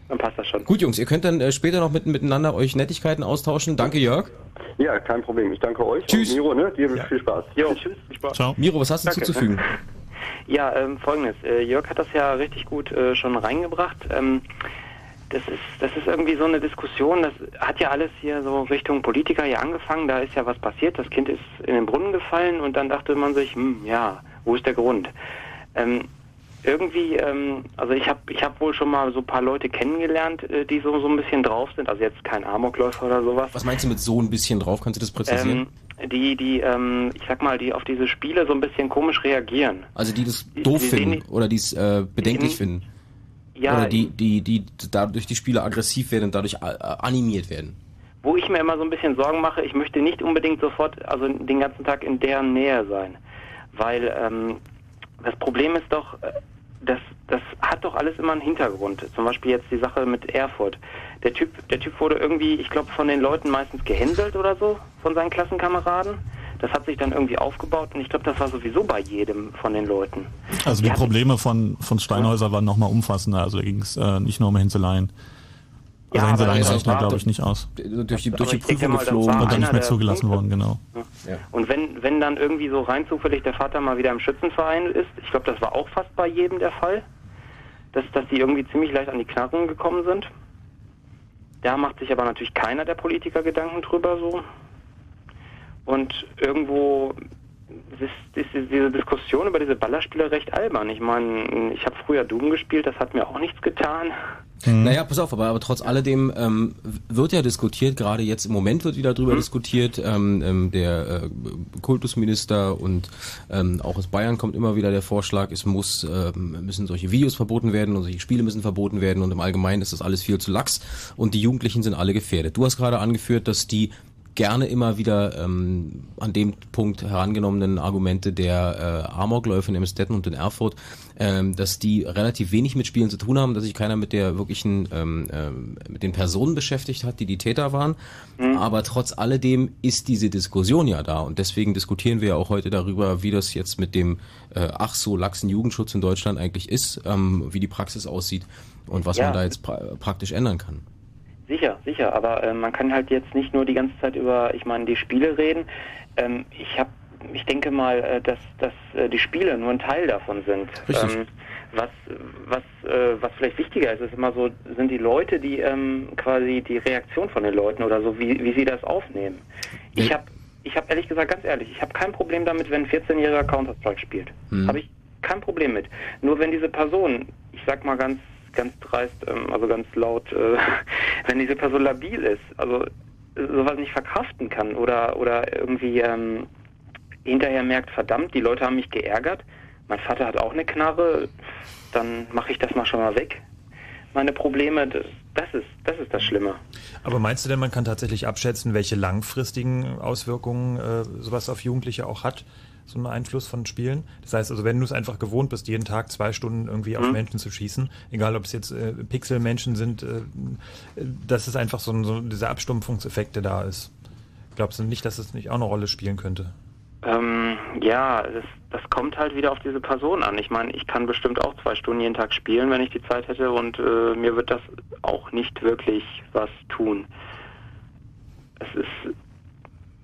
dann passt das schon. Gut, Jungs, ihr könnt dann äh, später noch mit, miteinander euch Nettigkeiten austauschen. Danke, Jörg. Ja, kein Problem. Ich danke euch. Tschüss. Und Miro, ne? Dir viel Spaß. Jo, tschüss. Viel Spaß. Ciao. Miro, was hast du Danke. zuzufügen? Ja, ähm, folgendes. Äh, Jörg hat das ja richtig gut äh, schon reingebracht. Ähm, das ist, das ist irgendwie so eine Diskussion, das hat ja alles hier so Richtung Politiker hier angefangen, da ist ja was passiert, das Kind ist in den Brunnen gefallen und dann dachte man sich, hm, ja, wo ist der Grund? Ähm, irgendwie, ähm, also ich habe ich hab wohl schon mal so ein paar Leute kennengelernt, äh, die so, so ein bisschen drauf sind, also jetzt kein Amokläufer oder sowas. Was meinst du mit so ein bisschen drauf? Kannst du das präzisieren? Ähm, die, die, ähm, ich sag mal, die auf diese Spiele so ein bisschen komisch reagieren. also die das doof die finden sehen oder die es äh, bedenklich Die- finden. Ja, oder die, die, die dadurch die Spieler aggressiv werden und dadurch äh, animiert werden. wo ich mir immer so ein bisschen Sorgen mache, ich möchte nicht unbedingt sofort, also den ganzen Tag in deren Nähe sein. Weil ähm, das Problem ist doch, äh, das, das hat doch alles immer einen Hintergrund. Zum Beispiel jetzt die Sache mit Erfurt. Der Typ, der Typ wurde irgendwie, ich glaube, von den Leuten meistens gehänselt oder so, von seinen Klassenkameraden. Das hat sich dann irgendwie aufgebaut und ich glaube, das war sowieso bei jedem von den Leuten. Also die Ja. Probleme von, von Steinhäuser waren nochmal umfassender, also da ging es äh, nicht nur um Hinseleien. Also Ja, Hinseleien aber- reichen da glaube ich nicht aus. Durch die, Aber durch die Prüfung mal, das geflogen. Und dann nicht mehr zugelassen Punkte. worden, genau. Ja. Und wenn, wenn dann irgendwie so rein zufällig der Vater mal wieder im Schützenverein ist, ich glaube, das war auch fast bei jedem der Fall, dass, dass die irgendwie ziemlich leicht an die Knarren gekommen sind. Da macht sich aber natürlich keiner der Politiker Gedanken drüber so. Und irgendwo ist, diese Diskussion über diese Ballerspiele recht albern. Ich meine, ich habe früher Doom gespielt, das hat mir auch nichts getan. Naja, pass auf, aber, aber trotz alledem ähm, wird ja diskutiert, gerade jetzt im Moment wird wieder drüber diskutiert, ähm, ähm, der äh, Kultusminister und ähm, auch aus Bayern kommt immer wieder der Vorschlag, es muss, ähm, müssen solche Videos verboten werden und solche Spiele müssen verboten werden und im Allgemeinen ist das alles viel zu lax und die Jugendlichen sind alle gefährdet. Du hast gerade angeführt, dass die gerne immer wieder ähm, an dem Punkt herangenommenen Argumente der äh, Amokläufe in Emstetten und in Erfurt, ähm, dass die relativ wenig mit Spielen zu tun haben, dass sich keiner mit der wirklichen, ähm, ähm, mit den Personen beschäftigt hat, die die Täter waren. Aber trotz alledem ist diese Diskussion ja da und deswegen diskutieren wir ja auch heute darüber, wie das jetzt mit dem äh, ach so laxen Jugendschutz in Deutschland eigentlich ist, ähm, wie die Praxis aussieht und was Ja. man da jetzt pra praktisch ändern kann. Sicher, sicher, aber äh, man kann halt jetzt nicht nur die ganze Zeit über, ich meine, die Spiele reden. Ähm, ich habe, ich denke mal, äh, dass, dass äh, die Spiele nur ein Teil davon sind. Richtig. Ähm, was, was, äh, was vielleicht wichtiger ist, ist immer so, sind die Leute, die ähm, quasi die Reaktion von den Leuten oder so, wie, wie sie das aufnehmen. Ich habe, ich habe ehrlich gesagt, ganz ehrlich, ich habe kein Problem damit, wenn ein 14-jähriger Counter-Strike spielt. Mhm. Habe ich kein Problem mit. Nur wenn diese Person, ich sag mal ganz ganz dreist, ähm, also ganz laut, äh, wenn diese Person labil ist, also äh, sowas nicht verkraften kann oder oder irgendwie ähm, hinterher merkt, verdammt, die Leute haben mich geärgert, mein Vater hat auch eine Knarre, dann mache ich das mal schon mal weg. Meine Probleme, das, das ist das ist das Schlimme. Aber meinst du denn, man kann tatsächlich abschätzen, welche langfristigen Auswirkungen äh, sowas auf Jugendliche auch hat? So ein Einfluss von Spielen. Das heißt also, wenn du es einfach gewohnt bist, jeden Tag zwei Stunden irgendwie auf Mhm. Menschen zu schießen, egal ob es jetzt äh, Pixelmenschen sind, äh, dass es einfach so, ein, so dieser Abstumpfungseffekt, der da ist. Glaubst du nicht, dass es nicht auch eine Rolle spielen könnte? Ähm, ja, das, das kommt halt wieder auf diese Person an. Ich meine, ich kann bestimmt auch zwei Stunden jeden Tag spielen, wenn ich die Zeit hätte und äh, mir wird das auch nicht wirklich was tun. Es ist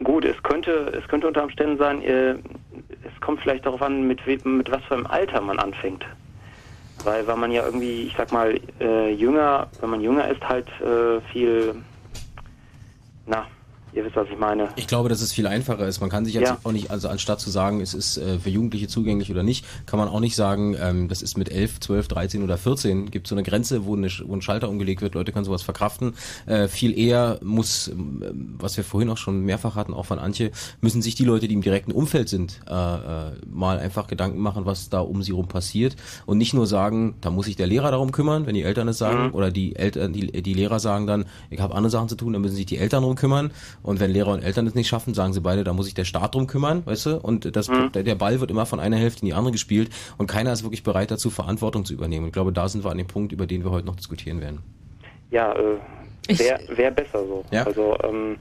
gut, es könnte, es könnte unter Umständen sein, äh, es kommt vielleicht darauf an, mit, mit was für einem Alter man anfängt. Weil, weil man ja irgendwie, ich sag mal, äh, jünger, wenn man jünger ist, halt äh, viel, na, Ihr wisst, was ich meine. Ich glaube, dass es viel einfacher ist. Man kann sich jetzt Ja. auch nicht, also anstatt zu sagen, es ist äh, für Jugendliche zugänglich oder nicht, kann man auch nicht sagen, ähm, das ist mit 11, 12, 13 oder 14. Gibt so eine Grenze, wo, eine, wo ein Schalter umgelegt wird. Leute können sowas verkraften. Äh, viel eher muss, ähm, was wir vorhin auch schon mehrfach hatten, auch von Antje, müssen sich die Leute, die im direkten Umfeld sind, äh, äh, mal einfach Gedanken machen, was da um sie rum passiert und nicht nur sagen, da muss sich der Lehrer darum kümmern, wenn die Eltern es sagen, Mhm. oder die Eltern, die, die Lehrer sagen dann, ich habe andere Sachen zu tun, dann müssen sich die Eltern drum kümmern. Und wenn Lehrer und Eltern es nicht schaffen, sagen sie beide, da muss sich der Staat drum kümmern, weißt du? Und das, Mhm. der, der Ball wird immer von einer Hälfte in die andere gespielt und keiner ist wirklich bereit dazu, Verantwortung zu übernehmen. Und ich glaube, da sind wir an dem Punkt, über den wir heute noch diskutieren werden. Ja, äh, wäre wär besser so. Ja. Also, ähm,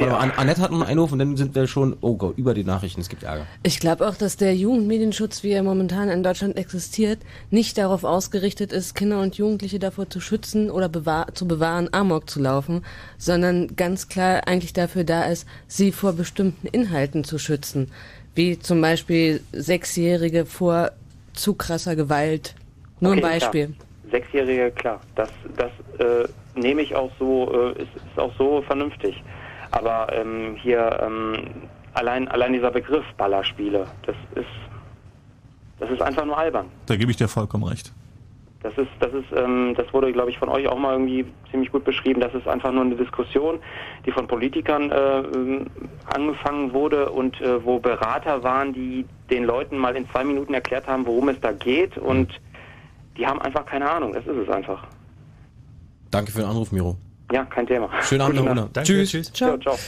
Mal, An Annette hat noch einen Einwurf und dann sind wir schon, oh Gott, über die Nachrichten, es gibt Ärger. Ich glaube auch, dass der Jugendmedienschutz, wie er momentan in Deutschland existiert, nicht darauf ausgerichtet ist, Kinder und Jugendliche davor zu schützen oder bewahr zu bewahren, Amok zu laufen, sondern ganz klar eigentlich dafür da ist, sie vor bestimmten Inhalten zu schützen, wie zum Beispiel Sechsjährige vor zu krasser Gewalt. Nur okay, ein Beispiel. Klar. Sechsjährige, klar. Das, das äh, nehme ich auch so, äh, ist, ist auch so vernünftig. Aber ähm, hier ähm, allein, allein dieser Begriff Ballerspiele, das ist, das ist einfach nur albern. Da gebe ich dir vollkommen recht. Das ist, das ist, ähm, das wurde, glaube ich, von euch auch mal irgendwie ziemlich gut beschrieben. Das ist einfach nur eine Diskussion, die von Politikern äh, ähm, angefangen wurde und äh, wo Berater waren, die den Leuten mal in zwei Minuten erklärt haben, worum es da geht und die haben einfach keine Ahnung. Das ist es einfach. Danke für den Anruf, Miro. Ja, kein Thema. Schönen Abend, Herr Nacht. Unna. Tschüss. Ciao, ciao.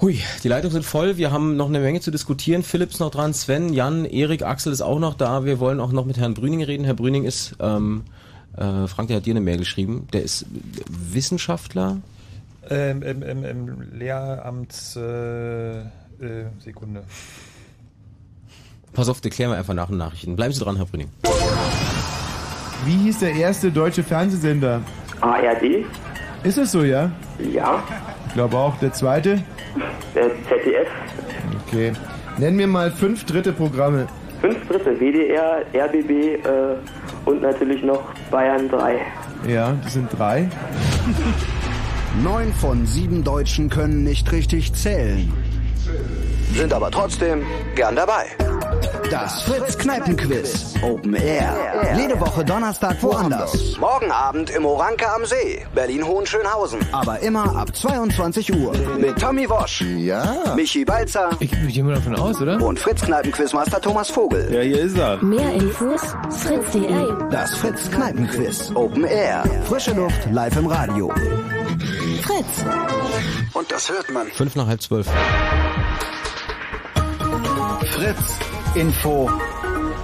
Hui, die Leitungen sind voll. Wir haben noch eine Menge zu diskutieren. Philipp ist noch dran, Sven, Jan, Erik, Axel ist auch noch da. Wir wollen auch noch mit Herrn Brüning reden. Herr Brüning ist, ähm, äh, Frank, der hat dir eine Mail geschrieben. Der ist Wissenschaftler. Ähm, ähm, ähm, ähm, Lehramts, äh, äh, Sekunde. Pass auf, den klären wir einfach nach den Nachrichten. Bleiben Sie dran, Herr Brüning. Wie hieß der erste deutsche Fernsehsender? ARD? Ist es so, ja? Ja. Ich glaube auch. Der zweite? Äh, ZDF? Okay. Nenn mir mal fünf dritte Programme. Fünf Dritte, WDR, RBB äh, und natürlich noch Bayern 3. Ja, das sind drei. Neun von sieben Deutschen können nicht richtig zählen. Sind aber trotzdem gern dabei. Das Fritz Kneipenquiz. Open Air. Jede Woche Donnerstag woanders. Morgen Abend im Oranke am See. Berlin-Hohenschönhausen. Aber immer ab 22 Uhr. Mit Tommy Wosch. Ja. Michi Balzer. Ich gehe mal davon aus, oder? Und Fritz Kneipenquizmaster Thomas Vogel. Ja, hier ist er. Mehr Infos fritz.de. Das Fritz Kneipenquiz. Open Air. Frische Luft live im Radio. Fritz. Und das hört man. Fünf nach halb zwölf. Fritz Info.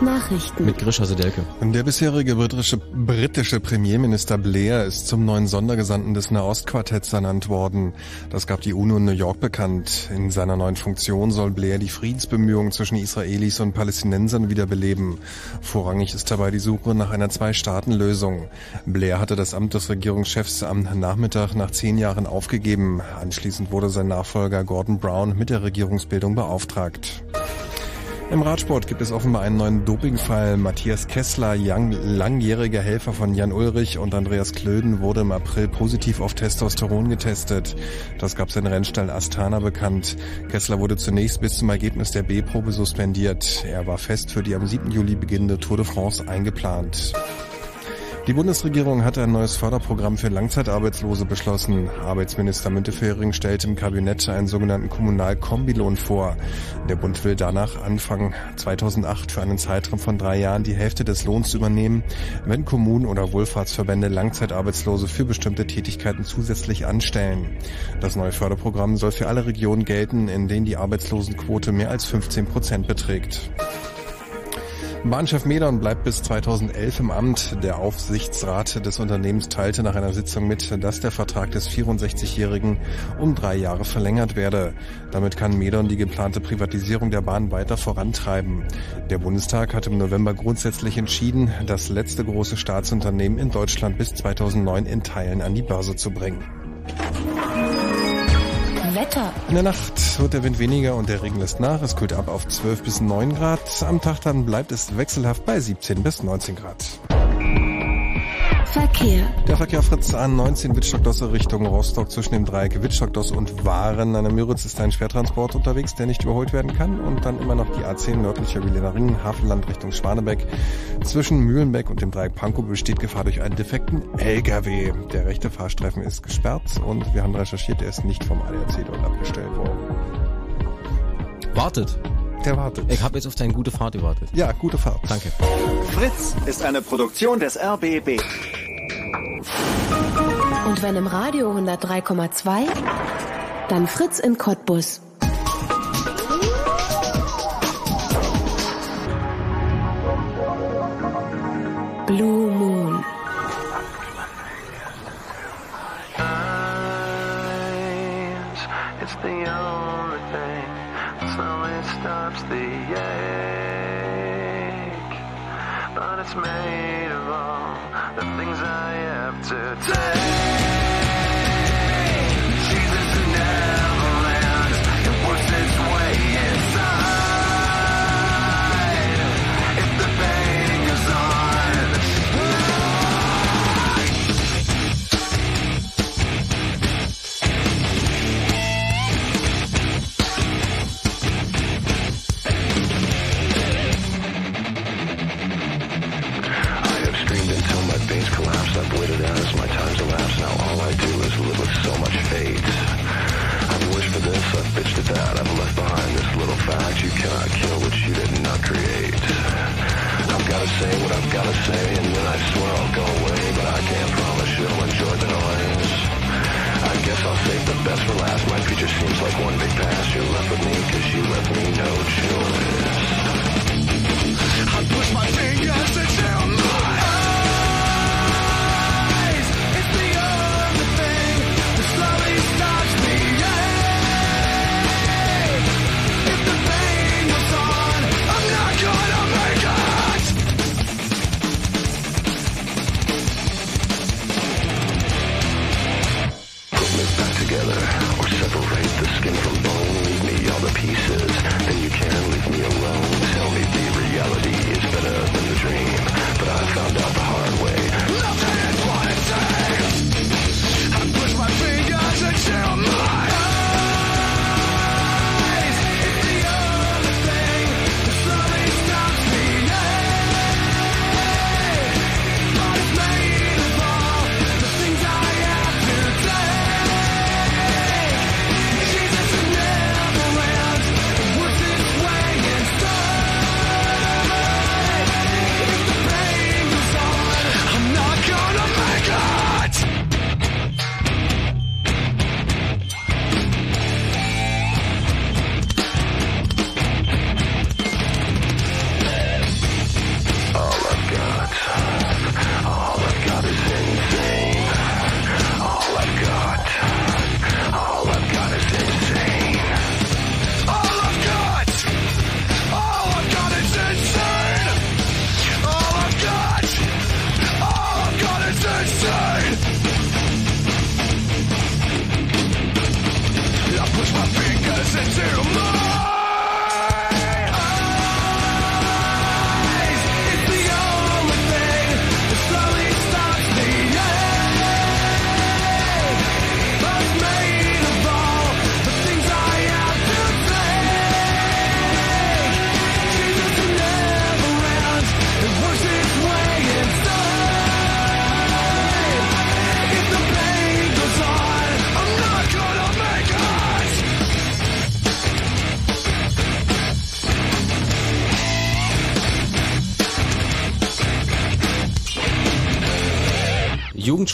Nachrichten. Mit Grisha Sedelke. Der bisherige britische, britische Premierminister Blair ist zum neuen Sondergesandten des Nahostquartetts ernannt worden. Das gab die UNO in New York bekannt. In seiner neuen Funktion soll Blair die Friedensbemühungen zwischen Israelis und Palästinensern wiederbeleben. Vorrangig ist dabei die Suche nach einer Zwei-Staaten-Lösung. Blair hatte das Amt des Regierungschefs am Nachmittag nach zehn Jahren aufgegeben. Anschließend wurde sein Nachfolger Gordon Brown mit der Regierungsbildung beauftragt. Im Radsport gibt es offenbar einen neuen Dopingfall. Matthias Kessler, langjähriger Helfer von Jan Ulrich und Andreas Klöden, wurde im April positiv auf Testosteron getestet. Das gab sein Rennstall Astana bekannt. Kessler wurde zunächst bis zum Ergebnis der B-Probe suspendiert. Er war fest für die am 7. Juli beginnende Tour de France eingeplant. Die Bundesregierung hat ein neues Förderprogramm für Langzeitarbeitslose beschlossen. Arbeitsminister Müntefering stellte im Kabinett einen sogenannten Kommunalkombilohn vor. Der Bund will danach Anfang 2008 für einen Zeitraum von drei Jahren die Hälfte des Lohns übernehmen, wenn Kommunen oder Wohlfahrtsverbände Langzeitarbeitslose für bestimmte Tätigkeiten zusätzlich anstellen. Das neue Förderprogramm soll für alle Regionen gelten, in denen die Arbeitslosenquote mehr als 15 Prozent beträgt. Bahnchef Medon bleibt bis 2011 im Amt. Der Aufsichtsrat des Unternehmens teilte nach einer Sitzung mit, dass der Vertrag des 64-Jährigen um drei Jahre verlängert werde. Damit kann Medon die geplante Privatisierung der Bahn weiter vorantreiben. Der Bundestag hat im November grundsätzlich entschieden, das letzte große Staatsunternehmen in Deutschland bis 2009 in Teilen an die Börse zu bringen. Wetter. In der Nacht wird der Wind weniger und der Regen lässt nach. Es kühlt ab auf 12 bis 9 Grad. Am Tag dann bleibt es wechselhaft bei 17 bis 19 Grad. Verkehr. Der Verkehr auf Fritz A19 Wittstockdosse Richtung Rostock zwischen dem Dreieck Wittstockdoss und Waren an der Müritz ist ein Schwertransport unterwegs, der nicht überholt werden kann und dann immer noch die A10 nördlicher Berliner Ring, Hafenland Richtung Schwanebeck. Zwischen Mühlenbeck und dem Dreieck Pankow besteht Gefahr durch einen defekten LKW. Der rechte Fahrstreifen ist gesperrt und wir haben recherchiert, er ist nicht vom ADAC dort abgestellt worden. Wartet. Der wartet. Ich habe jetzt auf deine gute Fahrt gewartet. Ja, gute Fahrt. Danke. Fritz ist eine Produktion des RBB. Und wenn im Radio 103,2, dann Fritz in Cottbus. Blue Moon. It's made of all the things I have to take.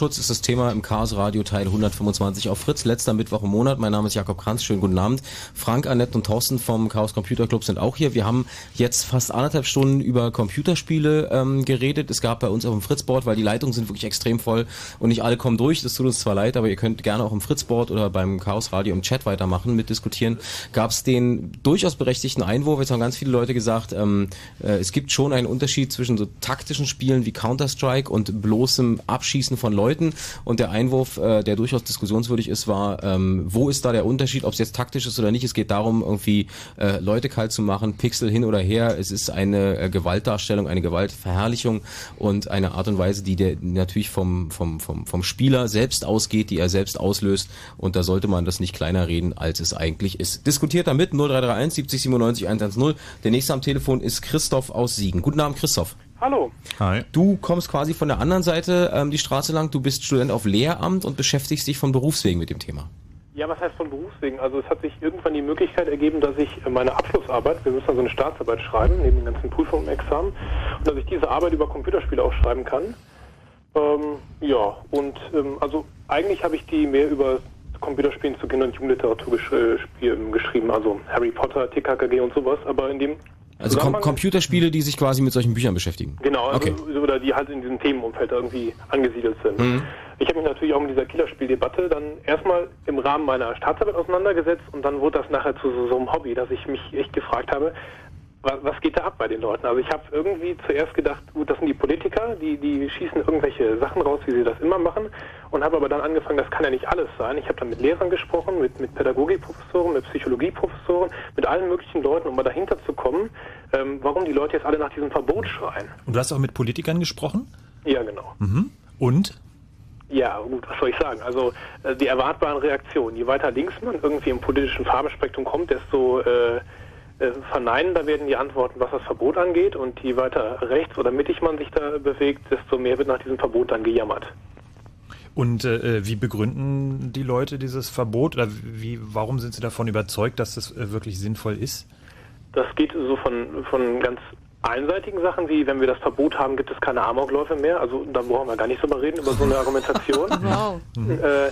Jugendschutz ist das Thema im Chaos Radio Teil 125 auf Fritz. Letzter Mittwoch im Monat. Mein Name ist Jakob Kranz. Schönen guten Abend. Frank, Annette und Thorsten vom Chaos Computer Club sind auch hier. Wir haben jetzt fast anderthalb Stunden über Computerspiele ähm, geredet. Es gab bei uns auf dem Fritzboard, weil die Leitungen sind wirklich extrem voll und nicht alle kommen durch. Das tut uns zwar leid, aber ihr könnt gerne auch im Fritzboard oder beim Chaos Radio im Chat weitermachen, mitdiskutieren. Gab es den durchaus berechtigten Einwurf. Jetzt haben ganz viele Leute gesagt, ähm, äh, es gibt schon einen Unterschied zwischen so taktischen Spielen wie Counter-Strike und bloßem Abschießen von Leuten und der Einwurf, äh, der durchaus diskussionswürdig ist, war, ähm, wo ist da der Unterschied, ob es jetzt taktisch ist oder nicht. Es geht darum, irgendwie äh, Leute kalt zu machen, Pixel hin oder her. Es ist eine äh, Gewaltdarstellung, eine Gewaltverherrlichung und eine Art und Weise, die der natürlich vom, vom, vom, vom Spieler selbst ausgeht, die er selbst auslöst und da sollte man das nicht kleiner reden, als es eigentlich ist. Diskutiert damit 0331 70 97 110. Der nächste am Telefon ist Christoph aus Siegen. Guten Abend, Christoph. Hallo. Hi. Du kommst quasi von der anderen Seite ähm, die Straße lang. Du bist Student auf Lehramt und beschäftigst dich von Berufswegen mit dem Thema. Ja, was heißt von Berufswegen? Also es hat sich irgendwann die Möglichkeit ergeben, dass ich äh, meine Abschlussarbeit, wir müssen also eine Staatsarbeit schreiben, neben den ganzen Prüfungen und Examen, und dass ich diese Arbeit über Computerspiele auch schreiben kann. Ähm, ja, und ähm, also eigentlich habe ich die mehr über Computerspielen zu Kinder- und Jugendliteratur gesch äh, geschrieben, also Harry Potter, TKKG und sowas, aber in dem Also Com Computerspiele, die sich quasi mit solchen Büchern beschäftigen. Genau, also, Okay. oder die halt in diesem Themenumfeld irgendwie angesiedelt sind. Mhm. Ich habe mich natürlich auch mit dieser Killerspieldebatte dann erstmal im Rahmen meiner Staatsarbeit auseinandergesetzt und dann wurde das nachher zu so, so einem Hobby, dass ich mich echt gefragt habe, was, was geht da ab bei den Leuten? Also ich habe irgendwie zuerst gedacht, gut, das sind die Politiker, die, die schießen irgendwelche Sachen raus, wie sie das immer machen und habe aber dann angefangen, das kann ja nicht alles sein. Ich habe dann mit Lehrern gesprochen, mit, mit Pädagogikprofessoren, mit Psychologieprofessoren, mit allen möglichen Leuten, um mal dahinter zu kommen, ähm, warum die Leute jetzt alle nach diesem Verbot schreien. Und du hast auch mit Politikern gesprochen? Ja, genau. Mhm. Und? Ja, gut, was soll ich sagen? Also äh, die erwartbaren Reaktionen. Je weiter links man irgendwie im politischen Farbenspektrum kommt, desto äh, äh, verneinender werden die Antworten, was das Verbot angeht. Und je weiter rechts oder mittig man sich da bewegt, desto mehr wird nach diesem Verbot dann gejammert. Und äh, wie begründen die Leute dieses Verbot? Oder wie, warum sind sie davon überzeugt, dass das äh, wirklich sinnvoll ist? Das geht so von, von ganz einseitigen Sachen wie, wenn wir das Verbot haben, gibt es keine Amokläufe mehr. Also da brauchen wir gar nicht drüber reden, über so eine Argumentation. Wow. äh,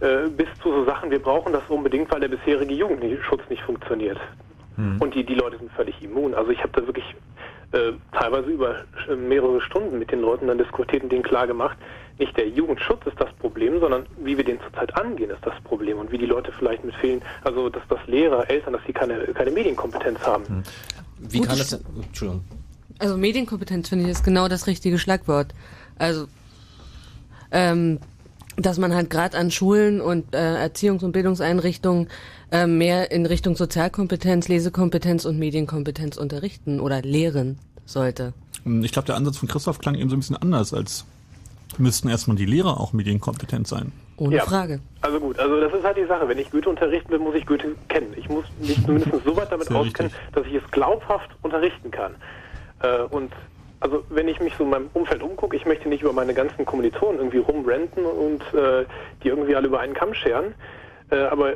äh, bis zu so Sachen, wir brauchen das unbedingt, weil der bisherige Jugendschutz nicht funktioniert. Und die, die Leute sind völlig immun. Also ich habe da wirklich äh, teilweise über äh, mehrere Stunden mit den Leuten dann diskutiert und denen klar gemacht, nicht der Jugendschutz ist das Problem, sondern wie wir den zurzeit angehen, ist das Problem. Und wie die Leute vielleicht mit vielen, also dass das Lehrer, Eltern, dass sie keine, keine Medienkompetenz haben. Wie kann das denn? Entschuldigung. Also Medienkompetenz finde ich ist genau das richtige Schlagwort. Also ähm, dass man halt gerade an Schulen und äh, Erziehungs- und Bildungseinrichtungen äh, mehr in Richtung Sozialkompetenz, Lesekompetenz und Medienkompetenz unterrichten oder lehren sollte. Ich glaube, der Ansatz von Christoph klang eben so ein bisschen anders, als müssten erstmal die Lehrer auch medienkompetent sein. Ohne Ja. Frage. Also gut, also das ist halt die Sache. Wenn ich Goethe unterrichten will, muss ich Goethe kennen. Ich muss mich zumindest so weit damit Sehr auskennen, dass ich es glaubhaft unterrichten kann. Äh, und also wenn ich mich so in meinem Umfeld umgucke, ich möchte nicht über meine ganzen Kommilitonen irgendwie rumrenten und äh, die irgendwie alle über einen Kamm scheren. Äh, aber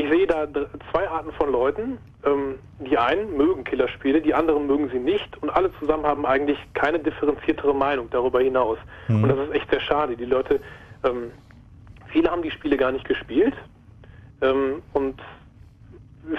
ich sehe da zwei Arten von Leuten. Ähm, die einen mögen Killerspiele, die anderen mögen sie nicht und alle zusammen haben eigentlich keine differenziertere Meinung darüber hinaus. Mhm. Und das ist echt sehr schade. Die Leute, ähm, viele haben die Spiele gar nicht gespielt ähm, und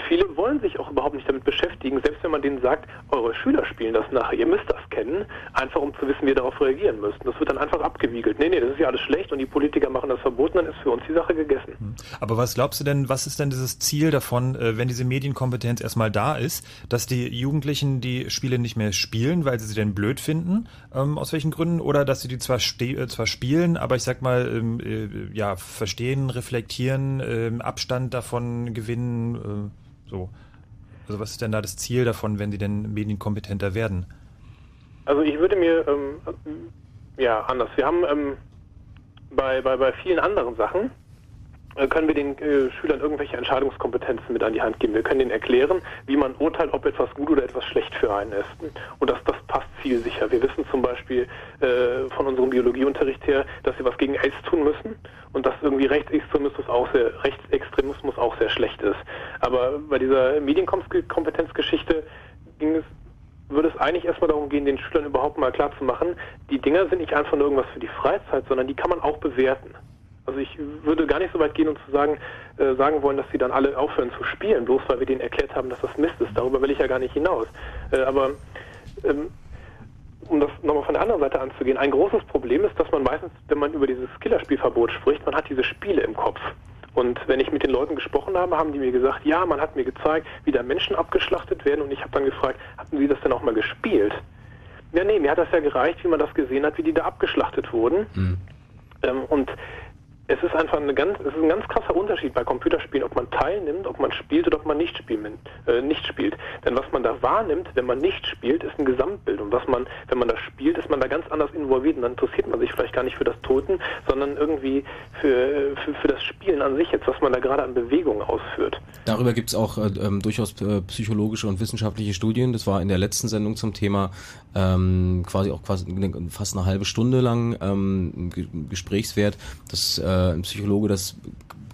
viele wollen sich auch überhaupt nicht damit beschäftigen, selbst wenn man denen sagt, eure Schüler spielen das nachher, ihr müsst das kennen, einfach um zu wissen, wie ihr darauf reagieren müsst. Das wird dann einfach abgewiegelt. Nee, nee, das ist ja alles schlecht und die Politiker machen das verboten, dann ist für uns die Sache gegessen. Aber was glaubst du denn, was ist denn dieses Ziel davon, äh, wenn diese Medienkompetenz erstmal da ist, dass die Jugendlichen die Spiele nicht mehr spielen, weil sie sie denn blöd finden, ähm, aus welchen Gründen, oder dass sie die zwar, äh, zwar spielen, aber ich sag mal, ähm, äh, ja, verstehen, reflektieren, ähm, Abstand davon gewinnen, so. Also was ist denn da das Ziel davon, wenn sie denn medienkompetenter werden? Also ich würde mir, ähm, ja, anders. Wir haben ähm, bei, bei, bei vielen anderen Sachen, können wir den äh, Schülern irgendwelche Entscheidungskompetenzen mit an die Hand geben. Wir können denen erklären, wie man urteilt, ob etwas gut oder etwas schlecht für einen ist. Und das, das passt zielsicher. Wir wissen zum Beispiel äh, von unserem Biologieunterricht her, dass sie was gegen AIDS tun müssen und dass irgendwie Rechtsextremismus auch sehr, Rechtsextremismus auch sehr schlecht ist. Aber bei dieser Medienkompetenzgeschichte ging es würde es eigentlich erstmal darum gehen, den Schülern überhaupt mal klarzumachen, die Dinger sind nicht einfach nur irgendwas für die Freizeit, sondern die kann man auch bewerten. Also ich würde gar nicht so weit gehen und zu sagen, äh, sagen wollen, dass sie dann alle aufhören zu spielen, bloß weil wir denen erklärt haben, dass das Mist ist. Darüber will ich ja gar nicht hinaus. Äh, aber ähm, um das nochmal von der anderen Seite anzugehen, ein großes Problem ist, dass man meistens, wenn man über dieses Killerspielverbot spricht, man hat diese Spiele im Kopf. Und wenn ich mit den Leuten gesprochen habe, haben die mir gesagt, ja, man hat mir gezeigt, wie da Menschen abgeschlachtet werden. Und ich habe dann gefragt, hatten Sie das denn auch mal gespielt? Ja, nee, mir hat das ja gereicht, wie man das gesehen hat, wie die da abgeschlachtet wurden. Ähm, und es ist einfach eine ganz, es ist ein ganz krasser Unterschied bei Computerspielen, ob man teilnimmt, ob man spielt oder ob man nicht, spielen, äh, nicht spielt. Denn was man da wahrnimmt, wenn man nicht spielt, ist ein Gesamtbild. Und was man, wenn man da spielt, ist man da ganz anders involviert. Und dann interessiert man sich vielleicht gar nicht für das Toten, sondern irgendwie für, für, für das Spielen an sich jetzt, was man da gerade an Bewegungen ausführt. Darüber gibt's auch äh, ähm, durchaus äh, psychologische und wissenschaftliche Studien. Das war in der letzten Sendung zum Thema ähm, quasi auch quasi fast eine halbe Stunde lang ähm, Gesprächswert, dass äh, ein Psychologe das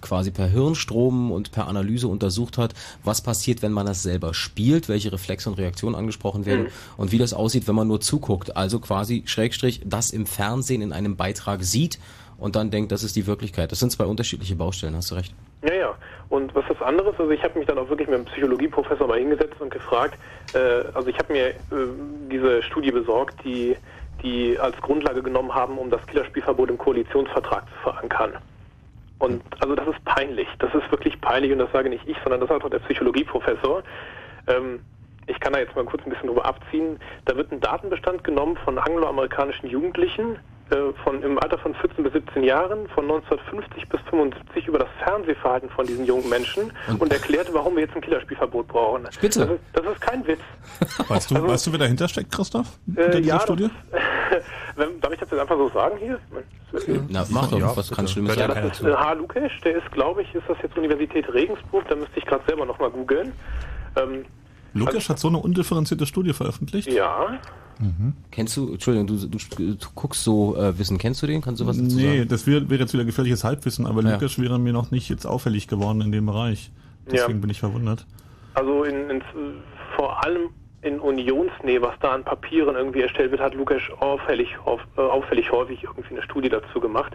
quasi per Hirnstrom und per Analyse untersucht hat, was passiert, wenn man das selber spielt, welche Reflexe und Reaktionen angesprochen werden Mhm. und wie das aussieht, wenn man nur zuguckt. Also quasi Schrägstrich das im Fernsehen in einem Beitrag sieht und dann denkt, das ist die Wirklichkeit. Das sind zwei unterschiedliche Baustellen, hast du recht. Ja, ja. Und was das andere ist, also ich habe mich dann auch wirklich mit einem Psychologieprofessor mal hingesetzt und gefragt, äh, also ich habe mir äh, diese Studie besorgt, die die als Grundlage genommen haben, um das Killerspielverbot im Koalitionsvertrag zu verankern. Und also das ist peinlich. Das ist wirklich peinlich und das sage nicht ich, sondern das sagt auch der Psychologieprofessor. Ähm, ich kann da jetzt mal kurz ein bisschen drüber abziehen. Da wird ein Datenbestand genommen von angloamerikanischen Jugendlichen äh, von im Alter von 14 bis 17 Jahren von 1950 bis 75 über das Fernsehverhalten von diesen jungen Menschen und, erklärt, warum wir jetzt ein Killerspielverbot brauchen. Spitze. Das ist, das ist kein Witz. Weißt du, weißt du, wer dahinter steckt, Christoph? Hinter Äh, dieser ja, das Studie? Wenn- Darf ich das jetzt einfach so sagen hier? Na, mach doch, was kann Schlimmes Ja, sein. das ist äh, H. Lukesch, der ist, glaube ich, ist das jetzt Universität Regensburg, da müsste ich gerade selber nochmal googeln. Ähm, Lukas hat so eine undifferenzierte Studie veröffentlicht. ja, Kennst du, Entschuldigung, du, du, du guckst so äh, Wissen, kennst du den? Kannst du was dazu Nee, sagen? das wäre wäre jetzt wieder gefährliches Halbwissen, aber Ja. Lukas wäre mir noch nicht jetzt auffällig geworden in dem Bereich. Deswegen Ja. bin ich verwundert. also in, in, vor allem in Unionsnähe, was da an Papieren irgendwie erstellt wird, hat Lukesch auffällig, auf, äh, auffällig häufig irgendwie eine Studie dazu gemacht.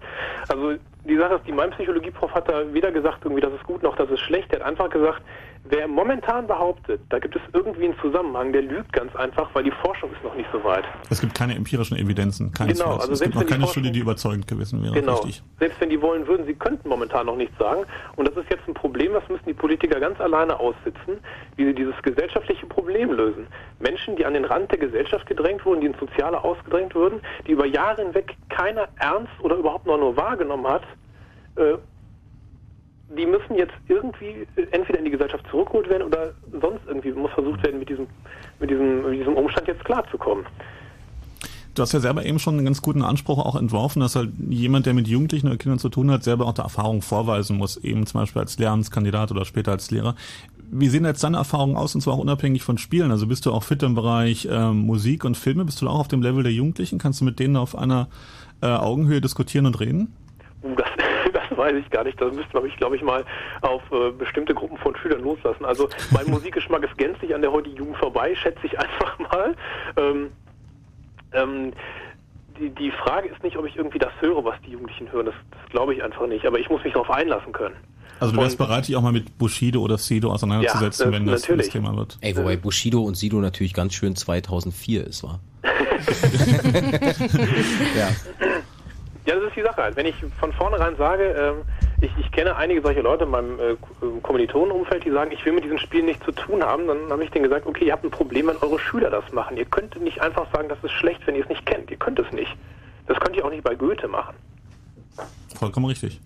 Also die Sache ist, die mein Psychologieprof hat da weder gesagt, irgendwie das ist gut noch das ist schlecht. Er hat einfach gesagt, wer momentan behauptet, da gibt es irgendwie einen Zusammenhang, der lügt ganz einfach, weil die Forschung ist noch nicht so weit. Es gibt keine empirischen Evidenzen, keinesfalls. Genau, also es gibt noch keine Forschung- Studie, die überzeugend gewesen wäre. Genau. Richtig. Selbst wenn die wollen würden, sie könnten momentan noch nichts sagen. Und das ist jetzt ein Problem, das müssen die Politiker ganz alleine aussitzen, wie sie dieses gesellschaftliche Problem lösen. Menschen, die an den Rand der Gesellschaft gedrängt wurden, die ins Soziale ausgedrängt wurden, die über Jahre hinweg keiner ernst oder überhaupt nur, nur wahrgenommen hat, äh, die müssen jetzt irgendwie äh, entweder in die Gesellschaft zurückgeholt werden oder sonst irgendwie muss versucht werden, mit diesem, mit diesem, mit diesem Umstand jetzt klarzukommen. Du hast ja selber eben schon einen ganz guten Anspruch auch entworfen, dass halt jemand, der mit Jugendlichen oder Kindern zu tun hat, selber auch der Erfahrung vorweisen muss, eben zum Beispiel als Lernenskandidat oder später als Lehrer. Wie sehen jetzt deine Erfahrungen aus, und zwar auch unabhängig von Spielen? Also bist du auch fit im Bereich ähm, Musik und Filme? Bist du auch auf dem Level der Jugendlichen? Kannst du mit denen auf einer äh, Augenhöhe diskutieren und reden? Uh, das weiß ich gar nicht. Da müsste man mich, glaube ich, mal auf äh, bestimmte Gruppen von Schülern loslassen. Also mein Musikgeschmack ist gänzlich an der heutigen Jugend vorbei, schätze ich einfach mal. Ähm, ähm, die, die Frage ist nicht, ob ich irgendwie das höre, was die Jugendlichen hören. Das, das glaube ich einfach nicht. Aber ich muss mich darauf einlassen können. Also du wärst bereit, dich auch mal mit Bushido oder Sido auseinanderzusetzen, Ja, wenn das das Thema wird. Ey, wobei Bushido und Sido natürlich ganz schön 2004 ist, war. ja. Ja, das ist die Sache halt. Wenn ich von vornherein sage, ähm, ich, ich kenne einige solche Leute in meinem äh, Ko- Kommilitonenumfeld, die sagen, ich will mit diesen Spielen nichts zu tun haben, dann habe ich denen gesagt, okay, ihr habt ein Problem, wenn eure Schüler das machen. Ihr könnt nicht einfach sagen, das ist schlecht, wenn ihr es nicht kennt. Ihr könnt es nicht. Das könnt ihr auch nicht bei Goethe machen. Vollkommen richtig.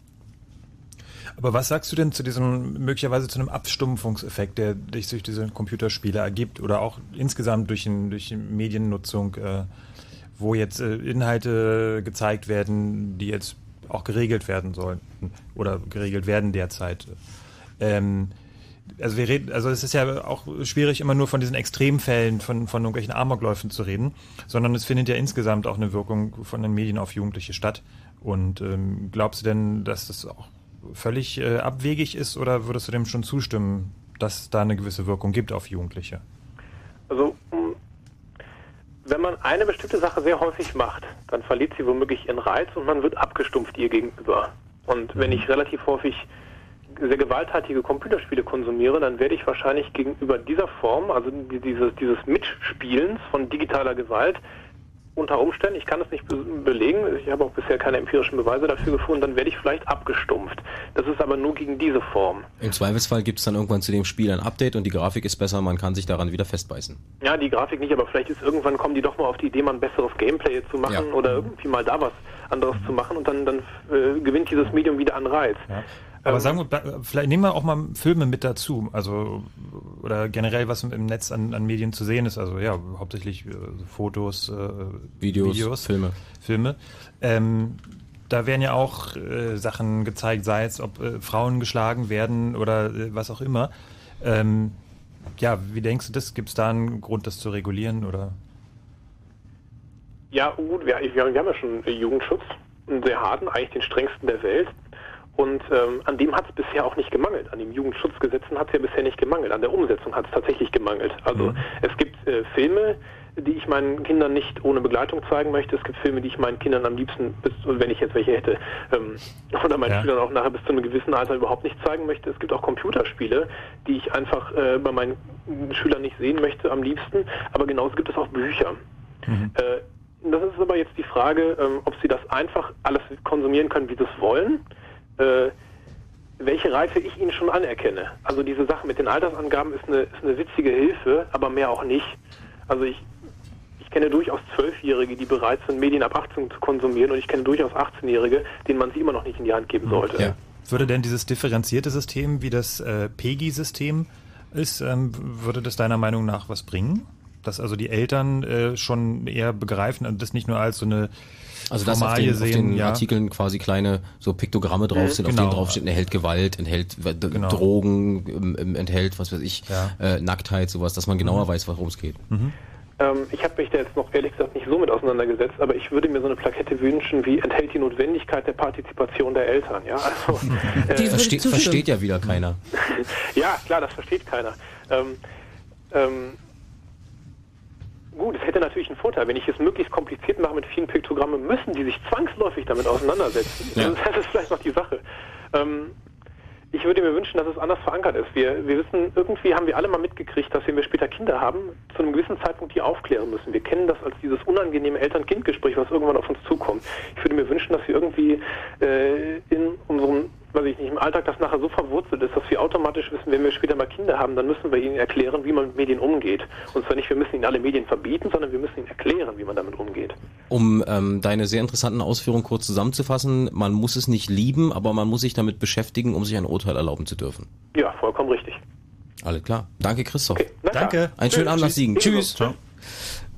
Aber was sagst du denn zu diesem, möglicherweise zu einem Abstumpfungseffekt, der sich durch diese Computerspiele ergibt oder auch insgesamt durch, durch die Mediennutzung, äh, wo jetzt äh, Inhalte gezeigt werden, die jetzt auch geregelt werden sollten oder geregelt werden derzeit? Ähm, also wir reden, also es ist ja auch schwierig, immer nur von diesen Extremfällen von, von irgendwelchen Amokläufen zu reden, sondern es findet ja insgesamt auch eine Wirkung von den Medien auf Jugendliche statt. Und ähm, glaubst du denn, dass das auch völlig äh, abwegig ist oder würdest du dem schon zustimmen, dass da eine gewisse Wirkung gibt auf Jugendliche? Also, wenn man eine bestimmte Sache sehr häufig macht, dann verliert sie womöglich ihren Reiz und man wird abgestumpft ihr gegenüber. Und wenn ich relativ häufig sehr gewalttätige Computerspiele konsumiere, dann werde ich wahrscheinlich gegenüber dieser Form, also die- dieses, dieses Mitspielens von digitaler Gewalt, unter Umständen, ich kann es nicht be belegen, ich habe auch bisher keine empirischen Beweise dafür gefunden, dann werde ich vielleicht abgestumpft. Das ist aber nur gegen diese Form. Im Zweifelsfall gibt es dann irgendwann zu dem Spiel ein Update und die Grafik ist besser, man kann sich daran wieder festbeißen. Ja, die Grafik nicht, aber vielleicht ist irgendwann kommen die doch mal auf die Idee, mal ein besseres Gameplay zu machen Ja. oder irgendwie mal da was anderes zu machen und dann, dann äh, gewinnt dieses Medium wieder an Reiz. Aber Ähm, sagen wir, vielleicht nehmen wir auch mal Filme mit dazu, also oder generell was im, Netz an, an Medien zu sehen ist, also ja, hauptsächlich äh, Fotos, äh, Videos, Filme. Filme. Ähm, da werden ja auch äh, Sachen gezeigt, sei es, ob äh, Frauen geschlagen werden oder äh, was auch immer. Ähm, ja, wie denkst du das? Gibt es da einen Grund, das zu regulieren oder? Ja, gut, wir, wir, haben ja schon Jugendschutz, einen sehr harten, eigentlich den strengsten der Welt. Und ähm, an dem hat es bisher auch nicht gemangelt. An den Jugendschutzgesetzen hat es ja bisher nicht gemangelt. An der Umsetzung hat es tatsächlich gemangelt. Also es gibt äh, Filme, die ich meinen Kindern nicht ohne Begleitung zeigen möchte. Es gibt Filme, die ich meinen Kindern am liebsten, bis, wenn ich jetzt welche hätte, ähm, oder meinen Ja. Schülern auch nachher bis zu einem gewissen Alter überhaupt nicht zeigen möchte. Es gibt auch Computerspiele, die ich einfach äh, bei meinen Schülern nicht sehen möchte am liebsten. Aber genauso gibt es auch Bücher. Äh, das ist aber jetzt die Frage, ähm, ob Sie das einfach alles konsumieren können, wie Sie es wollen. Äh, welche Reife ich Ihnen schon anerkenne. Also diese Sache mit den Altersangaben ist eine, ist eine witzige Hilfe, aber mehr auch nicht. Also ich, ich kenne durchaus Zwölfjährige, die bereit sind, Medien ab 18 zu konsumieren und ich kenne durchaus 18-Jährige, denen man sie immer noch nicht in die Hand geben sollte. Würde denn dieses differenzierte System, wie das äh, PEGI-System ist, ähm, würde das deiner Meinung nach was bringen? Dass also die Eltern äh, schon eher begreifen und das nicht nur als so eine Also dass auf den, auf sehen, den ja. Artikeln quasi kleine so Piktogramme drauf Mhm. sind, auf Genau. denen drauf steht, enthält Gewalt, enthält d- Genau. Drogen, ähm, ähm, enthält, was weiß ich, äh, Nacktheit, sowas, dass man genauer Mhm. weiß, worum es geht. Ähm, ich habe mich da jetzt noch ehrlich gesagt nicht so mit auseinandergesetzt, aber ich würde mir so eine Plakette wünschen, wie enthält die Notwendigkeit der Partizipation der Eltern. Ja, also, äh, Verste versteht ja wieder keiner. ja, klar, das versteht keiner. Ähm, ähm, gut, es hätte natürlich einen Vorteil. Wenn ich es möglichst kompliziert mache mit vielen Piktogrammen, müssen die sich zwangsläufig damit auseinandersetzen. Ja. Das, ist vielleicht noch die Sache. Ähm, ich würde mir wünschen, dass es anders verankert ist. Wir, wir wissen, irgendwie haben wir alle mal mitgekriegt, dass wenn wir später Kinder haben, zu einem gewissen Zeitpunkt die aufklären müssen. Wir kennen das als dieses unangenehme Eltern-Kind-Gespräch, was irgendwann auf uns zukommt. Ich würde mir wünschen, dass wir irgendwie äh, in unserem, weiß ich nicht, im Alltag das nachher so verwurzelt ist, dass wir automatisch wissen, wenn wir später mal Kinder haben, dann müssen wir ihnen erklären, wie man mit Medien umgeht. Und zwar nicht, wir müssen ihnen alle Medien verbieten, sondern wir müssen ihnen erklären, wie man damit umgeht. Um ähm, deine sehr interessanten Ausführungen kurz zusammenzufassen, man muss es nicht lieben, aber man muss sich damit beschäftigen, um sich ein Urteil erlauben zu dürfen. Ja, vollkommen richtig. Alles klar. Danke, Christoph. Danke. Einen schönen Abend nach Tschüss. Siegen. Tschüss.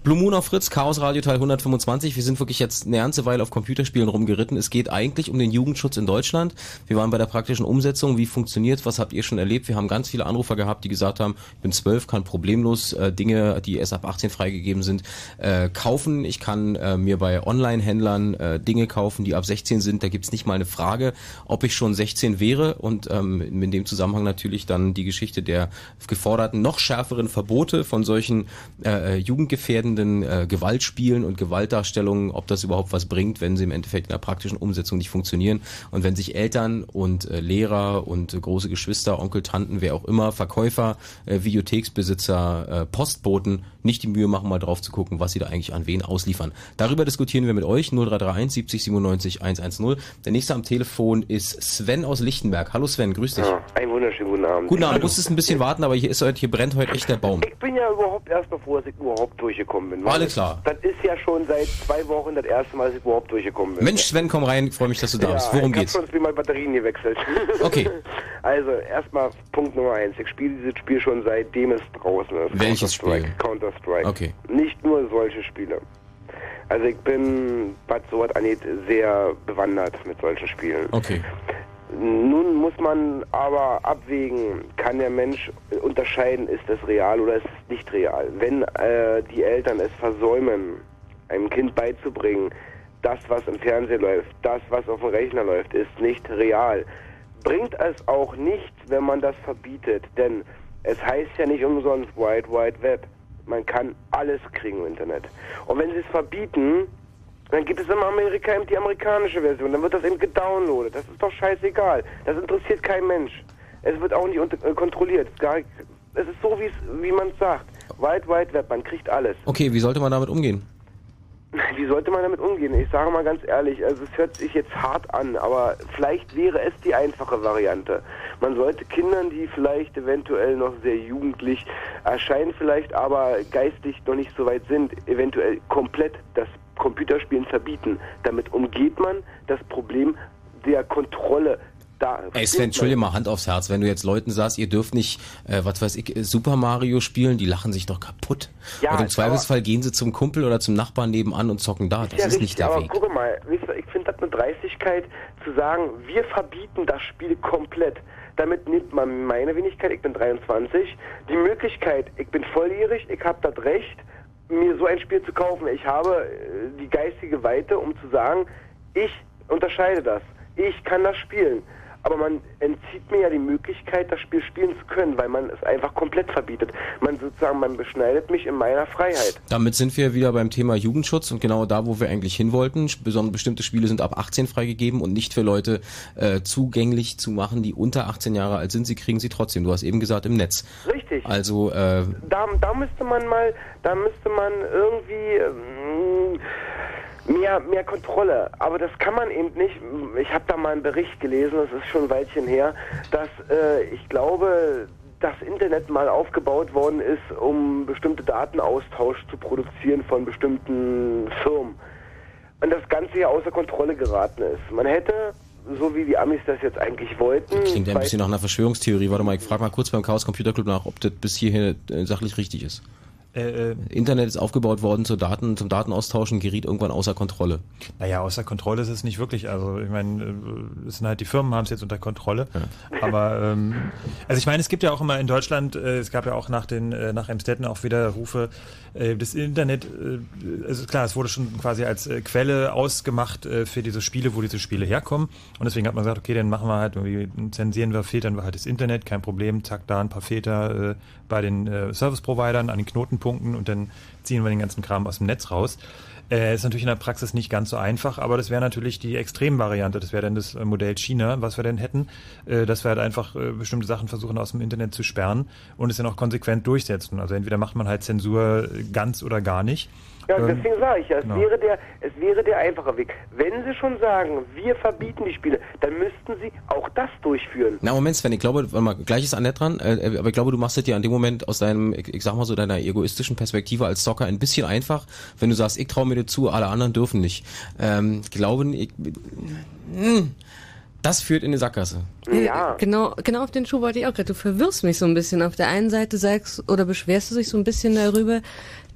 Blue Moon auf Fritz, Chaos Radio Teil 125. Wir sind wirklich jetzt eine ganze Weile auf Computerspielen rumgeritten. Es geht eigentlich um den Jugendschutz in Deutschland. Wir waren bei der praktischen Umsetzung. Wie funktioniert Was habt ihr schon erlebt? Wir haben ganz viele Anrufer gehabt, die gesagt haben, ich bin zwölf, kann problemlos äh, Dinge, die erst ab 18 freigegeben sind, äh, kaufen. Ich kann äh, mir bei Online-Händlern äh, Dinge kaufen, die ab 16 sind. Da gibt's nicht mal eine Frage, ob ich schon 16 wäre. Und ähm, in dem Zusammenhang natürlich dann die Geschichte der geforderten, noch schärferen Verbote von solchen äh, jugendgefährdenden äh, Gewaltspielen und Gewaltdarstellungen, ob das überhaupt was bringt, wenn sie im Endeffekt in der praktischen Umsetzung nicht funktionieren. Und wenn sich Eltern und äh, Lehrer und äh, große Geschwister, Onkel, Tanten, wer auch immer, Verkäufer, äh, Videotheksbesitzer, äh, Postboten nicht die Mühe machen, mal drauf zu gucken, was sie da eigentlich an wen ausliefern. Darüber diskutieren wir mit euch 0331 70 97 110. Der nächste am Telefon ist Sven aus Lichtenberg. Hallo Sven, grüß dich. Ja, einen wunderschönen guten Abend. Guten Abend, du musstest ein bisschen warten, aber hier ist heute, hier brennt heute echt der Baum. Ich bin ja überhaupt erst mal froh, dass ich überhaupt durchgekommen bin. Alles klar. Das ist ja schon seit zwei Wochen das erste Mal, dass ich überhaupt durchgekommen bin. Mensch, Sven, komm rein, freue mich, dass du da bist. Worum ich geht's? Ich habe schon mal Batterien gewechselt. Okay. Also, erstmal Punkt Nummer eins. Ich spiele dieses Spiel schon seitdem es draußen ist. Welches. Spiel? Counter-Strike. Okay. Nicht nur solche Spiele. Also ich bin, was sowas angeht, sehr bewandert mit solchen Spielen. Okay. Nun muss man aber abwägen, kann der Mensch unterscheiden, ist das real oder ist es nicht real. Wenn äh, die Eltern es versäumen, einem Kind beizubringen, das, was im Fernsehen läuft, das, was auf dem Rechner läuft, ist nicht real. Bringt es auch nichts, wenn man das verbietet, denn es heißt ja nicht umsonst Wide Wide Web. Man kann alles kriegen im Internet. Und wenn sie es verbieten, dann gibt es in Amerika eben die amerikanische Version. Dann wird das eben gedownloadet. Das ist doch scheißegal. Das interessiert kein Mensch. Es wird auch nicht äh, kontrolliert. Es ist so, wie man es sagt. Wide Wide Web, man kriegt alles. Okay, wie sollte man damit umgehen? Wie sollte man damit umgehen? Ich sage mal ganz ehrlich, also es hört sich jetzt hart an, aber vielleicht wäre es die einfache Variante. Man sollte Kindern, die vielleicht eventuell noch sehr jugendlich erscheinen, vielleicht aber geistig noch nicht so weit sind, eventuell komplett das Computerspielen verbieten. Damit umgeht man das Problem der Kontrolle. Da Ey Sven, entschuldige mal Hand aufs Herz, wenn du jetzt Leuten sagst, ihr dürft nicht, äh, was weiß ich, äh, Super Mario spielen, die lachen sich doch kaputt. Ja, und im Zweifelsfall gehen sie zum Kumpel oder zum Nachbarn nebenan und zocken da. Das ja ist richtig, nicht der aber Weg. guck mal, ich finde das eine Dreistigkeit zu sagen, wir verbieten das Spiel komplett. Damit nimmt man meine Wenigkeit, ich bin 23, die Möglichkeit, ich bin volljährig, ich habe das Recht, mir so ein Spiel zu kaufen. Ich habe äh, die geistige Weite, um zu sagen, ich unterscheide das. Ich kann das spielen. Aber man entzieht mir ja die Möglichkeit, das Spiel spielen zu können, weil man es einfach komplett verbietet. Man sozusagen, man beschneidet mich in meiner Freiheit. Damit sind wir wieder beim Thema Jugendschutz und genau da, wo wir eigentlich hin wollten. Besonders bestimmte Spiele sind ab 18 freigegeben und nicht für Leute äh, zugänglich zu machen, die unter 18 Jahre alt sind. Sie kriegen sie trotzdem. Du hast eben gesagt im Netz. Richtig. Also äh, da, da müsste man mal, da müsste man irgendwie ähm, mehr, mehr Kontrolle. Aber das kann man eben nicht. Ich habe da mal einen Bericht gelesen, das ist schon ein Weilchen her, dass äh, ich glaube, das Internet mal aufgebaut worden ist, um bestimmte Datenaustausch zu produzieren von bestimmten Firmen. Und das Ganze hier außer Kontrolle geraten ist. Man hätte, so wie die Amis das jetzt eigentlich wollten, klingt ja ein bisschen nach einer Verschwörungstheorie. Warte mal, ich frage mal kurz beim Chaos Computer Club nach, ob das bis hierhin äh, sachlich richtig ist. Äh, äh, Internet ist aufgebaut worden zur Daten, zum Datenaustauschen, geriet irgendwann außer Kontrolle. Naja, außer Kontrolle ist es nicht wirklich. Also ich meine, äh, es sind halt die Firmen haben es jetzt unter Kontrolle. Aber ähm, also ich meine, es gibt ja auch immer in Deutschland, äh, es gab ja auch nach den äh, nach Emstetten auch wieder Rufe, das Internet, äh, also klar, es wurde schon quasi als äh, Quelle ausgemacht äh, für diese Spiele, wo diese Spiele herkommen. Und deswegen hat man gesagt, okay, dann machen wir halt irgendwie, zensieren wir, filtern wir halt das Internet, kein Problem, zack, da ein paar Filter äh, bei den äh, Service-Providern an den Knotenpunkten und dann ziehen wir den ganzen Kram aus dem Netz raus. Äh, ist natürlich in der Praxis nicht ganz so einfach, aber das wäre natürlich die Extremvariante. Das wäre dann das äh, Modell China, was wir denn hätten, äh, dass wir halt einfach äh, bestimmte Sachen versuchen aus dem Internet zu sperren und es dann auch konsequent durchsetzen. Also entweder macht man halt Zensur äh, ganz oder gar nicht. Ja, Ähm, deswegen sage ich ja, es genau. wäre der, es wäre der einfache Weg. Wenn Sie schon sagen, wir verbieten die Spiele, dann müssten Sie auch das durchführen. Na Moment, Sven, ich glaube, warte mal, gleich ist Annette dran, äh, aber ich glaube, du machst es dir an dem Moment aus deinem, ich, ich sag mal so, deiner egoistischen Perspektive als Zocker ein bisschen einfach, wenn du sagst, ich traue mir das zu, alle anderen dürfen nicht. Ähm, ich glaube, ich, hm, das führt in eine Sackgasse. Ja. Genau, genau auf den Schuh wollte ich auch gerade. Du verwirrst mich so ein bisschen. Auf der einen Seite sagst oder beschwerst du dich so ein bisschen darüber,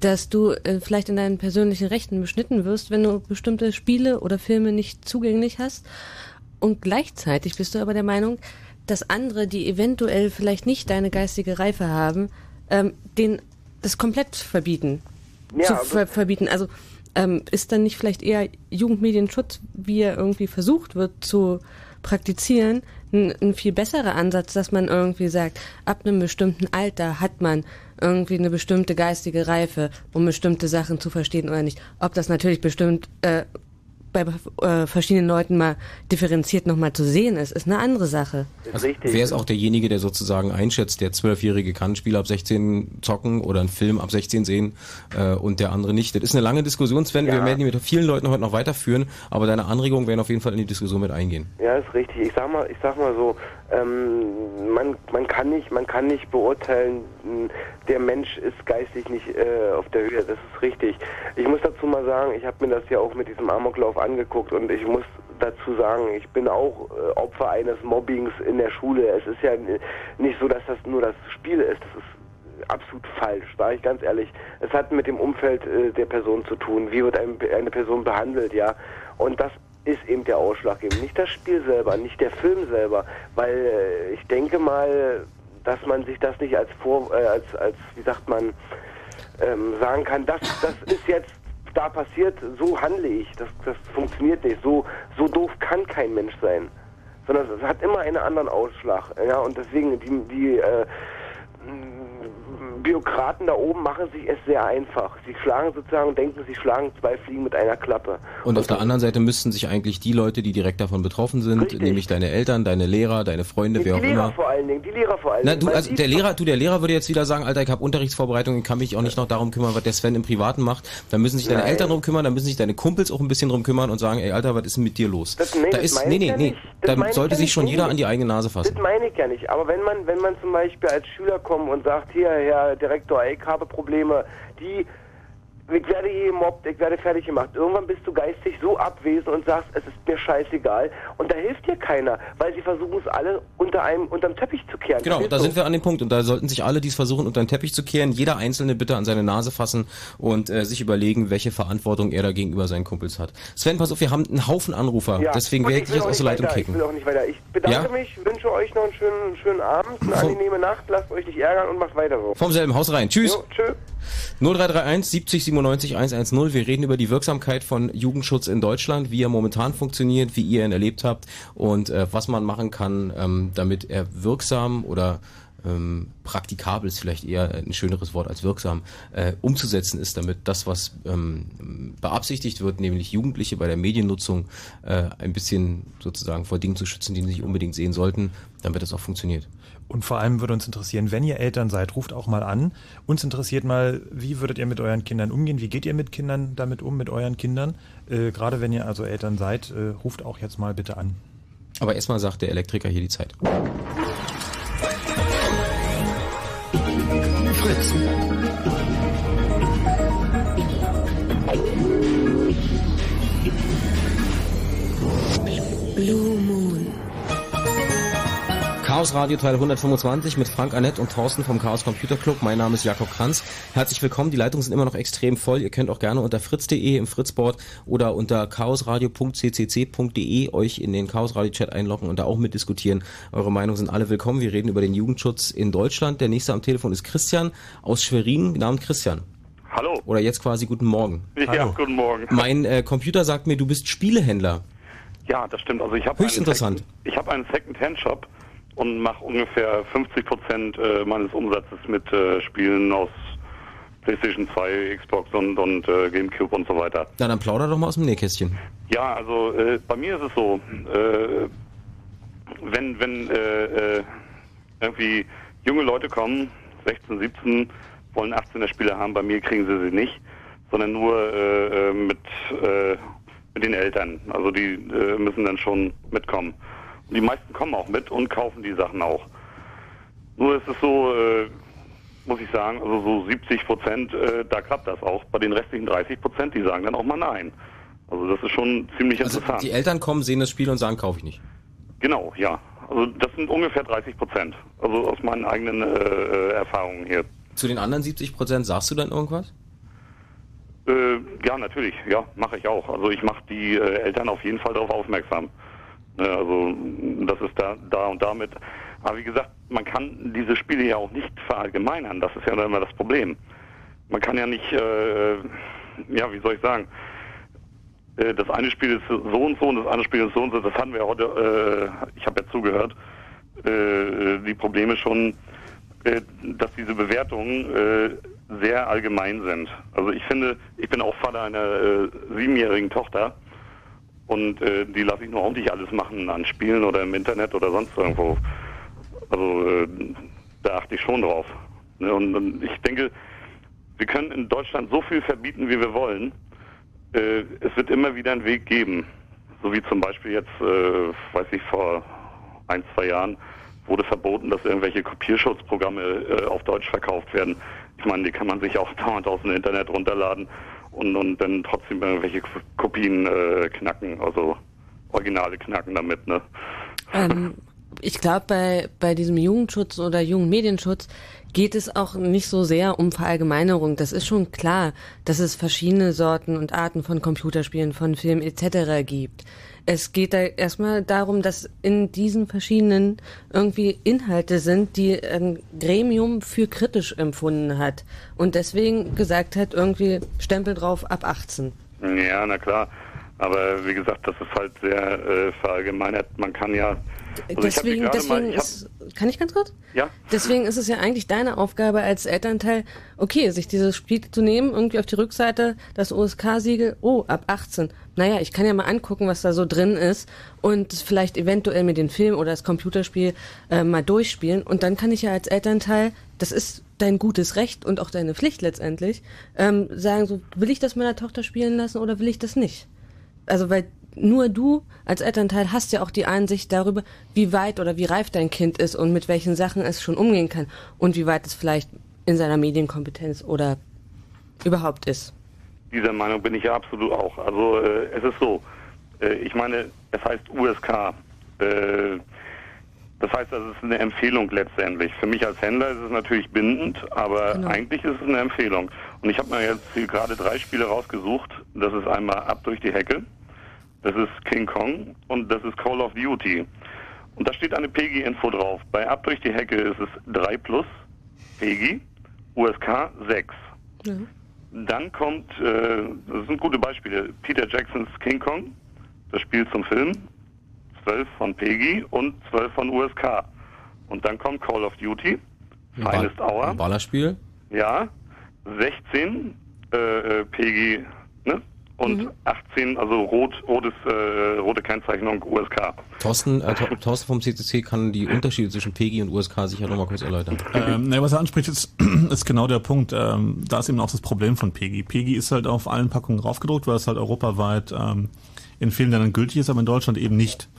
dass du äh, vielleicht in deinen persönlichen Rechten beschnitten wirst, wenn du bestimmte Spiele oder Filme nicht zugänglich hast. Und gleichzeitig bist du aber der Meinung, dass andere, die eventuell vielleicht nicht deine geistige Reife haben, ähm, den das komplett verbieten. Ja, zu aber- ver verbieten. Also ähm, ist dann nicht vielleicht eher Jugendmedienschutz, wie er irgendwie versucht wird zu praktizieren, ein, ein viel besserer Ansatz, dass man irgendwie sagt, ab einem bestimmten Alter hat man irgendwie eine bestimmte geistige Reife, um bestimmte Sachen zu verstehen oder nicht. Ob das natürlich bestimmt äh, bei äh, verschiedenen Leuten mal differenziert nochmal zu sehen ist, ist eine andere Sache. Also, wer ist auch derjenige, der sozusagen einschätzt, der Zwölfjährige kann ein Spiel ab 16 zocken oder einen Film ab 16 sehen äh, und der andere nicht? Das ist eine lange Diskussion, Sven. Wir werden die mit vielen Leuten heute noch weiterführen, aber deine Anregungen werden auf jeden Fall in die Diskussion mit eingehen. Ja, ist richtig. Ich sag mal, ich sag mal so, ähm, man, man kann nicht, man kann nicht beurteilen, mh, der Mensch ist geistig nicht äh, auf der Höhe. Das ist richtig. Ich muss dazu mal sagen, ich habe mir das ja auch mit diesem Amoklauf angeguckt und ich muss dazu sagen, ich bin auch äh, Opfer eines Mobbings in der Schule. Es ist ja nicht so, dass das nur das Spiel ist. Das ist absolut falsch, sage ich ganz ehrlich. Es hat mit dem Umfeld äh, der Person zu tun. Wie wird ein, eine Person behandelt, ja? Und das ist eben der Ausschlag eben. Nicht das Spiel selber, nicht der Film selber, weil äh, ich denke mal, dass man sich das nicht als vor, äh, als, als, wie sagt man, ähm, sagen kann, das, das ist jetzt da passiert, so handle ich. Das, das funktioniert nicht. So, so doof kann kein Mensch sein. Sondern es hat immer einen anderen Ausschlag. Ja, und deswegen die, die äh, Bürokraten da oben machen sich es sehr einfach. Sie schlagen sozusagen und denken, sie schlagen zwei Fliegen mit einer Klappe. Und auf der anderen Seite müssten sich eigentlich die Leute, die direkt davon betroffen sind, nämlich deine Eltern, deine Lehrer, deine Freunde, Die, wer die auch Lehrer immer. vor allen Dingen, die Lehrer vor allen Na, Dingen. du, weil also die- der Lehrer, du, der Lehrer würde jetzt wieder sagen, Alter, ich habe Unterrichtsvorbereitung, ich kann mich auch nicht noch darum kümmern, was der Sven im Privaten macht. Da müssen sich deine Nein. Eltern drum kümmern, da müssen sich deine Kumpels auch ein bisschen drum kümmern und sagen, ey Alter, was ist denn mit dir los? Das- nee, da ist, nee, nee, nee, nicht. Da sollte sich nicht. schon Nee, jeder nee. an die eigene Nase fassen. Das meine ich ja nicht. Aber wenn man, wenn man zum Beispiel als Schüler kommt und sagt, hier, Herr Direktor, ich habe Probleme, die, ich werde hier gemobbt, ich werde fertig gemacht. Irgendwann bist du geistig so abwesend und sagst, es ist mir scheißegal. Und da hilft dir keiner, weil sie versuchen es alle unter einem, unterm Teppich zu kehren. Genau, da du? sind wir an dem Punkt und da sollten sich alle, die es versuchen, unter den Teppich zu kehren, jeder Einzelne bitte an seine Nase fassen und äh, sich überlegen, welche Verantwortung er da gegenüber seinen Kumpels hat. Sven, pass auf, wir haben einen Haufen Anrufer, Ja. deswegen werde ich dich jetzt auch aus der Leitung kicken. Ich will auch nicht weiter. Ich bedanke Ja? mich, wünsche euch noch einen schönen, schönen Abend, eine angenehme Nacht, lasst euch nicht ärgern und macht weiter so. Vom selben Haus rein. Tschüss. Jo, tschö. 0331 70 97 110. Wir reden über die Wirksamkeit von Jugendschutz in Deutschland, wie er momentan funktioniert, wie ihr ihn erlebt habt und äh, was man machen kann, ähm, damit er wirksam oder ähm, praktikabel ist vielleicht eher ein schöneres Wort als wirksam, äh, umzusetzen ist, damit das, was ähm, beabsichtigt wird, nämlich Jugendliche bei der Mediennutzung äh, ein bisschen sozusagen vor Dingen zu schützen, die sie nicht unbedingt sehen sollten, damit das auch funktioniert. Und vor allem würde uns interessieren, wenn ihr Eltern seid, ruft auch mal an. Uns interessiert mal, wie würdet ihr mit euren Kindern umgehen? Wie geht ihr mit Kindern damit um, mit euren Kindern? Äh, gerade wenn ihr also Eltern seid, äh, ruft auch jetzt mal bitte an. Aber erstmal sagt der Elektriker hier die Zeit. Fritz. Chaos Radio Teil 125 mit Frank Annett und Thorsten vom Chaos Computer Club. Mein Name ist Jakob Kranz. Herzlich willkommen. Die Leitungen sind immer noch extrem voll. Ihr könnt auch gerne unter fritz.de im Fritzboard oder unter chaosradio.ccc.de euch in den Chaos Radio Chat einloggen und da auch mitdiskutieren. Eure Meinungen sind alle willkommen. Wir reden über den Jugendschutz in Deutschland. Der nächste am Telefon ist Christian aus Schwerin. Abend, Christian. Hallo. Oder jetzt quasi guten Morgen. Ja, guten Morgen. Mein äh, Computer sagt mir, du bist Spielehändler. Ja, das stimmt. Also ich habe Höchst interessant. Ich habe einen Second-Hand-Shop und mache ungefähr 50 Prozent äh, meines Umsatzes mit äh, Spielen aus PlayStation 2, Xbox und, und äh, GameCube und so weiter. Na, dann plauder doch mal aus dem Nähkästchen. Ja, also äh, bei mir ist es so, äh, wenn wenn äh, äh, irgendwie junge Leute kommen, 16, 17, wollen 18er Spiele haben, bei mir kriegen sie sie nicht, sondern nur äh, äh, mit äh, mit den Eltern. Also die äh, müssen dann schon mitkommen. Die meisten kommen auch mit und kaufen die Sachen auch. Nur ist es so, äh, muss ich sagen, also so 70 Prozent, äh, da klappt das auch. Bei den restlichen 30 Prozent, die sagen dann auch mal nein. Also das ist schon ziemlich Also interessant. die Eltern kommen, sehen das Spiel und sagen, kaufe ich nicht. Genau, ja. Also das sind ungefähr 30 Prozent. Also aus meinen eigenen äh, äh, Erfahrungen hier. Zu den anderen 70 Prozent sagst du dann irgendwas? Äh, ja, natürlich, ja, mache ich auch. Also ich mache die äh, Eltern auf jeden Fall darauf aufmerksam. Ne, also das ist da, da und damit. Aber wie gesagt, man kann diese Spiele ja auch nicht verallgemeinern. Das ist ja immer das Problem. Man kann ja nicht, äh, ja, wie soll ich sagen, äh, das eine Spiel ist so und so und das andere Spiel ist so und so. Das hatten wir heute, äh, ich habe ja zugehört, äh, die Probleme schon, äh, dass diese Bewertungen äh, sehr allgemein sind. Also ich finde, ich bin auch Vater einer äh, siebenjährigen Tochter und äh, die lasse ich nur nicht alles machen an Spielen oder im Internet oder sonst irgendwo. Also äh, da achte ich schon drauf. Ne? Und, und ich denke, wir können in Deutschland so viel verbieten, wie wir wollen. Äh, es wird immer wieder einen Weg geben. So wie zum Beispiel jetzt, äh, weiß ich, vor ein, zwei Jahren wurde verboten, dass irgendwelche Kopierschutzprogramme äh, auf Deutsch verkauft werden. Ich meine, die kann man sich auch dauernd aus dem Internet runterladen und, und dann trotzdem irgendwelche Kopien äh, knacken, also Originale knacken damit, ne? Ähm, ich glaube, bei, bei diesem Jugendschutz oder Jugendmedienschutz geht es auch nicht so sehr um Verallgemeinerung. Das ist schon klar, dass es verschiedene Sorten und Arten von Computerspielen, von Filmen etc. gibt. Es geht da erstmal darum, dass in diesen verschiedenen irgendwie Inhalte sind, die ein Gremium für kritisch empfunden hat und deswegen gesagt hat, irgendwie Stempel drauf ab 18. Ja, na klar. Aber wie gesagt, das ist halt sehr äh, verallgemeinert. Man kann ja. Also ich deswegen, gerade deswegen mal, ich ist, kann ich ganz kurz? Ja. Deswegen ist es ja eigentlich deine Aufgabe als Elternteil, okay, sich dieses Spiel zu nehmen, irgendwie auf die Rückseite das USK-Siegel, oh, ab 18. Naja, ich kann ja mal angucken, was da so drin ist und vielleicht eventuell mir den Film oder das Computerspiel äh, mal durchspielen und dann kann ich ja als Elternteil, das ist dein gutes Recht und auch deine Pflicht letztendlich, ähm, sagen so, will ich das meiner Tochter spielen lassen oder will ich das nicht? Also weil nur du als Elternteil hast ja auch die Einsicht darüber, wie weit oder wie reif dein Kind ist und mit welchen Sachen es schon umgehen kann und wie weit es vielleicht in seiner Medienkompetenz oder überhaupt ist. Dieser Meinung bin ich ja absolut auch. Also äh, es ist so, äh, ich meine, es heißt USK. Äh, das heißt, das ist eine Empfehlung letztendlich. Für mich als Händler ist es natürlich bindend, aber Genau. eigentlich ist es eine Empfehlung. Und ich habe mir jetzt hier gerade drei Spiele rausgesucht. Das ist einmal Ab durch die Hecke, das ist King Kong und das ist Call of Duty. Und da steht eine PEGI-Info drauf. Bei Ab durch die Hecke ist es 3 plus PEGI, USK 6. Dann kommt, äh, das sind gute Beispiele, Peter Jacksons King Kong, das Spiel zum Film, 12 von PEGI und 12 von USK. Und dann kommt Call of Duty, Ein Finest Ball- Hour, Ein Ballerspiel. ja, 16 äh, äh, PEGI ne? und 18, also rot, rotes, äh, rote Kennzeichnung USK. Thorsten, äh, Thor- Thorsten vom CCC kann die Unterschiede zwischen PEGI und USK sicher nochmal kurz erläutern. Ähm, ne, was er anspricht, ist, ist genau der Punkt. Ähm, da ist eben auch das Problem von PEGI. PEGI ist halt auf allen Packungen draufgedruckt, weil es halt europaweit ähm, in vielen Ländern gültig ist, aber in Deutschland eben nicht.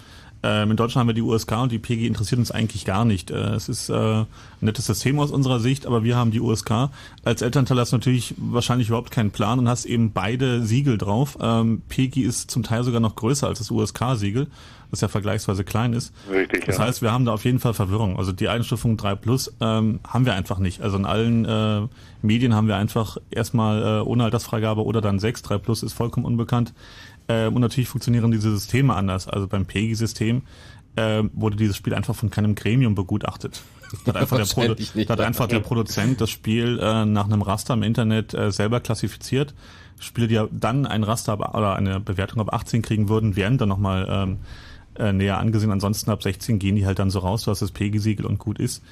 Ähm, in Deutschland haben wir die USK und die PEGI interessiert uns eigentlich gar nicht. Äh, es ist äh, ein nettes System aus unserer Sicht, aber wir haben die USK. Als Elternteil hast du natürlich wahrscheinlich überhaupt keinen Plan und hast eben beide Siegel drauf. Ähm, PEGI ist zum Teil sogar noch größer als das USK-Siegel, das ja vergleichsweise klein ist. Richtig, Das ja. heißt, wir haben da auf jeden Fall Verwirrung. Also die Einstufung 3 Plus ähm, haben wir einfach nicht. Also in allen äh, Medien haben wir einfach erstmal äh, ohne Altersfreigabe oder dann 6. 3 Plus ist vollkommen unbekannt. Äh, und natürlich funktionieren diese Systeme anders. Also beim PEGI-System äh, wurde dieses Spiel einfach von keinem Gremium begutachtet. Da hat einfach, der, Produ nicht. hat einfach der Produzent das Spiel äh, nach einem Raster im Internet äh, selber klassifiziert. Spiele, die ja dann ein Raster ab, oder eine Bewertung ab 18 kriegen würden, werden dann nochmal ähm, äh, näher angesehen. Ansonsten ab 16 gehen die halt dann so raus, was das PEGI-Siegel und gut ist.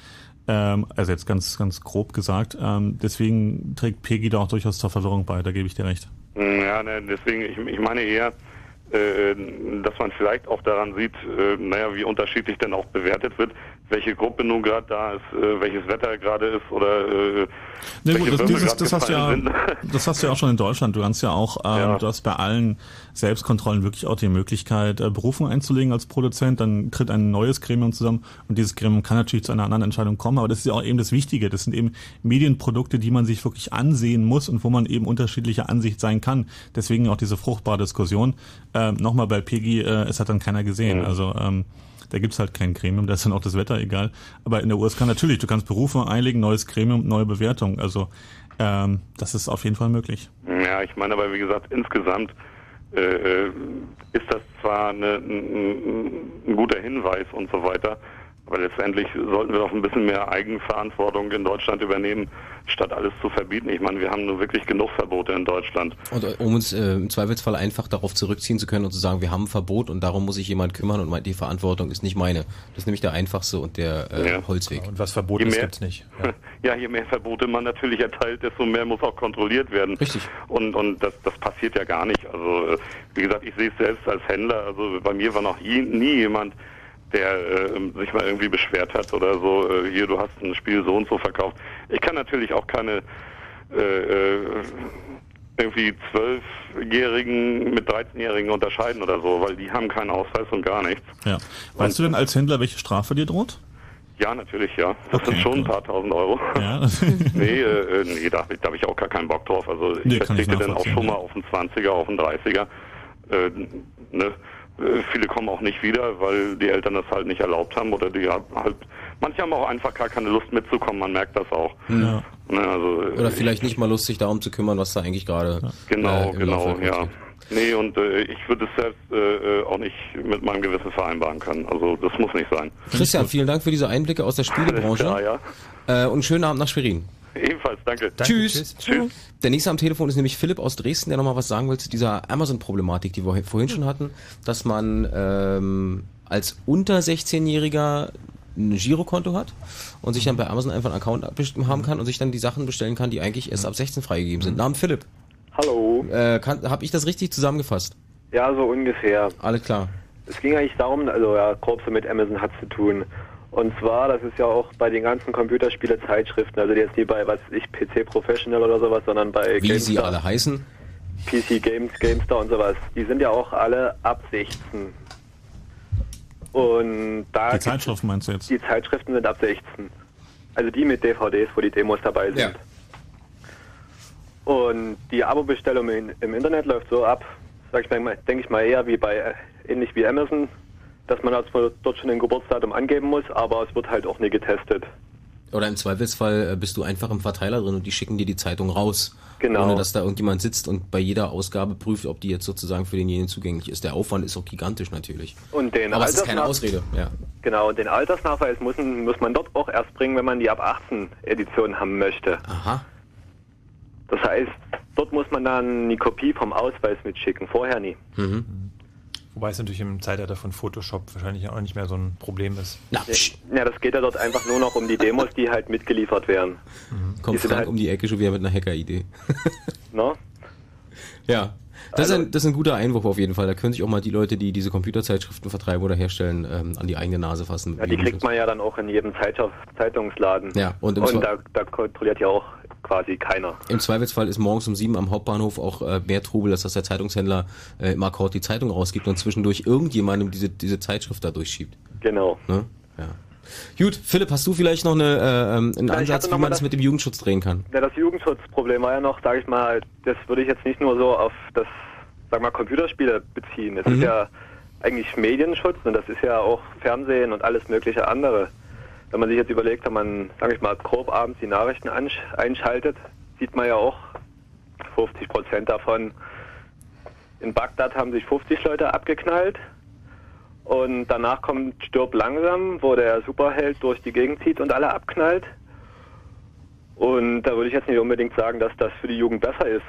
Ähm, also jetzt ganz, ganz grob gesagt. Ähm, deswegen trägt PEGI da auch durchaus zur Verwirrung bei, da gebe ich dir recht. Ja, ne, deswegen, ich, ich meine eher, äh, dass man vielleicht auch daran sieht, äh, naja, wie unterschiedlich denn auch bewertet wird, welche Gruppe nun gerade da ist, äh, welches Wetter gerade ist oder äh, Nee, gut, das, dieses, das hast du ja, sind. das hast du ja auch schon in Deutschland. Du kannst ja auch, ähm, du hast bei allen Selbstkontrollen wirklich auch die Möglichkeit, äh, Berufung einzulegen als Produzent. Dann tritt ein neues Gremium zusammen und dieses Gremium kann natürlich zu einer anderen Entscheidung kommen. Aber das ist ja auch eben das Wichtige. Das sind eben Medienprodukte, die man sich wirklich ansehen muss und wo man eben unterschiedlicher Ansicht sein kann. Deswegen auch diese fruchtbare Diskussion. Ähm, Nochmal bei Peggy, äh, es hat dann keiner gesehen. Also ähm, da gibt's halt kein Gremium, da ist dann auch das Wetter egal. Aber in der USK natürlich, du kannst Berufe einlegen, neues Gremium, neue Bewertung. Also ähm, das ist auf jeden Fall möglich. Ja, ich meine aber, wie gesagt, insgesamt äh, äh, ist das zwar eine, ein, ein guter Hinweis und so weiter, aber letztendlich sollten wir doch ein bisschen mehr Eigenverantwortung in Deutschland übernehmen, statt alles zu verbieten. Ich meine, wir haben nur wirklich genug Verbote in Deutschland. Und äh, um uns äh, im Zweifelsfall einfach darauf zurückziehen zu können und zu sagen, wir haben ein Verbot und darum muss sich jemand kümmern und mein- die Verantwortung ist nicht meine. Das ist nämlich der einfachste und der äh, Ja. Holzweg. Und was verboten ist, mehr- gibt's nicht. Ja, je mehr Verbote man natürlich erteilt, desto mehr muss auch kontrolliert werden. Richtig. Und, und das, das passiert ja gar nicht. Also, äh, wie gesagt, ich sehe es selbst als Händler. Also, bei mir war noch nie, nie jemand, der äh, sich mal irgendwie beschwert hat oder so, äh, hier, du hast ein Spiel so und so verkauft. Ich kann natürlich auch keine äh, äh, irgendwie Zwölfjährigen mit 13-Jährigen unterscheiden oder so, weil die haben keinen Ausweis und gar nichts. Ja. Weißt du denn als Händler, welche Strafe dir droht? Ja, natürlich, ja. Das sind schon ein paar tausend Euro. Ja. nee, äh, äh, nee, da habe ich, da hab ich auch gar keinen Bock drauf. Also ich Nee, verzichte dann auch schon mal auf einen 20er, auf einen 30er. Äh, ne? Äh, Viele kommen auch nicht wieder, weil die Eltern das halt nicht erlaubt haben oder die haben halt, manche haben auch einfach gar keine Lust mitzukommen, man merkt das auch. Ja. Ne, also, äh, Oder vielleicht nicht mal lustig darum zu kümmern, was da eigentlich gerade Genau, äh, im genau, Laufwerk ja. Nee, und äh, ich würde es selbst äh, äh, auch nicht mit meinem Gewissen vereinbaren können. Also das muss nicht sein. Christian, vielen Dank für diese Einblicke aus der Spielebranche. Ja, ja. Äh, und schönen Abend nach Schwerin. Ebenfalls, danke. Tschüss. Der nächste am Telefon ist nämlich Philipp aus Dresden, der nochmal was sagen will zu dieser Amazon-Problematik, die wir vorhin schon hatten, dass man ähm, als unter 16-Jähriger ein Girokonto hat und sich dann bei Amazon einfach einen Account haben kann und sich dann die Sachen bestellen kann, die eigentlich erst ab 16 freigegeben sind. Namen Philipp. Hallo. Äh, Habe ich das richtig zusammengefasst? Ja, so ungefähr. Alles klar. Es ging eigentlich darum, also ja, grob so mit Amazon hat zu tun. Und zwar, das ist ja auch bei den ganzen Computerspiele-Zeitschriften, also jetzt nie bei, was weiß ich, PC Professional oder sowas, sondern bei Wie sie alle heißen. PC Games, GameStar und sowas. Die sind ja auch alle ab 16. Und da Die Zeitschriften meinst du jetzt? die Zeitschriften sind ab 16. Also die mit DVDs, wo die Demos dabei sind. Ja. Und die Abo-Bestellung in, im Internet läuft so ab, sag ich mal, denke ich mal eher wie bei, äh, ähnlich wie Amazon, dass man also dort schon ein Geburtsdatum angeben muss, aber es wird halt auch nie getestet. Oder im Zweifelsfall äh, bist du einfach im Verteiler drin und die schicken dir die Zeitung raus. Genau. Ohne dass da irgendjemand sitzt und bei jeder Ausgabe prüft, ob die jetzt sozusagen für denjenigen zugänglich ist. Der Aufwand ist auch gigantisch natürlich. Und den Aber es ist keine Ausrede. Ja. Genau, und den Altersnachweis muss, muss man dort auch erst bringen, wenn man die ab 18 Edition haben möchte. Aha. Das heißt, dort muss man dann die Kopie vom Ausweis mitschicken, vorher nie. Mhm. Wobei es natürlich im Zeitalter von Photoshop wahrscheinlich auch nicht mehr so ein Problem ist. Ja, das geht ja dort einfach nur noch um die Demos, die halt mitgeliefert werden. Kommt Die sind Frank halt- um die Ecke schon wieder mit einer Hacker-Idee. Ne? Ja. Das, ist ein, das ist ein guter Einwurf auf jeden Fall. Da können sich auch mal die Leute, die diese Computerzeitschriften vertreiben oder herstellen, ähm, an die eigene Nase fassen. Ja, die kriegt man ja dann auch in jedem Zeitschrift- Zeitungsladen. Ja, und und da, da kontrolliert ja auch quasi keiner. Im Zweifelsfall ist morgens um sieben am Hauptbahnhof auch äh, mehr Trubel, als dass der Zeitungshändler äh, im Akkord die Zeitung rausgibt und zwischendurch irgendjemandem diese, diese Zeitschrift da durchschiebt. Genau. Ne? Ja. Gut, Philipp, hast du vielleicht noch eine, äh, ähm, einen Ja, Ansatz, wie man das mit dem Jugendschutz drehen kann? Ja, das Jugendschutzproblem war ja noch, sage ich mal, das würde ich jetzt nicht nur so auf das, sag mal, Computerspiele beziehen. Es Mhm. ist ja eigentlich Medienschutz und das ist ja auch Fernsehen und alles mögliche andere. Wenn man sich jetzt überlegt, wenn man, sage ich mal, grob abends die Nachrichten einschaltet, sieht man ja auch 50 Prozent davon. In Bagdad haben sich 50 Leute abgeknallt und danach kommt Stirb langsam, wo der Superheld durch die Gegend zieht und alle abknallt. Und da würde ich jetzt nicht unbedingt sagen, dass das für die Jugend besser ist.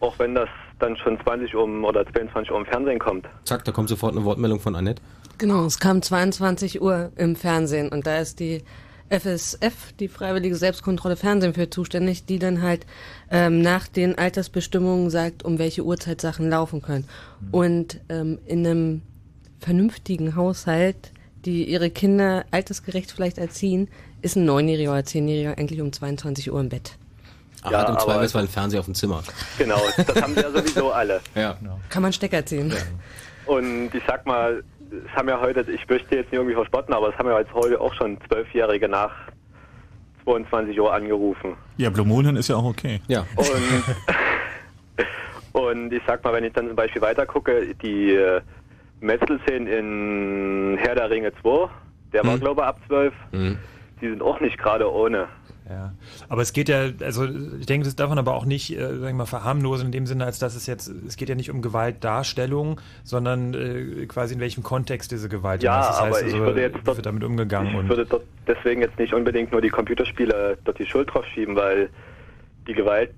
Auch wenn das dann schon 20 Uhr oder 22 Uhr im Fernsehen kommt. Zack, da kommt sofort eine Wortmeldung von Annette. Genau, es kam 22 Uhr im Fernsehen und da ist die FSF, die Freiwillige Selbstkontrolle Fernsehen für zuständig, die dann halt ähm, nach den Altersbestimmungen sagt, um welche Uhrzeit Sachen laufen können. Und ähm, in einem vernünftigen Haushalt, die ihre Kinder altersgerecht vielleicht erziehen, ist ein Neunjähriger oder Zehnjähriger eigentlich um 22 Uhr im Bett. Ach, Ja, hat im Zweifelsfall einen Fernseher auf dem Zimmer. Genau, das haben sie ja sowieso alle. Ja. Kann man Stecker ziehen. Und ich sag mal, es haben ja heute, ich möchte jetzt nicht irgendwie verspotten, aber es haben ja jetzt heute auch schon Zwölfjährige nach 22 Uhr angerufen. Ja, Blue Moon ist ja auch okay. Ja. Und, und ich sag mal, wenn ich dann zum Beispiel weiter gucke, die Metzelszenen in Herr der Ringe 2, der war Hm. glaube ich ab 12, Mhm. die sind auch nicht gerade ohne. Ja, aber es geht ja, also ich denke, das darf man aber auch nicht, äh, sag ich mal, verharmlosen in dem Sinne, als dass es jetzt, es geht ja nicht um Gewaltdarstellung, sondern äh, quasi in welchem Kontext diese Gewalt Ja, ist. Das aber heißt, ich also, würde jetzt wie dort- wird damit umgegangen Ich und würde dort deswegen jetzt nicht unbedingt nur die Computerspiele dort die Schuld drauf schieben, weil die Gewalt,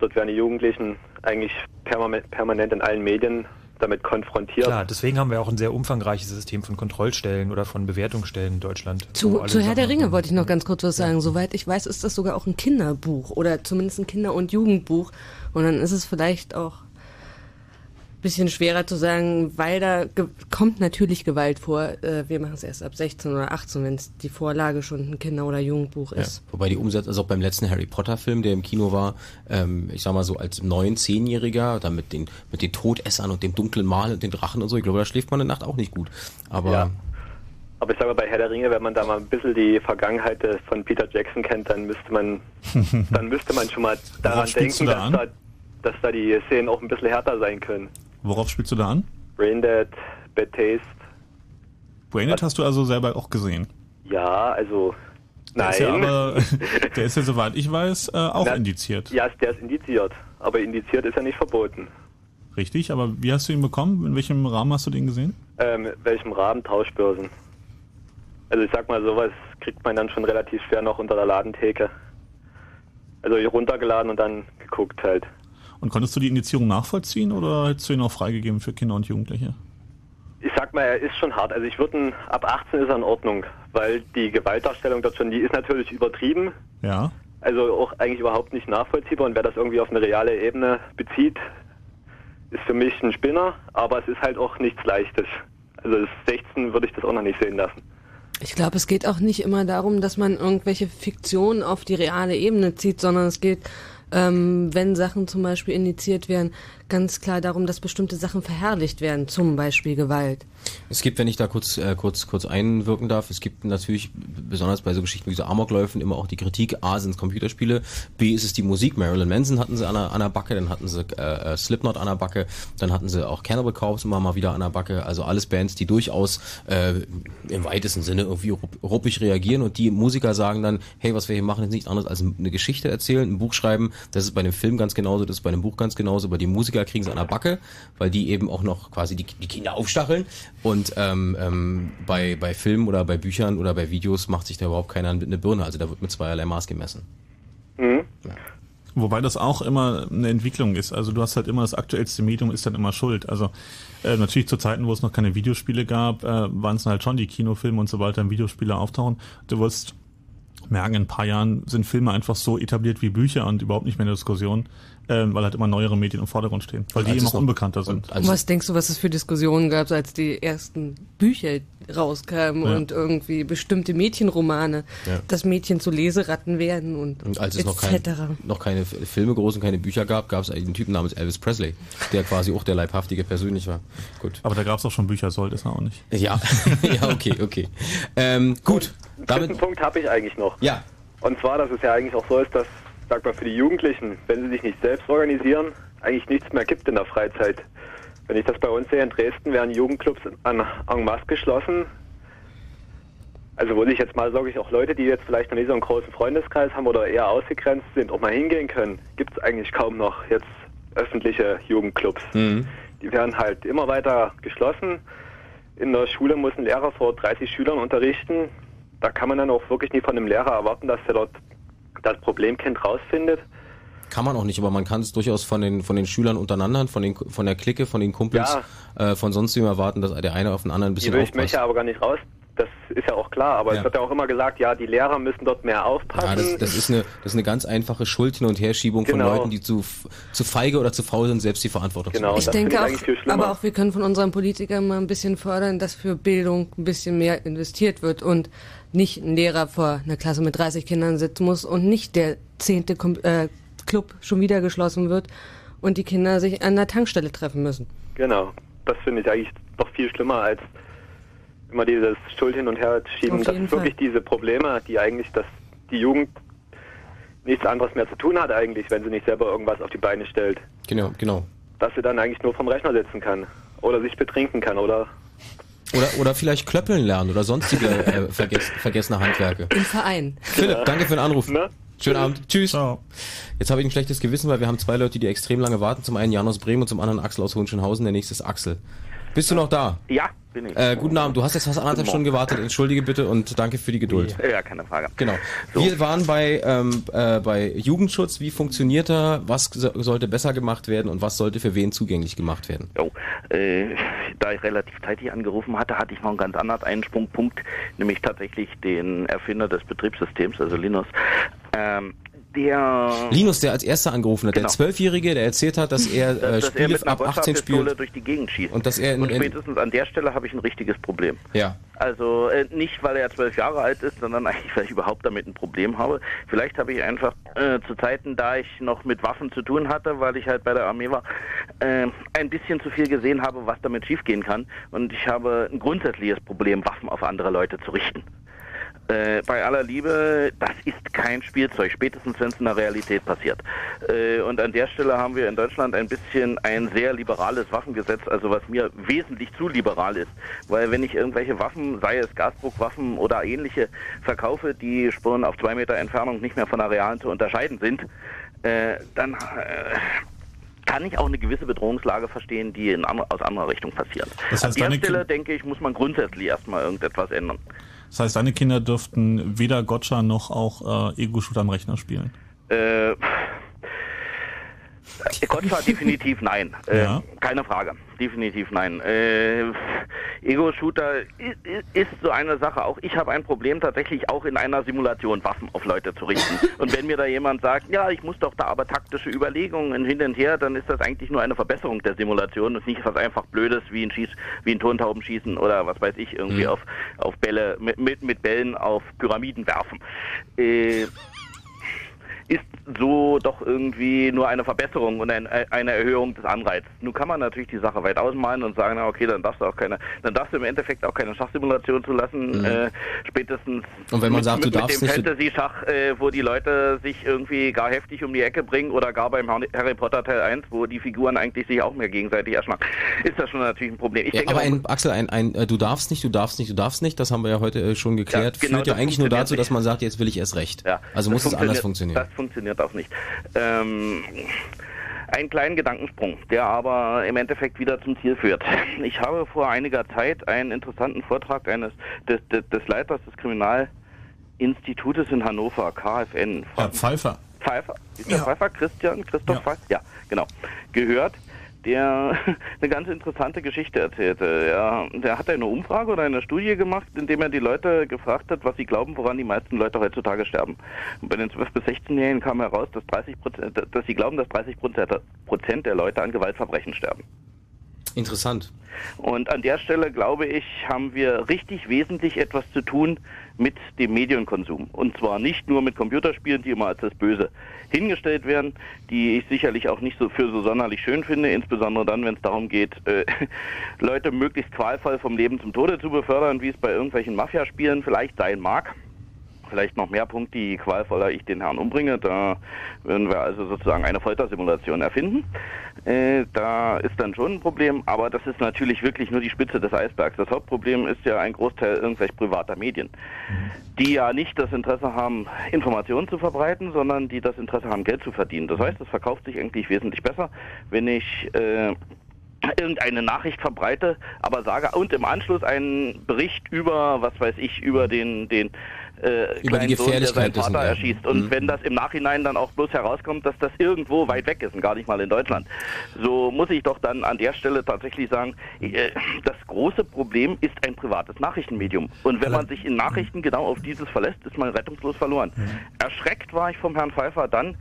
dort werden die Jugendlichen eigentlich permanent in allen Medien damit konfrontiert. Klar, deswegen haben wir auch ein sehr umfangreiches System von Kontrollstellen oder von Bewertungsstellen in Deutschland. Zu, zu Herr der Ringe wollte ich noch ganz kurz was sagen. Soweit ich weiß, ist das sogar auch ein Kinderbuch oder zumindest ein Kinder- und Jugendbuch. Und dann ist es vielleicht auch bisschen schwerer zu sagen, weil da ge kommt natürlich Gewalt vor. Äh, wir machen es erst ab 16 oder 18, wenn es die Vorlage schon ein Kinder- oder Jugendbuch Ja. ist. Wobei die Umsetzung, also auch beim letzten Harry Potter Film, der im Kino war, ähm, ich sag mal so als neun, zehnjähriger, dann mit den, mit den Todessern und dem dunklen Mal und den Drachen und so, ich glaube, da schläft man in der Nacht auch nicht gut. Aber Ja. Aber ich sage mal, bei Herr der Ringe, wenn man da mal ein bisschen die Vergangenheit äh, von Peter Jackson kennt, dann müsste man, dann müsste man schon mal daran denken, da dass da, dass da die Szenen auch ein bisschen härter sein können. Worauf spielst du da an? Braindead, Bad Taste, Braindead hast du also selber auch gesehen. ja, also Der nein. ist ja aber, der ist ja soweit ich weiß, äh, auch Na, indiziert. Ja, der ist indiziert, aber indiziert ist ja nicht verboten. Richtig, aber wie hast du ihn bekommen? In welchem Rahmen hast du den gesehen? Ähm, in welchem Rahmen Tauschbörsen? Also ich sag mal, sowas kriegt man dann schon relativ schwer noch unter der Ladentheke. Also runtergeladen und dann geguckt halt. Und konntest du die Indizierung nachvollziehen oder hättest du ihn auch freigegeben für Kinder und Jugendliche? Ich sag mal, er ist schon hart. Also ich würde ab 18 ist er in Ordnung, weil die Gewaltdarstellung dort schon, die ist natürlich übertrieben. Ja. Also auch eigentlich überhaupt nicht nachvollziehbar und wer das irgendwie auf eine reale Ebene bezieht, ist für mich ein Spinner, aber es ist halt auch nichts Leichtes. Also das 16 würde ich das auch noch nicht sehen lassen. Ich glaube, es geht auch nicht immer darum, dass man irgendwelche Fiktionen auf die reale Ebene zieht, sondern es geht, ähm, wenn Sachen zum Beispiel indiziert werden, ganz klar darum, dass bestimmte Sachen verherrlicht werden, zum Beispiel Gewalt. Es gibt, wenn ich da kurz, äh, kurz, kurz einwirken darf, es gibt natürlich, besonders bei so Geschichten wie so Amokläufen, immer auch die Kritik, A sind es Computerspiele, B ist es die Musik, Marilyn Manson hatten sie an der, an der Backe, dann hatten sie äh, äh, Slipknot an der Backe, dann hatten sie auch Cannibal Corpse immer mal wieder an der Backe, also alles Bands, die durchaus äh, im weitesten Sinne irgendwie rupp- ruppig reagieren und die Musiker sagen dann, hey, was wir hier machen, ist nichts anderes als eine Geschichte erzählen, ein Buch schreiben, das ist bei einem Film ganz genauso, das ist bei einem Buch ganz genauso, aber die Musiker kriegen es an der Backe, weil die eben auch noch quasi die, die Kinder aufstacheln und ähm, ähm, bei, bei Filmen oder bei Büchern oder bei Videos macht sich da überhaupt keiner mit eine Birne, also da wird mit zweierlei Maß gemessen. Wobei das auch immer eine Entwicklung ist. Also du hast halt immer das aktuellste Medium ist dann immer schuld. Also äh, natürlich zu Zeiten, wo es noch keine Videospiele gab, äh, waren es halt schon die Kinofilme und sobald dann Videospiele auftauchen. Du wirst merken, in ein paar Jahren sind Filme einfach so etabliert wie Bücher und überhaupt nicht mehr in der Diskussion, äh, weil halt immer neuere Medien im Vordergrund stehen, weil die eben auch noch- unbekannter sind. Und was denkst du, was es für Diskussionen gab, als die ersten Bücher rauskamen Ja. und irgendwie bestimmte Mädchenromane, Ja. dass Mädchen zu Leseratten werden und, Und als es noch, kein, etc. noch keine Filme groß und keine Bücher gab, gab es einen Typen namens Elvis Presley, der quasi auch der leibhaftige persönlich war. Gut. Aber da gab es auch schon Bücher, sollte es auch nicht. Ja, ja, okay, okay. Ähm, gut. Einen dritten Punkt habe ich eigentlich noch. Ja. Und zwar, dass es ja eigentlich auch so ist, dass, sag mal, für die Jugendlichen, wenn sie sich nicht selbst organisieren, eigentlich nichts mehr gibt in der Freizeit. Wenn ich das bei uns sehe in Dresden, werden Jugendclubs an en masse geschlossen. Also wo sich jetzt mal, sage ich, auch Leute, die jetzt vielleicht noch nicht so einen großen Freundeskreis haben oder eher ausgegrenzt sind, auch mal hingehen können, gibt es eigentlich kaum noch jetzt öffentliche Jugendclubs. Mhm. Die werden halt immer weiter geschlossen. In der Schule muss ein Lehrer vor 30 Schülern unterrichten. Da kann man dann auch wirklich nie von einem Lehrer erwarten, dass er dort das Problemkind rausfindet. Kann man auch nicht, aber man kann es durchaus von den von den Schülern untereinander, von den von der Clique, von den Kumpels, äh, von sonst wem erwarten, dass der eine auf den anderen ein Die bisschen ich aufpasst. möchte aber gar nicht raus. Das ist ja auch klar, aber Ja. es wird ja auch immer gesagt, ja, die Lehrer müssen dort mehr aufpassen. Ja, das, das ist eine das ist eine ganz einfache Schuld hin und Herschiebung Genau. von Leuten, die zu zu feige oder zu faul sind, selbst die Verantwortung Genau, zu Ich denke auch, aber auch wir können von unseren Politikern mal ein bisschen fördern, dass für Bildung ein bisschen mehr investiert wird und nicht ein Lehrer vor einer Klasse mit 30 Kindern sitzen muss und nicht der zehnte Kom äh, Club schon wieder geschlossen wird und die Kinder sich an der Tankstelle treffen müssen. Genau. Das finde ich eigentlich doch viel schlimmer als immer dieses Schuld hin und her schieben. Das ist wirklich diese Probleme, die eigentlich das die Jugend nichts anderes mehr zu tun hat eigentlich, wenn sie nicht selber irgendwas auf die Beine stellt. Genau, genau. Dass sie dann eigentlich nur vom Rechner sitzen kann oder sich betrinken kann oder Oder oder vielleicht klöppeln lernen oder sonstige äh, vergess, vergessene Handwerke. Im Verein. Philipp, danke für den Anruf. Schönen Abend. Tschüss. Jetzt habe ich ein schlechtes Gewissen, weil wir haben zwei Leute, die extrem lange warten. Zum einen Jan aus Bremen und zum anderen Axel aus Hohenschönhausen. Der nächste ist Axel. Bist du noch da? Ja, bin ich. Äh, guten Abend. Du hast jetzt fast anderthalb Stunden gewartet. Entschuldige bitte und danke für die Geduld. Ja, keine Frage. Genau. Wir waren bei, ähm, äh, bei Jugendschutz. Wie funktioniert er? Was so, sollte besser gemacht werden und was sollte für wen zugänglich gemacht werden? Jo, äh, da ich relativ zeitig angerufen hatte, hatte ich noch einen ganz anderen Einsprungpunkt, nämlich tatsächlich den Erfinder des Betriebssystems, also Linus. Ähm, der Linus, der als erster angerufen hat, Genau. der Zwölfjährige, der erzählt hat, dass er äh, dass, dass er Spiele mit einer ab 18 Boscha-Pistole spielt. durch die Gegend schießt. Und dass er in- Und spätestens an der Stelle habe ich ein richtiges Problem. Ja. Also äh, nicht, weil er zwölf Jahre alt ist, sondern eigentlich, weil ich überhaupt damit ein Problem habe. Vielleicht habe ich einfach äh, zu Zeiten, da ich noch mit Waffen zu tun hatte, weil ich halt bei der Armee war, äh, ein bisschen zu viel gesehen habe, was damit schiefgehen kann. Und ich habe ein grundsätzliches Problem, Waffen auf andere Leute zu richten. Äh, bei aller Liebe, das ist kein Spielzeug, spätestens wenn es in der Realität passiert. Äh, und an der Stelle haben wir in Deutschland ein bisschen ein sehr liberales Waffengesetz, also was mir wesentlich zu liberal ist. Weil wenn ich irgendwelche Waffen, sei es Gasdruckwaffen oder ähnliche, verkaufe, die schon auf zwei Meter Entfernung nicht mehr von der realen zu unterscheiden sind, äh, dann äh, kann ich auch eine gewisse Bedrohungslage verstehen, die in andre, aus anderer Richtung passiert. Das heißt, An der Stelle, denke ich, muss man grundsätzlich erstmal irgendetwas ändern. Das heißt, deine Kinder dürften weder Gotcha noch auch äh, Ego-Shooter am Rechner spielen. Äh, Gotcha definitiv nein. Äh, Ja. Keine Frage. Definitiv nein. Äh, Ego-Shooter ist so eine Sache. Auch ich habe ein Problem, tatsächlich auch in einer Simulation Waffen auf Leute zu richten. Und wenn mir da jemand sagt, ja, ich muss doch da aber taktische Überlegungen hin und her, dann ist das eigentlich nur eine Verbesserung der Simulation und nicht was einfach Blödes wie ein Schieß, wie ein Tontaubenschießen oder was weiß ich, irgendwie auf, auf Bälle, mit, mit, mit Bällen auf Pyramiden werfen. Äh, ist so doch irgendwie nur eine Verbesserung und ein, eine Erhöhung des Anreizes. Nun kann man natürlich die Sache weit ausmalen und sagen, na okay, dann darfst du auch keine, dann darfst du im Endeffekt auch keine Schachsimulation zulassen, Mhm. äh, spätestens Und wenn man mit, sagt, du mit, darfst mit dem Fantasy-Schach, äh, wo die Leute sich irgendwie gar heftig um die Ecke bringen oder gar beim Harry Potter Teil 1, wo die Figuren eigentlich sich auch mehr gegenseitig erschlagen, ist das schon natürlich ein Problem. Ja, denke, aber ein, Axel, ein, ein äh, du darfst nicht, du darfst nicht, du darfst nicht, das haben wir ja heute äh, schon geklärt, Ja, genau, führt ja eigentlich nur dazu, dass man sagt, jetzt will ich erst recht. Ja, also muss es anders funktionieren. Das funktioniert auch nicht. Ähm, einen kleinen Gedankensprung, der aber im Endeffekt wieder zum Ziel führt. Ich habe vor einiger Zeit einen interessanten Vortrag eines des, des, des Leiters des Kriminalinstitutes in Hannover, KFN, Herr Pfeiffer. Pfeiffer, ist der Pfeiffer Christian, Christoph Pfeiffer? Ja, genau. Gehört, der eine ganz interessante Geschichte erzählte. Ja, der hat eine Umfrage oder eine Studie gemacht, indem er die Leute gefragt hat, was sie glauben, woran die meisten Leute heutzutage sterben. Und bei den 12- bis 16-Jährigen kam heraus, dass 30 Prozent, dass sie glauben, dass 30 Prozent der Leute an Gewaltverbrechen sterben. Interessant. Und an der Stelle, glaube ich, haben wir richtig wesentlich etwas zu tun mit dem Medienkonsum. Und zwar nicht nur mit Computerspielen, die immer als das Böse hingestellt werden, die ich sicherlich auch nicht so für so sonderlich schön finde, insbesondere dann, wenn es darum geht, äh, Leute möglichst qualvoll vom Leben zum Tode zu befördern, wie es bei irgendwelchen Mafiaspielen vielleicht sein mag vielleicht noch mehr Punkte, je qualvoller ich den Herrn umbringe. Da würden wir also sozusagen eine Foltersimulation erfinden. Äh, da ist dann schon ein Problem, aber das ist natürlich wirklich nur die Spitze des Eisbergs. Das Hauptproblem ist ja ein Großteil irgendwelch privater Medien, die ja nicht das Interesse haben, Informationen zu verbreiten, sondern die das Interesse haben, Geld zu verdienen. Das heißt, es verkauft sich eigentlich wesentlich besser, wenn ich äh, irgendeine Nachricht verbreite, aber sage und im Anschluss einen Bericht über, was weiß ich, über den den äh, Über die kleinen Sohn, der seinen Gefährlichkeit Vater erschießt. Und Mhm. wenn das im Nachhinein dann auch bloß herauskommt, dass das irgendwo weit weg ist und gar nicht mal in Deutschland, so muss ich doch dann an der Stelle tatsächlich sagen, äh, das große Problem ist ein privates Nachrichtenmedium. Und wenn man sich in Nachrichten genau auf dieses verlässt, ist man rettungslos verloren. Erschreckt war ich vom Herrn Pfeiffer dann,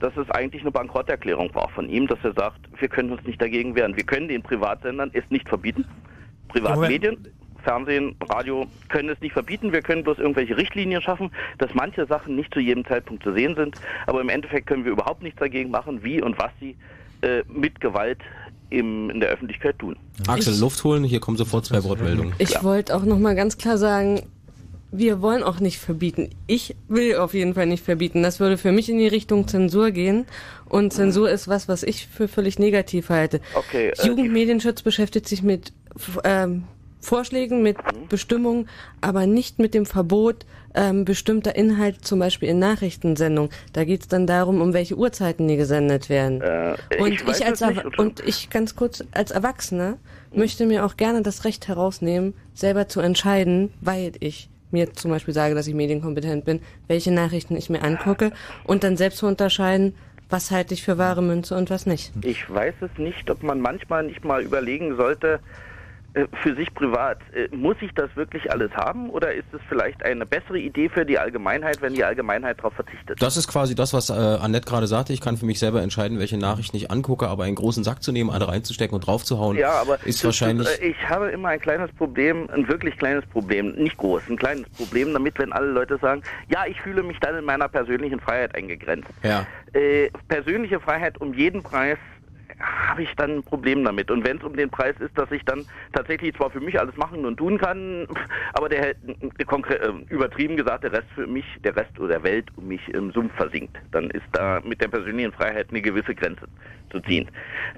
dass es eigentlich eine Bankrotterklärung war von ihm, dass er sagt, wir können uns nicht dagegen wehren. Wir können den Privatsendern es nicht verbieten. Privatmedien, Fernsehen, Radio können es nicht verbieten. Wir können bloß irgendwelche Richtlinien schaffen, dass manche Sachen nicht zu jedem Zeitpunkt zu sehen sind. Aber im Endeffekt können wir überhaupt nichts dagegen machen, wie und was sie äh, mit Gewalt im, in der Öffentlichkeit tun. Axel, Luft holen, hier kommen sofort zwei Wortmeldungen. Ich wollte auch nochmal ganz klar sagen, wir wollen auch nicht verbieten. Ich will auf jeden Fall nicht verbieten. Das würde für mich in die Richtung Zensur gehen. Und Zensur ist was, was ich für völlig negativ halte. Okay, äh, Jugendmedienschutz beschäftigt sich mit ähm, Vorschlägen, mit Bestimmungen, aber nicht mit dem Verbot ähm, bestimmter Inhalte, zum Beispiel in Nachrichtensendungen. Da geht es dann darum, um welche Uhrzeiten die gesendet werden. und ich ich, als nicht, und ich ganz kurz als Erwachsener möchte mir auch gerne das Recht herausnehmen, selber zu entscheiden, weil ich mir zum Beispiel sage, dass ich medienkompetent bin, welche Nachrichten ich mir angucke und dann selbst zu unterscheiden, was halte ich für wahre Münze und was nicht. Ich weiß es nicht, ob man manchmal nicht mal überlegen sollte, äh, für sich privat, äh, muss ich das wirklich alles haben oder ist es vielleicht eine bessere Idee für die Allgemeinheit, wenn die Allgemeinheit darauf verzichtet? Das ist quasi das, was äh, Annette gerade sagte. Ich kann für mich selber entscheiden, welche Nachrichten ich angucke, aber einen großen Sack zu nehmen, alle reinzustecken und draufzuhauen, Ja, aber ist das- wahrscheinlich... äh, Ich habe immer ein kleines Problem, ein wirklich kleines Problem, nicht groß, ein kleines Problem damit, wenn alle Leute sagen, ja, ich fühle mich dann in meiner persönlichen Freiheit eingegrenzt. ja. Äh, persönliche Freiheit um jeden Preis habe ich dann ein Problem damit. Und wenn es um den Preis ist, dass ich dann tatsächlich zwar für mich alles machen und tun kann, aber der, äh, äh, übertrieben gesagt, der Rest für mich, der Rest oder der Welt um mich im Sumpf versinkt, dann ist da mit der persönlichen Freiheit eine gewisse Grenze zu ziehen.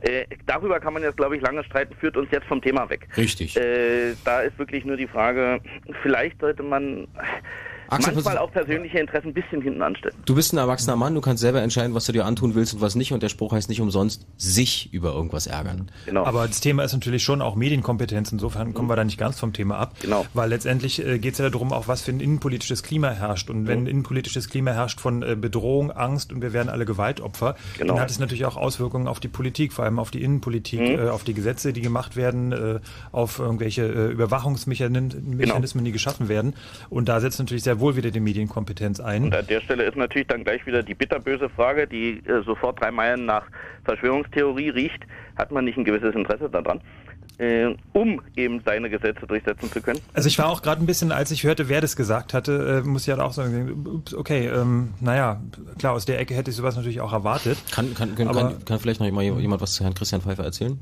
Äh, darüber kann man jetzt, glaube ich, lange streiten, führt uns jetzt vom Thema weg. Richtig. Äh, da ist wirklich nur die Frage, vielleicht sollte man Axel, manchmal auch persönliche Interessen ein bisschen hinten anstellen. Du bist ein erwachsener Mann, du kannst selber entscheiden, was du dir antun willst und was nicht. Und der Spruch heißt nicht umsonst, sich über irgendwas ärgern. Genau. Aber das Thema ist natürlich schon auch Medienkompetenz. Insofern kommen wir da nicht ganz vom Thema ab. Genau. Weil letztendlich äh, geht es ja darum, auch was für ein innenpolitisches Klima herrscht. Und wenn ein innenpolitisches Klima herrscht von äh, Bedrohung, Angst und wir werden alle Gewaltopfer, Genau. dann hat es natürlich auch Auswirkungen auf die Politik, vor allem auf die Innenpolitik, Mhm. äh, auf die Gesetze, die gemacht werden, auf irgendwelche Überwachungsmechanismen, Mechanismen, die geschaffen werden. Und da setzt natürlich sehr wohl wieder die Medienkompetenz ein. Und an der Stelle ist natürlich dann gleich wieder die bitterböse Frage, die äh, sofort drei Meilen nach Verschwörungstheorie riecht. Hat man nicht ein gewisses Interesse daran, äh, um eben seine Gesetze durchsetzen zu können? Also ich war auch gerade ein bisschen, als ich hörte, wer das gesagt hatte, äh, muss ich halt auch sagen, ups, okay, ähm, naja, klar, aus der Ecke hätte ich sowas natürlich auch erwartet. Kann, kann, kann, Aber- kann, kann vielleicht noch mal jemand was zu Herrn Christian Pfeiffer erzählen?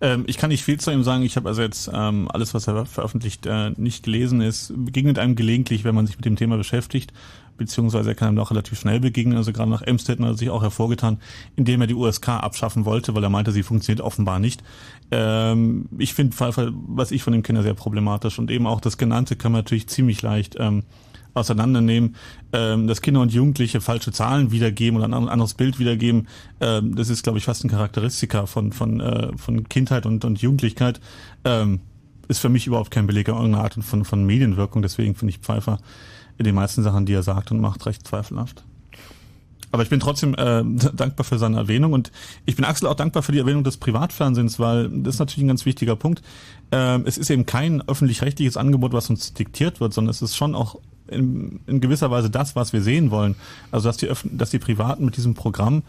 Ähm, ich kann nicht viel zu ihm sagen. Ich habe also jetzt ähm, alles, was er veröffentlicht, äh, nicht gelesen. Es begegnet einem gelegentlich, wenn man sich mit dem Thema beschäftigt, beziehungsweise er kann einem auch relativ schnell begegnen. Also gerade nach Emstetten hat er sich auch hervorgetan, indem er die USK abschaffen wollte, weil er meinte, sie funktioniert offenbar nicht. Ähm, ich finde was ich von ihm kenne, sehr problematisch und eben auch das Genannte kann man natürlich ziemlich leicht ähm, auseinandernehmen, ähm, dass Kinder und Jugendliche falsche Zahlen wiedergeben oder ein anderes Bild wiedergeben, ähm, das ist, glaube ich, fast ein Charakteristika von, von, äh, von Kindheit und, und Jugendlichkeit. Ähm, ist für mich überhaupt kein Beleg irgendeiner Art von, von Medienwirkung, deswegen finde ich Pfeiffer in den meisten Sachen, die er sagt und macht, recht zweifelhaft. Aber ich bin trotzdem äh, dankbar für seine Erwähnung und ich bin Axel auch dankbar für die Erwähnung des Privatfernsehens, weil das ist natürlich ein ganz wichtiger Punkt. Ähm, es ist eben kein öffentlich-rechtliches Angebot, was uns diktiert wird, sondern es ist schon auch in, in gewisser Weise das, was wir sehen wollen. Also dass die, Öff dass die Privaten mit diesem Programm,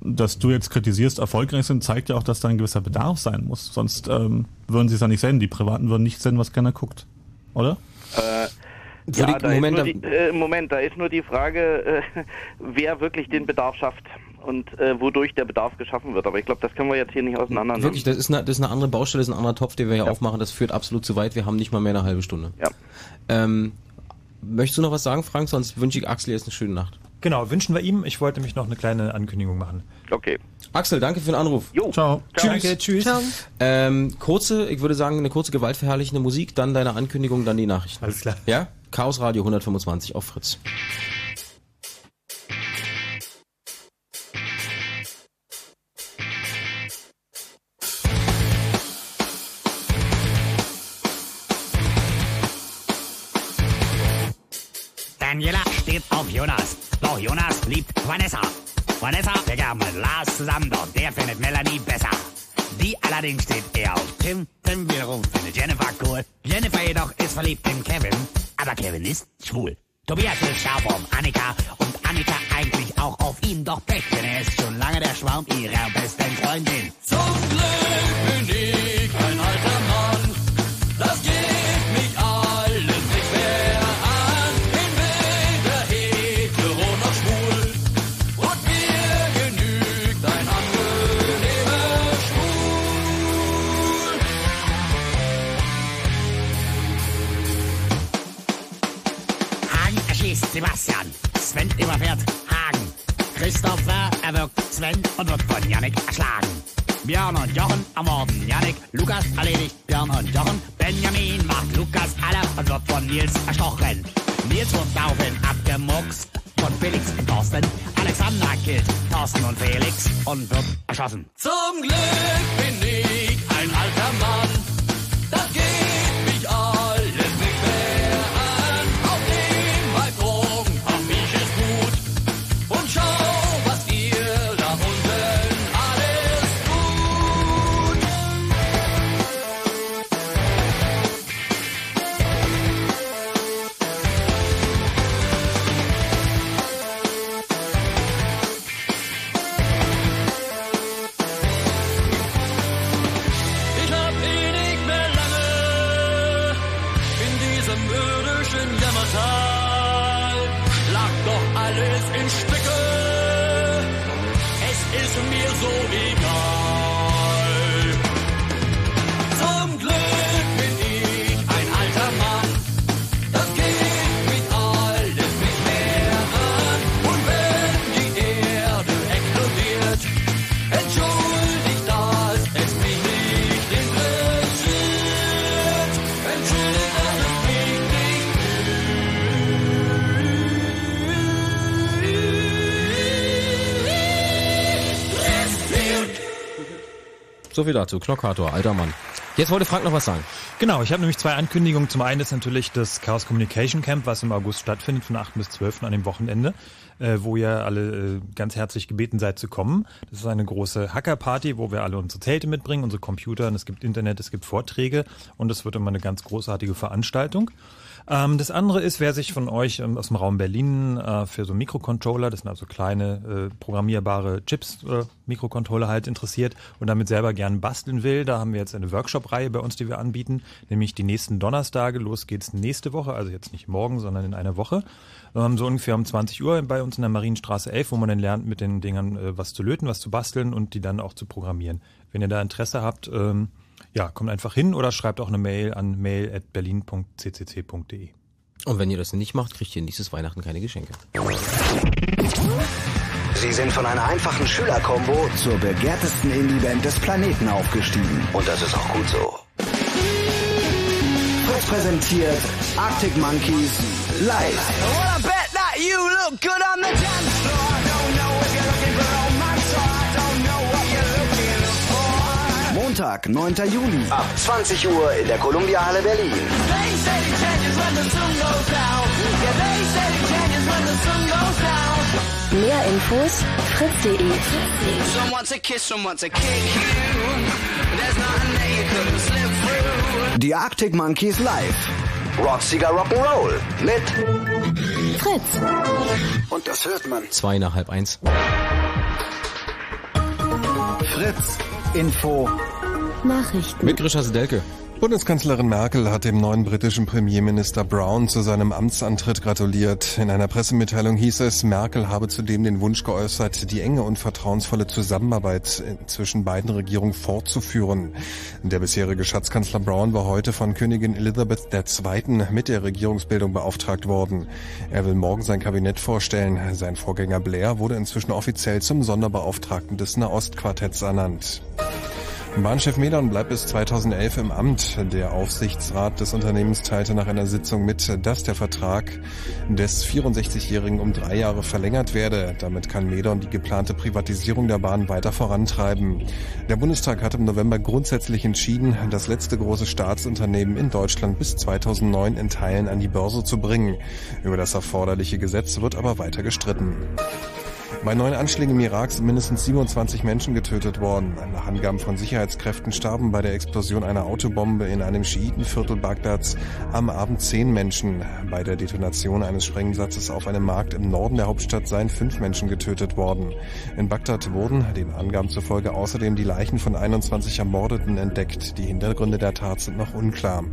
das du jetzt kritisierst, erfolgreich sind, zeigt ja auch, dass da ein gewisser Bedarf sein muss. Sonst ähm, würden sie es ja nicht senden. Die Privaten würden nicht senden, was keiner guckt. Oder? Äh, ja, da Moment, ist nur die, äh, Moment, da ist nur die Frage, äh, wer wirklich den Bedarf schafft und äh, wodurch der Bedarf geschaffen wird. Aber ich glaube, das können wir jetzt hier nicht auseinandernehmen. Wirklich, das ist, eine, das ist eine andere Baustelle, das ist ein anderer Topf, den wir hier aufmachen. Das führt absolut zu weit. Wir haben nicht mal mehr eine halbe Stunde. Ja. Ähm, möchtest du noch was sagen, Frank? Sonst wünsche ich Axel jetzt eine schöne Nacht. Genau, wünschen wir ihm. Ich wollte mich noch eine kleine Ankündigung machen. Okay. Axel, danke für den Anruf. Jo. Ciao. Tschüss. Danke, tschüss. Ähm, kurze, ich würde sagen, eine kurze gewaltverherrlichende Musik, dann deine Ankündigung, dann die Nachrichten. Alles klar. Ja? Chaos Radio 125 auf Fritz. Liebt Vanessa. Vanessa wäre gern mit Lars zusammen, doch der findet Melanie besser. Die allerdings steht eher auf Tim, Tim wiederum findet Jennifer cool. Jennifer jedoch ist verliebt in Kevin, aber Kevin ist schwul. Tobias will scharf um Annika und Annika eigentlich auch auf ihn, doch Pech, denn er ist schon lange der Schwarm ihrer besten Freundin. Zum Glück bin ich Christopher erwürgt Sven und wird von Yannick erschlagen. Björn und Jochen ermorden Yannick. Lukas erledigt Björn und Jochen. Benjamin macht Lukas alle und wird von Nils erstochen. Nils wird daraufhin abgemuckst von Felix und Thorsten. Alexander killt Thorsten und Felix und wird erschossen. Zum Glück bin ich So viel dazu. Knockator, alter Mann. Jetzt wollte Frank noch was sagen. Genau, ich habe nämlich zwei Ankündigungen. Zum einen ist natürlich das Chaos Communication Camp, was im August stattfindet, von 8. bis 12. an dem Wochenende, äh, wo ihr alle äh, ganz herzlich gebeten seid zu kommen. Das ist eine große Hackerparty, wo wir alle unsere Zelte mitbringen, unsere Computer, und es gibt Internet, es gibt Vorträge und es wird immer eine ganz großartige Veranstaltung. Ähm, das andere ist, wer sich von euch ähm, aus dem Raum Berlin äh, für so Mikrocontroller, das sind also kleine äh, programmierbare Chips, äh, Mikrocontroller halt interessiert und damit selber gern basteln will, da haben wir jetzt eine Workshop-Reihe bei uns, die wir anbieten, nämlich die nächsten Donnerstage. Los geht's nächste Woche, also jetzt nicht morgen, sondern in einer Woche. Ähm, so ungefähr um 20 Uhr bei uns in der Marienstraße 11, wo man dann lernt, mit den Dingern äh, was zu löten, was zu basteln und die dann auch zu programmieren. Wenn ihr da Interesse habt, ähm, ja, kommt einfach hin oder schreibt auch eine Mail an mail.berlin.ccc.de. Und wenn ihr das nicht macht, kriegt ihr nächstes Weihnachten keine Geschenke. Sie sind von einer einfachen Schülerkombo zur begehrtesten Indie-Band des Planeten aufgestiegen. Und das ist auch gut so. Fritz präsentiert Arctic Monkeys live. For. Montag, 9. Juli ab 20 Uhr in der Columbia Halle Berlin. Mehr Infos fritz.de. Die Arctic Monkeys live. Rocksiger Rock'n'Roll mit Fritz. Und das hört man. Zwei nach halb eins. Fritz Info Nachrichten. Mit Grisha Sedelke. Bundeskanzlerin Merkel hat dem neuen britischen Premierminister Brown zu seinem Amtsantritt gratuliert. In einer Pressemitteilung hieß es, Merkel habe zudem den Wunsch geäußert, die enge und vertrauensvolle Zusammenarbeit zwischen beiden Regierungen fortzuführen. Der bisherige Schatzkanzler Brown war heute von Königin Elizabeth II. mit der Regierungsbildung beauftragt worden. Er will morgen sein Kabinett vorstellen. Sein Vorgänger Blair wurde inzwischen offiziell zum Sonderbeauftragten des Nahostquartetts ernannt. Bahnchef Medon bleibt bis 2011 im Amt. Der Aufsichtsrat des Unternehmens teilte nach einer Sitzung mit, dass der Vertrag des 64-Jährigen um drei Jahre verlängert werde. Damit kann Medon die geplante Privatisierung der Bahn weiter vorantreiben. Der Bundestag hat im November grundsätzlich entschieden, das letzte große Staatsunternehmen in Deutschland bis 2009 in Teilen an die Börse zu bringen. Über das erforderliche Gesetz wird aber weiter gestritten. Bei neun Anschlägen im Irak sind mindestens 27 Menschen getötet worden. Nach Angaben von Sicherheitskräften starben bei der Explosion einer Autobombe in einem Schiitenviertel Bagdads am Abend zehn Menschen. Bei der Detonation eines Sprengsatzes auf einem Markt im Norden der Hauptstadt seien fünf Menschen getötet worden. In Bagdad wurden den Angaben zufolge außerdem die Leichen von 21 Ermordeten entdeckt. Die Hintergründe der Tat sind noch unklar.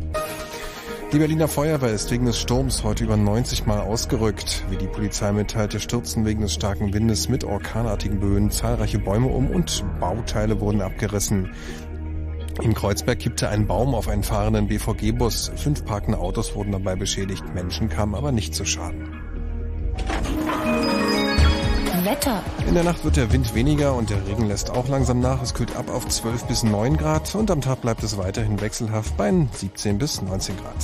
Die Berliner Feuerwehr ist wegen des Sturms heute über 90 Mal ausgerückt. Wie die Polizei mitteilte, stürzten wegen des starken Windes mit orkanartigen Böen zahlreiche Bäume um und Bauteile wurden abgerissen. In Kreuzberg kippte ein Baum auf einen fahrenden BVG-Bus. Fünf parkende Autos wurden dabei beschädigt. Menschen kamen aber nicht zu Schaden. Wetter. In der Nacht wird der Wind weniger und der Regen lässt auch langsam nach. Es kühlt ab auf 12 bis 9 Grad und am Tag bleibt es weiterhin wechselhaft bei 17 bis 19 Grad.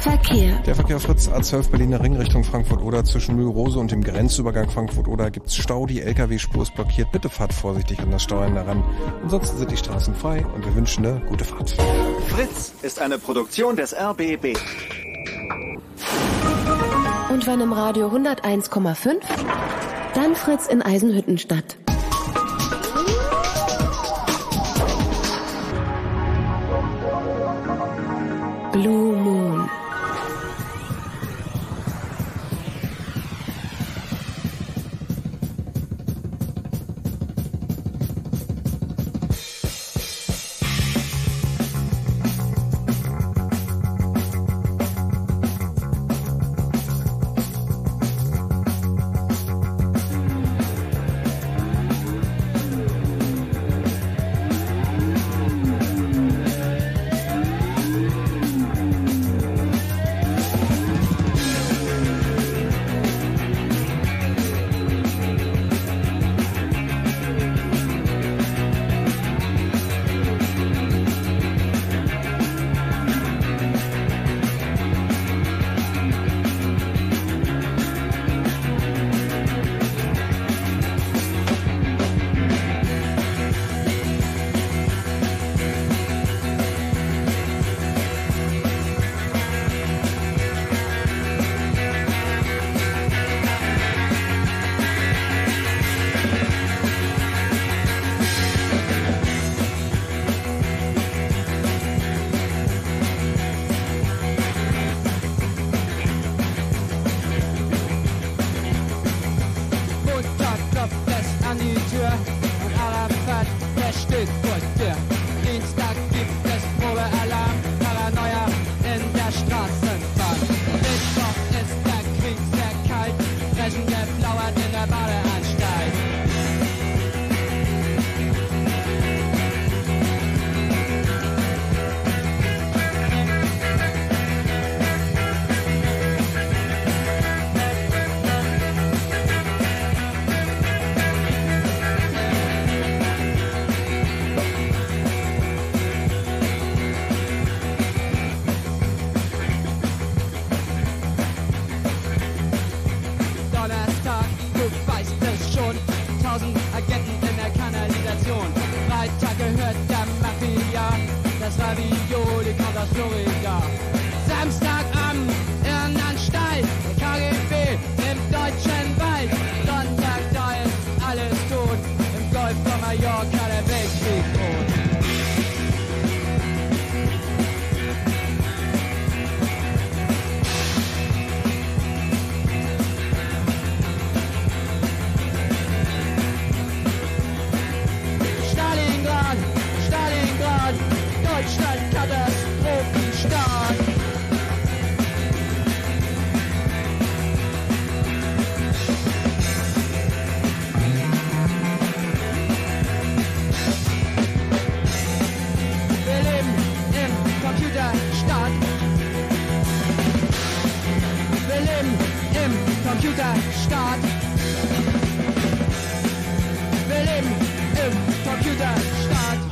Verkehr. Der Verkehr Fritz A12 Berliner Ring Richtung Frankfurt-Oder zwischen Mühlrose und dem Grenzübergang Frankfurt-Oder gibt's Stau. Die LKW-Spur ist blockiert. Bitte fahrt vorsichtig an das Steuern heran. Ansonsten sind die Straßen frei und wir wünschen eine gute Fahrt. Fritz ist eine Produktion des RBB. Und wenn im Radio 101,5, dann Fritz in Eisenhüttenstadt.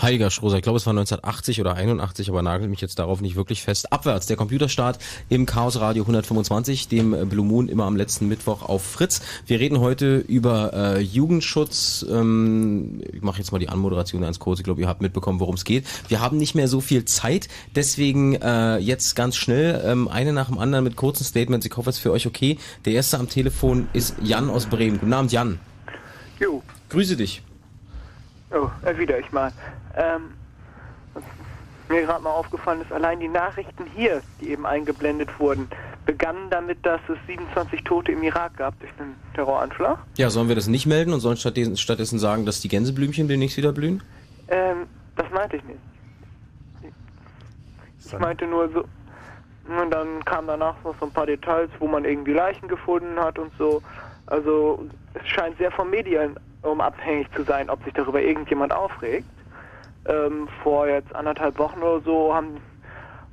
Heiliger Strohsack, ich glaube es war 1980 oder 81, aber nagelt mich jetzt darauf nicht wirklich fest. Abwärts, der Computerstart im Chaos Radio 125, dem äh, Blue Moon immer am letzten Mittwoch auf Fritz. Wir reden heute über äh, Jugendschutz. Ähm, ich mache jetzt mal die Anmoderation ganz kurz. Ich glaube, ihr habt mitbekommen, worum es geht. Wir haben nicht mehr so viel Zeit, deswegen äh, jetzt ganz schnell ähm, eine nach dem anderen mit kurzen Statements. Ich hoffe, es ist für euch okay. Der erste am Telefon ist Jan aus Bremen. Guten Abend, Jan. Jo, Grüße dich. Oh, erwidere ich mal. Ähm, was mir gerade mal aufgefallen ist, allein die Nachrichten hier, die eben eingeblendet wurden, begannen damit, dass es 27 Tote im Irak gab durch einen Terroranschlag. Ja, sollen wir das nicht melden und sollen stattdessen, stattdessen sagen, dass die Gänseblümchen demnächst wieder blühen? Ähm, das meinte ich nicht. Ich meinte nur so, und dann kam danach noch so ein paar Details, wo man irgendwie Leichen gefunden hat und so. Also es scheint sehr von Medien um abhängig zu sein, ob sich darüber irgendjemand aufregt. Ähm, vor jetzt anderthalb Wochen oder so haben,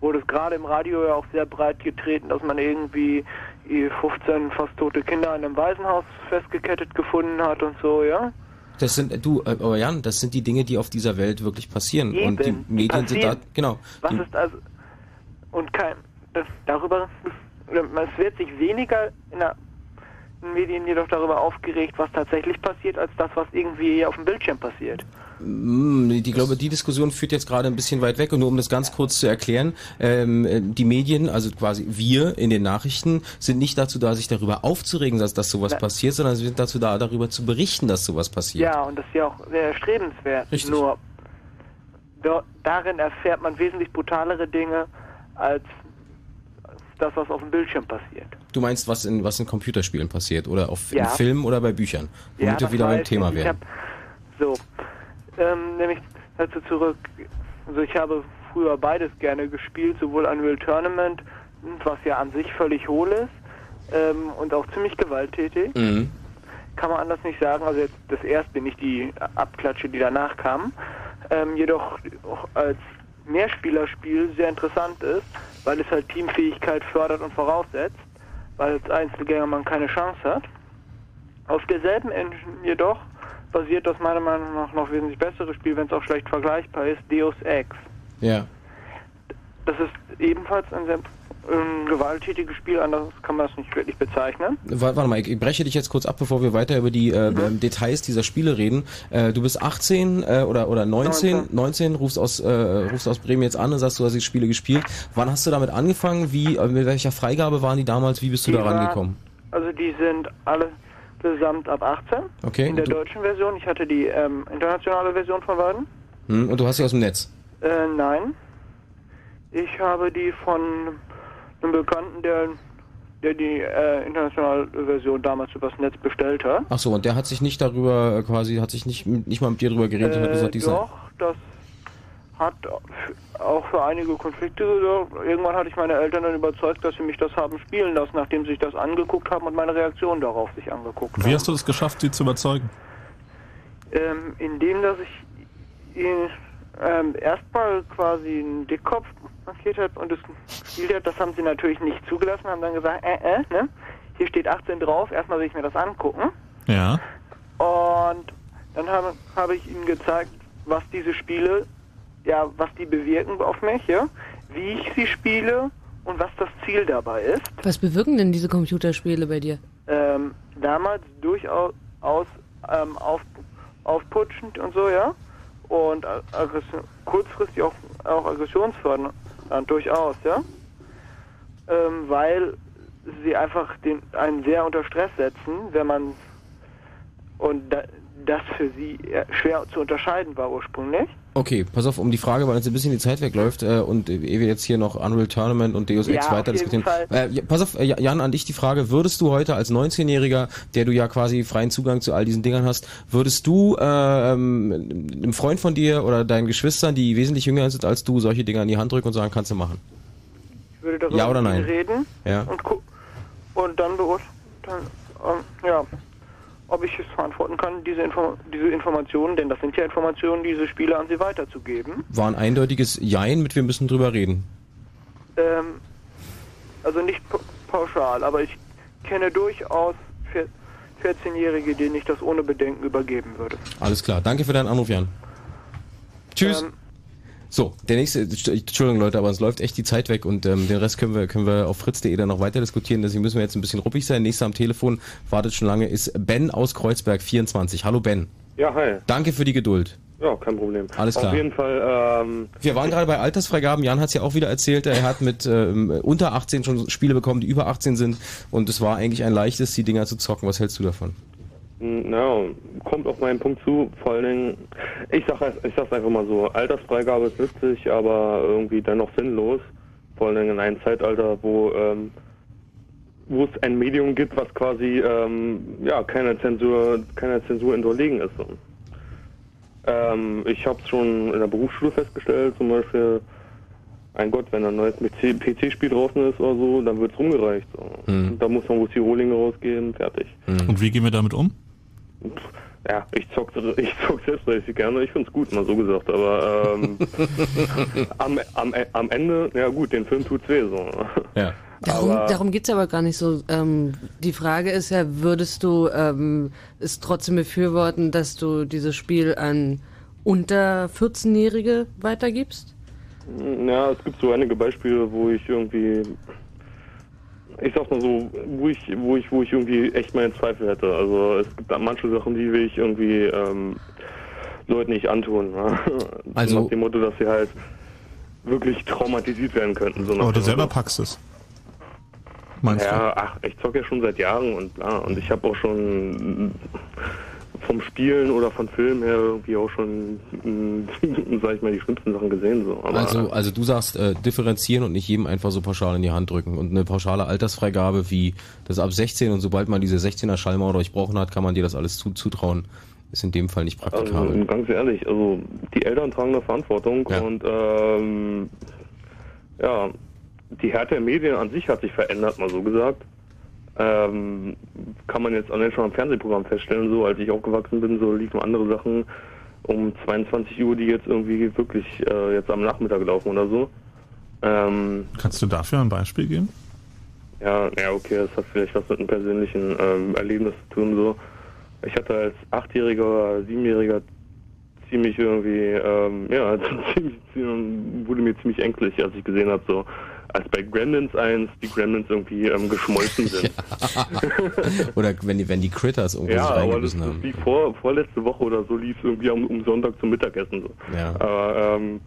wurde es gerade im Radio ja auch sehr breit getreten, dass man irgendwie die 15 fast tote Kinder in einem Waisenhaus festgekettet gefunden hat und so, ja. Das sind, du, äh, aber Jan, das sind die Dinge, die auf dieser Welt wirklich passieren. Und die Eben, die Medien sind da, passieren. genau. Was ist also und kein das, darüber es wird sich weniger in der Medien jedoch darüber aufgeregt, was tatsächlich passiert, als das, was irgendwie auf dem Bildschirm passiert. Mm, die glaube, die Diskussion führt jetzt gerade ein bisschen weit weg. Und nur um das ganz kurz zu erklären, ähm, äh, die Medien, also quasi wir in den Nachrichten, sind nicht dazu da, sich darüber aufzuregen, dass, dass sowas passiert, sondern sie sind dazu da, darüber zu berichten, dass sowas passiert. Ja, und das ist ja auch sehr erstrebenswert. Richtig. Nur darin erfährt man wesentlich brutalere Dinge als das, was auf dem Bildschirm passiert. Du meinst, was in, was in Computerspielen passiert oder auf Ja. in Filmen oder bei Büchern, womit wir das wieder beim Thema ich. Ich wären. hab, so, ähm, nämlich dazu zurück. Also ich habe früher beides gerne gespielt, sowohl Unreal Tournament, was ja an sich völlig hohl ist, ähm, und auch ziemlich gewalttätig. Mhm. Kann man anders nicht sagen. Also jetzt das erste, nicht die Abklatsche, die danach kamen. Ähm, jedoch auch als Mehrspielerspiel sehr interessant ist, weil es halt Teamfähigkeit fördert und voraussetzt, weil als Einzelgänger man keine Chance hat. Auf derselben Engine jedoch basiert das meiner Meinung nach noch wesentlich bessere Spiel, wenn es auch schlecht vergleichbar ist, Deus Ex. Ja. Das ist ebenfalls ein sehr ähm, gewalttätiges Spiel, anders kann man es nicht wirklich bezeichnen. Wa- Warte mal, ich ich breche dich jetzt kurz ab, bevor wir weiter über die äh, Mhm. Details dieser Spiele reden. Äh, du bist 18 äh, oder oder 19, 19, rufst aus äh, rufst aus Bremen jetzt an und sagst, du hast die Spiele gespielt. Wann hast du damit angefangen? Wie äh, mit welcher Freigabe waren die damals? Wie bist du Die da rangekommen? Also die sind alle gesamt ab 18 Okay, in der deutschen Version. Ich hatte die ähm, internationale Version von beiden. Hm, und du hast sie aus dem Netz. Äh, nein. Ich habe die von einem Bekannten, der, der die äh, internationale Version damals übers Netz bestellt hat. Ach so, und der hat sich nicht darüber äh, quasi hat sich nicht nicht mal mit dir darüber geredet und hat Äh, gesagt, die doch, das hat auch für einige Konflikte gesorgt. Irgendwann hatte ich meine Eltern dann überzeugt, dass sie mich das haben spielen lassen, nachdem sie sich das angeguckt haben und meine Reaktion darauf sich angeguckt haben. Wie hast du es geschafft, sie zu überzeugen? Ähm, indem, dass ich ihn ähm, erstmal quasi einen Dickkopf markiert habe und es gespielt hat, das haben sie natürlich nicht zugelassen, haben dann gesagt, äh, äh, ne? Hier steht 18 drauf, erstmal will ich mir das angucken. Ja. Und dann habe, habe ich ihnen gezeigt, was diese Spiele, ja, was die bewirken auf mich, ja, wie ich sie spiele und was das Ziel dabei ist. Was bewirken denn diese Computerspiele bei dir? Ähm, damals durchaus aus, ähm, auf, aufputschend und so, ja. Und äh, Aggression, kurzfristig auch, auch aggressionsfördernd, äh, durchaus, ja. ähm, weil sie einfach den, einen sehr unter Stress setzen, wenn man und da, das für sie schwer zu unterscheiden war ursprünglich. Okay, pass auf, um die Frage, weil uns ein bisschen die Zeit wegläuft äh, und äh, ehe wir jetzt hier noch Unreal Tournament und Deus Ex Ja, weiter diskutieren. Äh, pass auf, äh, Jan, an dich die Frage, würdest du heute als 19-Jähriger, der du ja quasi freien Zugang zu all diesen Dingern hast, würdest du äh, ähm, einem Freund von dir oder deinen Geschwistern, die wesentlich jünger sind als du, solche Dinger in die Hand drücken und sagen, kannst du machen? Ich würde darüber Ja oder nein? reden Ja. und, und dann beurteilen, ähm, ja, ob ich es verantworten kann, diese, Info diese Informationen, denn das sind ja Informationen, diese Spiele an sie weiterzugeben. War ein eindeutiges Jein mit wir müssen drüber reden. Ähm, also nicht pa- pauschal, aber ich kenne durchaus vier- 14-Jährige, denen ich das ohne Bedenken übergeben würde. Alles klar, danke für deinen Anruf, Jan. Tschüss. Ähm, So, der nächste, Entschuldigung Leute, aber es läuft echt die Zeit weg und ähm, den Rest können wir, können wir auf fritz.de dann noch weiter diskutieren, deswegen müssen wir jetzt ein bisschen ruppig sein. Nächster am Telefon, wartet schon lange, ist Ben aus Kreuzberg 24. Hallo Ben. Ja, hi. Danke für die Geduld. Ja, kein Problem. Alles klar. Auf jeden Fall, ähm, Wir waren gerade bei Altersfreigaben, Jan hat es ja auch wieder erzählt, er hat mit ähm, unter 18 schon Spiele bekommen, die über 18 sind und es war eigentlich ein leichtes, die Dinger zu zocken. Was hältst du davon? Na, kommt auf meinen Punkt zu. Vor allen Dingen, ich sag, ich sag's einfach mal so, Altersfreigabe ist nützlich, aber irgendwie dennoch sinnlos. Vor allen Dingen in einem Zeitalter, wo, ähm, wo es ein Medium gibt, was quasi, ähm, ja, keiner Zensur, keiner Zensur unterlegen ist. So. Ähm, ich habe es schon in der Berufsschule festgestellt, zum Beispiel, ein Gott, wenn ein neues PC-Spiel draußen ist oder so, dann wird's rumgereicht. So. Mhm. Da muss man wohl die Rohlinge rausgeben, fertig. Und wie gehen wir damit um? Ja, ich zock, ich zock selbst richtig gerne. Ich find's gut, mal so gesagt. Aber ähm, am, am, am Ende, ja gut, den Film tut's weh so. Ja. Darum, Aber- darum geht's aber gar nicht so. Ähm, die Frage ist ja, würdest du ähm, es trotzdem befürworten, dass du dieses Spiel an unter 14-Jährige weitergibst? Ja, es gibt so einige Beispiele, wo ich irgendwie, ich sag's mal so, wo ich, wo ich, wo ich irgendwie echt meine Zweifel hätte. Also es gibt da manche Sachen, die will ich irgendwie ähm, Leuten nicht antun. Ne? Also- nach dem Motto, dass sie halt wirklich traumatisiert werden könnten. So Aber du selber packst es. Meinst ja, ach, ich zocke ja schon seit Jahren und bla. Und ich habe auch schon vom Spielen oder von Filmen her irgendwie auch schon, sag ich mal, die schlimmsten Sachen gesehen. So. Aber, Also, also du sagst äh, differenzieren und nicht jedem einfach so pauschal in die Hand drücken. Und eine pauschale Altersfreigabe wie das ab 16 und sobald man diese 16er Schallmauer durchbrochen hat, kann man dir das alles zu, zutrauen. Ist in dem Fall nicht praktikabel. Also, ganz ehrlich, also die Eltern tragen eine Verantwortung und ähm, ja, die Härte der Medien an sich hat sich verändert, mal so gesagt. Ähm, kann man jetzt allein schon am Fernsehprogramm feststellen, so als ich aufgewachsen bin, so liefen andere Sachen um 22 Uhr, die jetzt irgendwie wirklich äh, jetzt am Nachmittag laufen oder so. Ähm, Kannst du dafür ein Beispiel geben? ja, ja, okay, das hat vielleicht was mit einem persönlichen ähm, Erlebnis zu tun. So, ich hatte als Achtjähriger oder Siebenjähriger ziemlich irgendwie, ähm, ja, ziemlich, ziemlich, wurde mir ziemlich ängstlich, als ich gesehen habe, so als bei Gremlins 1 die Gremlins irgendwie ähm, geschmolzen sind. Oder wenn die, wenn die Critters irgendwo Ja, sich aber das haben. wie vor, vorletzte Woche oder so lief es irgendwie um, um Sonntag zum Mittagessen. So. Ja. Aber ähm,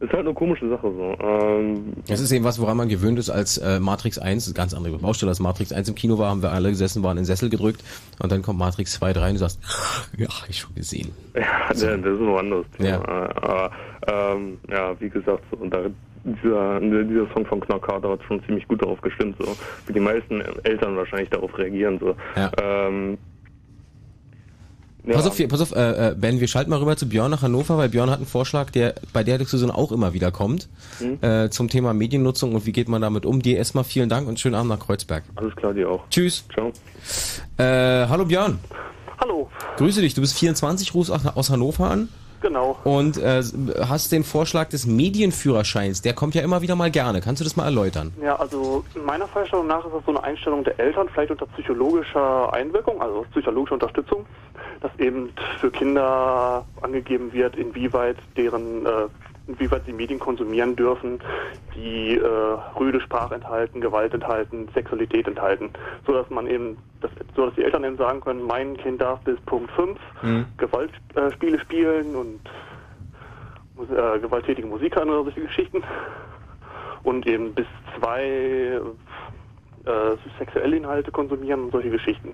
ist halt eine komische Sache so. Ähm, Das ist eben was, woran man gewöhnt ist, als äh, Matrix 1, eine ganz andere Baustelle, als Matrix 1 im Kino war, haben wir alle gesessen, waren in den Sessel gedrückt und dann kommt Matrix 2 rein und du sagst, ja, hab ich schon gesehen. Ja, das ist ein anderes Thema. Ja. Aber ähm, ja, wie gesagt, so, und da, dieser, dieser Song von Knockout hat schon ziemlich gut darauf gestimmt, so wie die meisten Eltern wahrscheinlich darauf reagieren. So. Ja. Ähm, ja. Pass auf, pass auf äh, äh, Ben, wir schalten mal rüber zu Björn nach Hannover, weil Björn hat einen Vorschlag, der bei der Diskussion auch immer wieder kommt, Mhm. äh, zum Thema Mediennutzung und wie geht man damit um. Dir erstmal vielen Dank und schönen Abend nach Kreuzberg. Alles klar, dir auch. Tschüss. Ciao. Äh, hallo Björn. Hallo, Grüße dich, du bist 24, rufst aus aus Hannover an genau. und äh, hast den Vorschlag des Medienführerscheins, der kommt ja immer wieder mal gerne. Kannst du das mal erläutern? Ja, also meiner Vorstellung nach ist das so eine Einstellung der Eltern, vielleicht unter psychologischer Einwirkung, also psychologische Unterstützung, dass eben für Kinder angegeben wird, inwieweit deren, äh, inwieweit sie Medien konsumieren dürfen, die äh, rüde Sprache enthalten, Gewalt enthalten, Sexualität enthalten, so dass man eben, das, so dass die Eltern eben sagen können, mein Kind darf bis Punkt 5 Mhm. Gewaltspiele äh, Spiele spielen und äh, gewalttätige Musik hören oder solche Geschichten. und eben bis zwei äh, sexuelle Inhalte konsumieren und solche Geschichten.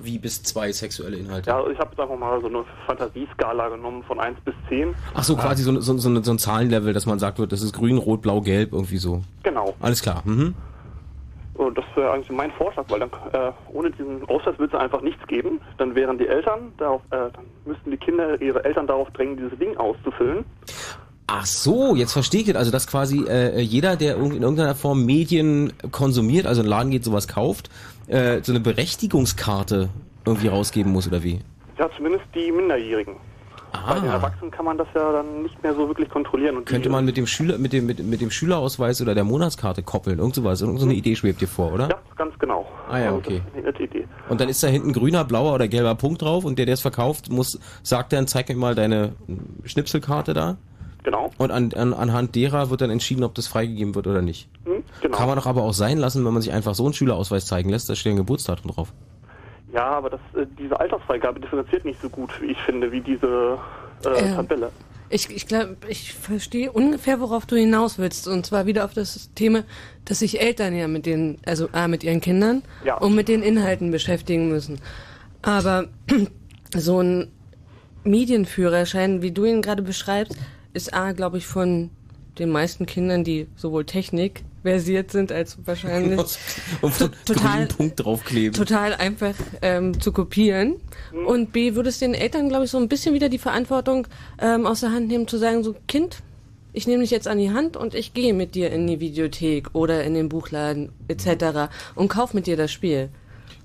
Wie bis zwei sexuelle Inhalte. Ja, ich habe jetzt einfach mal so eine Fantasieskala genommen von 1 bis 10. Ach so, quasi so, so, so, ein Zahlenlevel, dass man sagt, wird, das ist grün, rot, blau, gelb, irgendwie so. Genau. Alles klar. Mhm. Und das wäre eigentlich mein Vorschlag, weil dann äh, ohne diesen Ausweis würde es einfach nichts geben. Dann wären die Eltern darauf, äh, dann müssten die Kinder ihre Eltern darauf drängen, dieses Ding auszufüllen. Ach so, jetzt verstehe ich das. Also, dass quasi äh, jeder, der in irgendeiner Form Medien konsumiert, also in den Laden geht, sowas kauft, äh, so eine Berechtigungskarte irgendwie rausgeben muss, oder wie? Ja, zumindest die Minderjährigen. Bei den Erwachsenen kann man das ja dann nicht mehr so wirklich kontrollieren. Und Könnte man mit dem Schüler, mit dem, mit, mit dem Schülerausweis oder der Monatskarte koppeln, irgend sowas, irgend so eine Idee schwebt dir vor, oder? Ja, ganz genau. Ah ja, okay. Und dann ist da hinten grüner, blauer oder gelber Punkt drauf und der, der es verkauft, muss, sagt dann, zeig mir mal deine Schnipselkarte da. Genau. Und an, an, anhand derer wird dann entschieden, ob das freigegeben wird oder nicht. Hm, genau. Kann man doch aber auch sein lassen, wenn man sich einfach so einen Schülerausweis zeigen lässt, da steht ein Geburtsdatum drauf. Ja, aber das, äh, diese Altersfreigabe differenziert nicht so gut, wie ich finde, wie diese äh, Ja. Tabelle. Ich, ich glaube, ich verstehe ungefähr, worauf du hinaus willst. Und zwar wieder auf das Thema, dass sich Eltern ja mit den, also A, mit ihren Kindern Ja. und mit den Inhalten beschäftigen müssen. Aber so ein Medienführerschein, wie du ihn gerade beschreibst, ist A, glaube ich, von den meisten Kindern, die sowohl Technik versiert sind, als wahrscheinlich Und to- total, Punkt draufkleben. total einfach ähm, zu kopieren. Und B, würde es den Eltern, glaube ich, so ein bisschen wieder die Verantwortung ähm, aus der Hand nehmen, zu sagen, so Kind, ich nehme dich jetzt an die Hand und ich gehe mit dir in die Videothek oder in den Buchladen etc. und kauf mit dir das Spiel.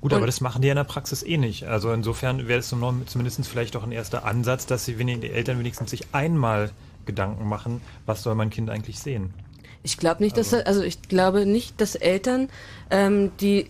Gut, Und- aber das machen die ja in der Praxis eh nicht. Also insofern wäre es so zumindest vielleicht doch ein erster Ansatz, dass sie, wenn die Eltern wenigstens sich einmal Gedanken machen, was soll mein Kind eigentlich sehen. Ich glaube nicht, dass also ich glaube nicht, dass Eltern, ähm, die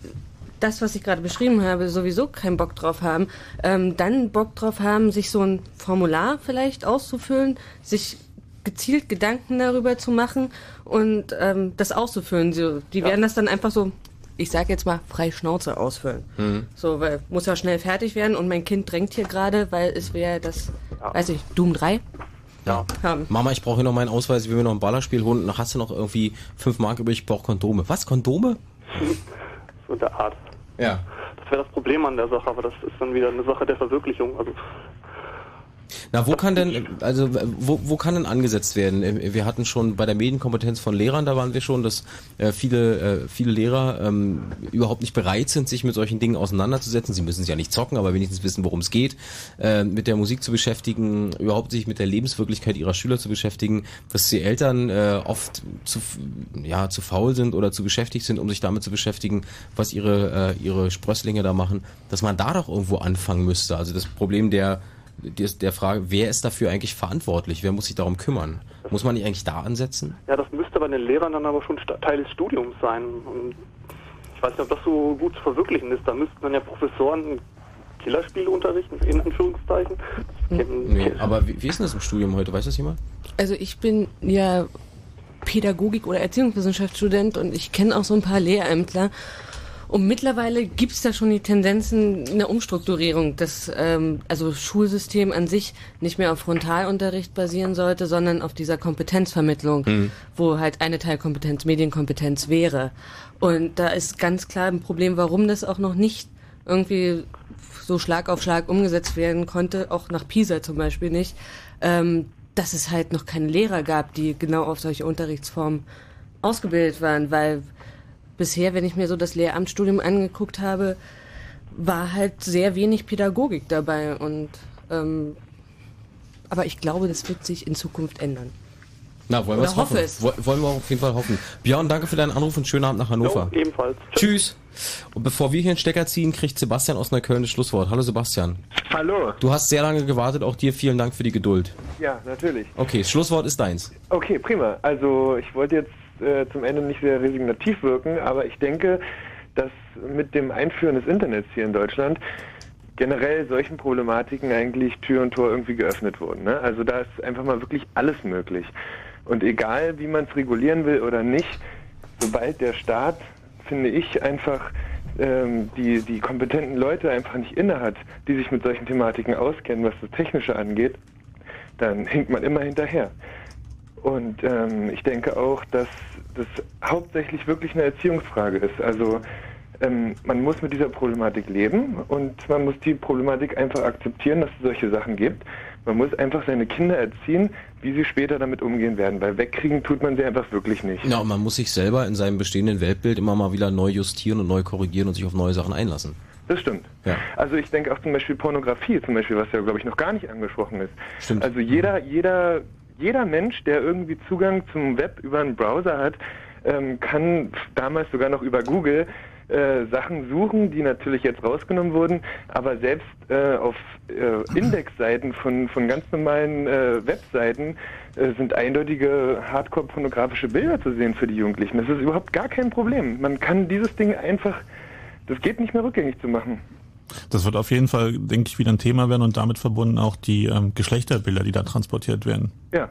das, was ich gerade beschrieben habe, sowieso keinen Bock drauf haben, ähm, dann Bock drauf haben, sich so ein Formular vielleicht auszufüllen, sich gezielt Gedanken darüber zu machen und ähm, das auszufüllen. So, die werden das dann einfach so, ich sag jetzt mal, frei Schnauze ausfüllen. Mhm. So, weil muss ja schnell fertig werden und mein Kind drängt hier gerade, weil es wäre das, weiß ich, Doom 3 Ja. haben. Mama, ich brauche hier noch meinen Ausweis, ich will mir noch ein Ballerspiel holen. Noch hast du noch irgendwie fünf Mark übrig, ich brauche Kondome. Was, Kondome? So in der Art. Ja. Das wäre das Problem an der Sache, aber das ist dann wieder eine Sache der Verwirklichung. Also Na, wo kann denn, also wo, wo kann denn angesetzt werden? Äh, Wir hatten schon bei der Medienkompetenz von Lehrern, da waren wir schon, dass äh, viele, äh, viele Lehrer ähm, überhaupt nicht bereit sind, sich mit solchen Dingen auseinanderzusetzen. Sie müssen es ja nicht zocken, aber wenigstens wissen, worum es geht, äh, mit der Musik zu beschäftigen, überhaupt sich mit der Lebenswirklichkeit ihrer Schüler zu beschäftigen, dass die Eltern äh, oft zu, ja, zu faul sind oder zu beschäftigt sind, um sich damit zu beschäftigen, was ihre, äh, ihre Sprösslinge da machen, dass man da doch irgendwo anfangen müsste. Also das Problem der der, der Frage, wer ist dafür eigentlich verantwortlich? Wer muss sich darum kümmern? Muss man nicht eigentlich da ansetzen? ja, das müsste bei den Lehrern dann aber schon Teil des Studiums sein. Und ich weiß nicht, ob das so gut zu verwirklichen ist. Da müssten dann ja Professoren Killerspiele unterrichten, in Anführungszeichen. Kennen- Nee, aber wie, wie ist denn das im Studium heute? Weiß das jemand? Also ich bin ja Pädagogik- oder Erziehungswissenschaftsstudent und ich kenne auch so ein paar Lehrämtler. Und mittlerweile gibt es da schon die Tendenzen einer Umstrukturierung, dass ähm, also Schulsystem an sich nicht mehr auf Frontalunterricht basieren sollte, sondern auf dieser Kompetenzvermittlung, Mhm. wo halt eine Teilkompetenz Medienkompetenz wäre. Und da ist ganz klar ein Problem, warum das auch noch nicht irgendwie so Schlag auf Schlag umgesetzt werden konnte, auch nach PISA zum Beispiel nicht, ähm, dass es halt noch keine Lehrer gab, die genau auf solche Unterrichtsformen ausgebildet waren, weil bisher, wenn ich mir so das Lehramtsstudium angeguckt habe, war halt sehr wenig Pädagogik dabei und ähm, aber ich glaube, das wird sich in Zukunft ändern. Na, wollen wir es hoffen. hoffe es. Wo- Wollen wir auf jeden Fall hoffen. Björn, danke für deinen Anruf und schönen Abend nach Hannover. Jo, ebenfalls. Tschüss. Und bevor wir hier einen Stecker ziehen, kriegt Sebastian aus Neukölln das Schlusswort. Hallo Sebastian. Hallo. Du hast sehr lange gewartet, auch dir vielen Dank für die Geduld. Ja, natürlich. Okay, Schlusswort ist deins. Okay, prima. Also ich wollte jetzt äh, zum Ende nicht sehr resignativ wirken, aber ich denke, dass mit dem Einführen des Internets hier in Deutschland generell solchen Problematiken eigentlich Tür und Tor irgendwie geöffnet wurden. Ne? Also da ist einfach mal wirklich alles möglich. Und egal, wie man es regulieren will oder nicht, sobald der Staat, finde ich, einfach ähm, die, die kompetenten Leute einfach nicht innehat, die sich mit solchen Thematiken auskennen, was das Technische angeht, dann hinkt man immer hinterher. Und ähm, ich denke auch, dass das hauptsächlich wirklich eine Erziehungsfrage ist. Also ähm, man muss mit dieser Problematik leben und man muss die Problematik einfach akzeptieren, dass es solche Sachen gibt. Man muss einfach seine Kinder erziehen, wie sie später damit umgehen werden, weil wegkriegen tut man sie einfach wirklich nicht. Ja, und man muss sich selber in seinem bestehenden Weltbild immer mal wieder neu justieren und neu korrigieren und sich auf neue Sachen einlassen. Das stimmt. Ja. Also ich denke auch zum Beispiel Pornografie, zum Beispiel, was ja glaube ich noch gar nicht angesprochen ist. Stimmt. Also jeder, jeder, jeder Mensch, der irgendwie Zugang zum Web über einen Browser hat, ähm, kann damals sogar noch über Google äh, Sachen suchen, die natürlich jetzt rausgenommen wurden, aber selbst äh, auf äh, Indexseiten von, von ganz normalen äh, Webseiten äh, sind eindeutige Hardcore-pornografische Bilder zu sehen für die Jugendlichen. Das ist überhaupt gar kein Problem. Man kann dieses Ding einfach, das geht nicht mehr rückgängig zu machen. Das wird auf jeden Fall, denke ich, wieder ein Thema werden und damit verbunden auch die ähm, Geschlechterbilder, die da transportiert werden. Ja.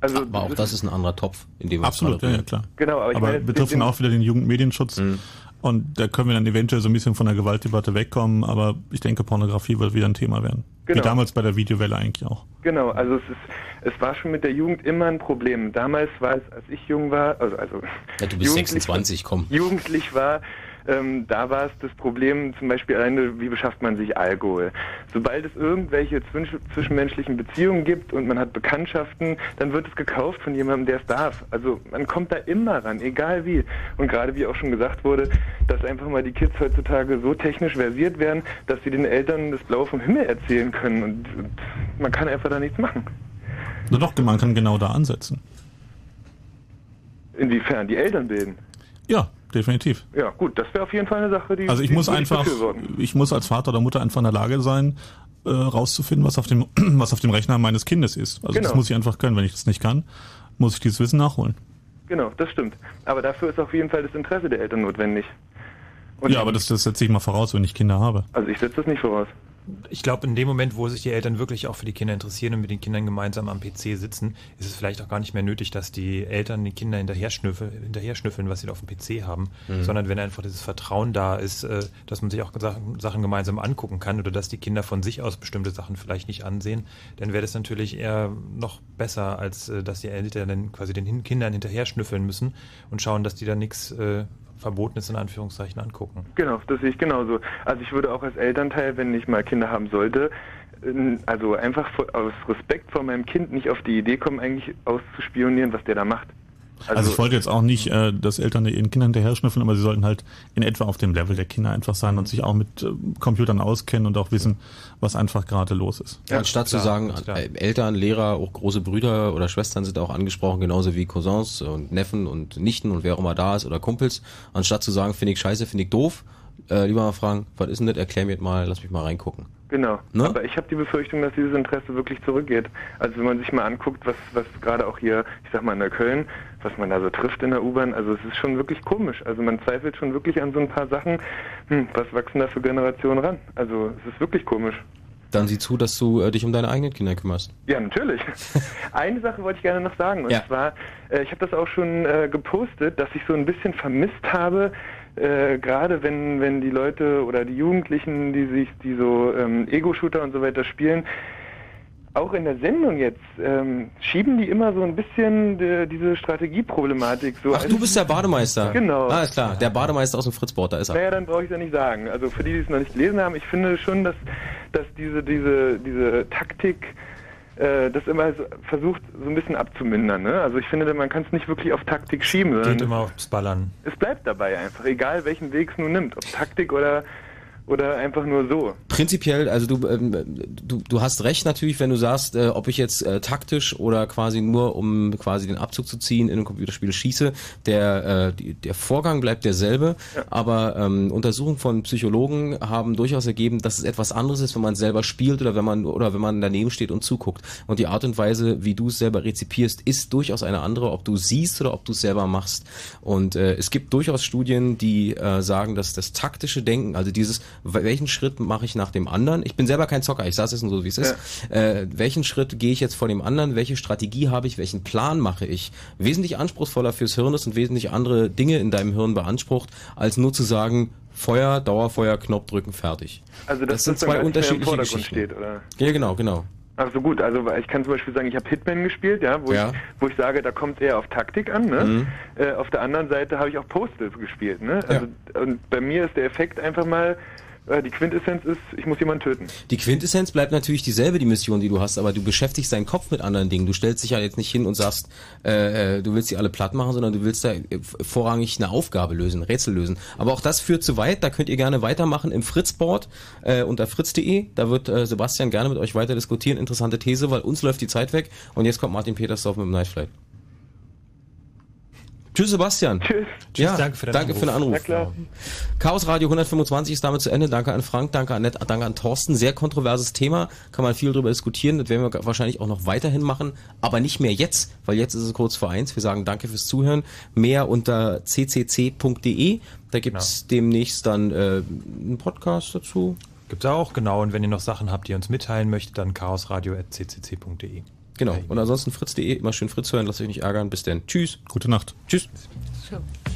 Also Aber auch das ist ein anderer Topf, in dem wir uns Absolut, ja, klar. Genau, aber ich meine, betrifft den- dann auch wieder den Jugendmedienschutz. Mhm. Und da können wir dann eventuell so ein bisschen von der Gewaltdebatte wegkommen, aber ich denke, Pornografie wird wieder ein Thema werden. Wie Genau. damals bei der Videowelle eigentlich auch. Genau, also es ist, es war schon mit der Jugend immer ein Problem. Damals war es, als ich jung war, also, also Ja, du bist 26, komm. jugendlich war, ähm, da war es das Problem zum Beispiel alleine, wie beschafft man sich Alkohol. Sobald es irgendwelche zwischen, zwischenmenschlichen Beziehungen gibt und man hat Bekanntschaften, dann wird es gekauft von jemandem, der es darf. Also man kommt da immer ran, egal wie. Und gerade wie auch schon gesagt wurde, dass einfach mal die Kids heutzutage so technisch versiert werden, dass sie den Eltern das Blaue vom Himmel erzählen können und, und man kann einfach da nichts machen. Nur doch, man kann genau da ansetzen. Inwiefern die Eltern bilden. Ja, definitiv. Ja, gut, das wäre auf jeden Fall eine Sache, die Also ich die muss einfach, ich muss als Vater oder Mutter einfach in der Lage sein, äh, rauszufinden, was auf dem, was auf dem Rechner meines Kindes ist. Also das Genau. muss ich einfach können. Wenn ich das nicht kann, muss ich dieses Wissen nachholen. Genau, das stimmt. Aber dafür ist auf jeden Fall das Interesse der Eltern notwendig. ja, aber das, das setze ich mal voraus, wenn ich Kinder habe. Also ich setze das nicht voraus. Ich glaube, in dem Moment, wo sich die Eltern wirklich auch für die Kinder interessieren und mit den Kindern gemeinsam am PC sitzen, ist es vielleicht auch gar nicht mehr nötig, dass die Eltern den Kindern hinterher, schnüffeln, hinterher schnüffeln, was sie da auf dem PC haben, Mhm. sondern wenn einfach dieses Vertrauen da ist, äh, dass man sich auch Sachen, gemeinsam angucken kann oder dass die Kinder von sich aus bestimmte Sachen vielleicht nicht ansehen, dann wäre das natürlich eher noch besser, als äh, dass die Eltern dann quasi den Kindern hinterher schnüffeln müssen und schauen, dass die da nichts äh, Verbotenes in Anführungszeichen angucken. Genau, das sehe ich genauso. Also ich würde auch als Elternteil, wenn ich mal Kinder haben sollte, also einfach aus Respekt vor meinem Kind nicht auf die Idee kommen, eigentlich auszuspionieren, was der da macht. Also, ich wollte jetzt auch nicht, äh, dass Eltern ihren Kindern hinterher schnüffeln, aber sie sollten halt in etwa auf dem Level der Kinder einfach sein und sich auch mit äh, Computern auskennen und auch wissen, was einfach gerade los ist. Anstatt zu sagen, äh, Eltern, Lehrer, auch große Brüder oder Schwestern sind auch angesprochen, genauso wie Cousins und Neffen und Nichten und wer auch immer da ist oder Kumpels. Anstatt zu sagen, finde ich scheiße, finde ich doof, äh, lieber mal fragen, was ist denn das, erklär mir das mal, lass mich mal reingucken. Genau. Ne? Aber ich habe die Befürchtung, dass dieses Interesse wirklich zurückgeht. Also wenn man sich mal anguckt, was, was gerade auch hier, ich sag mal in Neukölln, was man da so trifft in der U-Bahn, also es ist schon wirklich komisch. Also man zweifelt schon wirklich an so ein paar Sachen, hm, was wachsen da für Generationen ran? Also es ist wirklich komisch. Dann sieh zu, dass du äh, dich um deine eigenen Kinder kümmerst. Ja, natürlich. Eine Sache wollte ich gerne noch sagen. Und Ja. zwar, äh, ich habe das auch schon äh, gepostet, dass ich so ein bisschen vermisst habe, äh, gerade wenn, wenn die Leute oder die Jugendlichen, die sich, die so ähm, Ego-Shooter und so weiter spielen, auch in der Sendung jetzt ähm, schieben die immer so ein bisschen äh, diese Strategieproblematik so. Ach, du bist der Bademeister. Genau. Ah, ist klar, der Bademeister aus dem Fritzboard, da ist er. Naja, dann brauche ich es ja nicht sagen. Also für die, die es noch nicht gelesen haben, ich finde schon, dass, dass diese, diese, diese Taktik äh, das immer so versucht, so ein bisschen abzumindern. Ne? Also ich finde, man kann es nicht wirklich auf Taktik schieben, Geht immer aufs Ballern. es bleibt dabei einfach, egal welchen Weg es nun nimmt, ob Taktik oder, oder einfach nur so. Prinzipiell, also du, ähm, du, du hast recht natürlich, wenn du sagst, äh, ob ich jetzt äh, taktisch oder quasi nur, um quasi den Abzug zu ziehen in einem Computerspiel schieße, der, äh, die, der Vorgang bleibt derselbe, aber ähm, Untersuchungen von Psychologen haben durchaus ergeben, dass es etwas anderes ist, wenn man selber spielt oder wenn man oder wenn man daneben steht und zuguckt. Und die Art und Weise, wie du es selber rezipierst, ist durchaus eine andere, ob du siehst oder ob du es selber machst. Und äh, es gibt durchaus Studien, die äh, sagen, dass das taktische Denken, also dieses, welchen Schritt mache ich nach dem anderen? Ich bin selber kein Zocker, ich es jetzt nur so, wie es ist. Äh, welchen Schritt gehe ich jetzt vor dem anderen? Welche Strategie habe ich? Welchen Plan mache ich? Wesentlich anspruchsvoller fürs Hirn ist und wesentlich andere Dinge in deinem Hirn beansprucht, als nur zu sagen, Feuer, Dauerfeuer, Knopf drücken, fertig. Also das sind das dann zwei unterschiedliche Vordergrund Geschichten. steht, oder? Ja, genau, genau. Ach so gut, also ich kann zum Beispiel sagen, ich habe Hitman gespielt, ja, wo, Ja. Ich, wo ich sage, da kommt eher auf Taktik an. Ne? Mhm. Äh, auf der anderen Seite habe ich auch Postal gespielt. Ne? Also, Und bei mir ist der Effekt einfach mal, die Quintessenz ist, ich muss jemanden töten. Die Quintessenz bleibt natürlich dieselbe, die Mission, die du hast, aber du beschäftigst deinen Kopf mit anderen Dingen. Du stellst dich ja jetzt nicht hin und sagst, äh, äh, du willst die alle platt machen, sondern du willst da äh, vorrangig eine Aufgabe lösen, Rätsel lösen. Aber auch das führt zu weit, da könnt ihr gerne weitermachen im Fritzboard äh, unter fritz.de. Da wird äh, Sebastian gerne mit euch weiter diskutieren. Interessante These, weil uns läuft die Zeit weg und jetzt kommt Martin Petersdorf mit dem Night Flight. Tschüss Sebastian. Tschüss. Ja, danke für den danke Anruf. für den Anruf. Na klar. Chaos Radio 125 ist damit zu Ende. Danke an Frank, danke an Nett, danke an Thorsten. Sehr kontroverses Thema, kann man viel drüber diskutieren. Das werden wir wahrscheinlich auch noch weiterhin machen, aber nicht mehr jetzt, weil jetzt ist es kurz vor eins. Wir sagen danke fürs Zuhören. Mehr unter ccc.de. Da gibt's demnächst dann äh, einen Podcast dazu. Gibt's auch, genau. Und wenn ihr noch Sachen habt, die ihr uns mitteilen möchtet, dann chaosradio.ccc.de. Genau. Und ansonsten fritz.de, immer schön Fritz hören, lasst euch nicht ärgern. Bis denn. Tschüss. Gute Nacht. Tschüss. When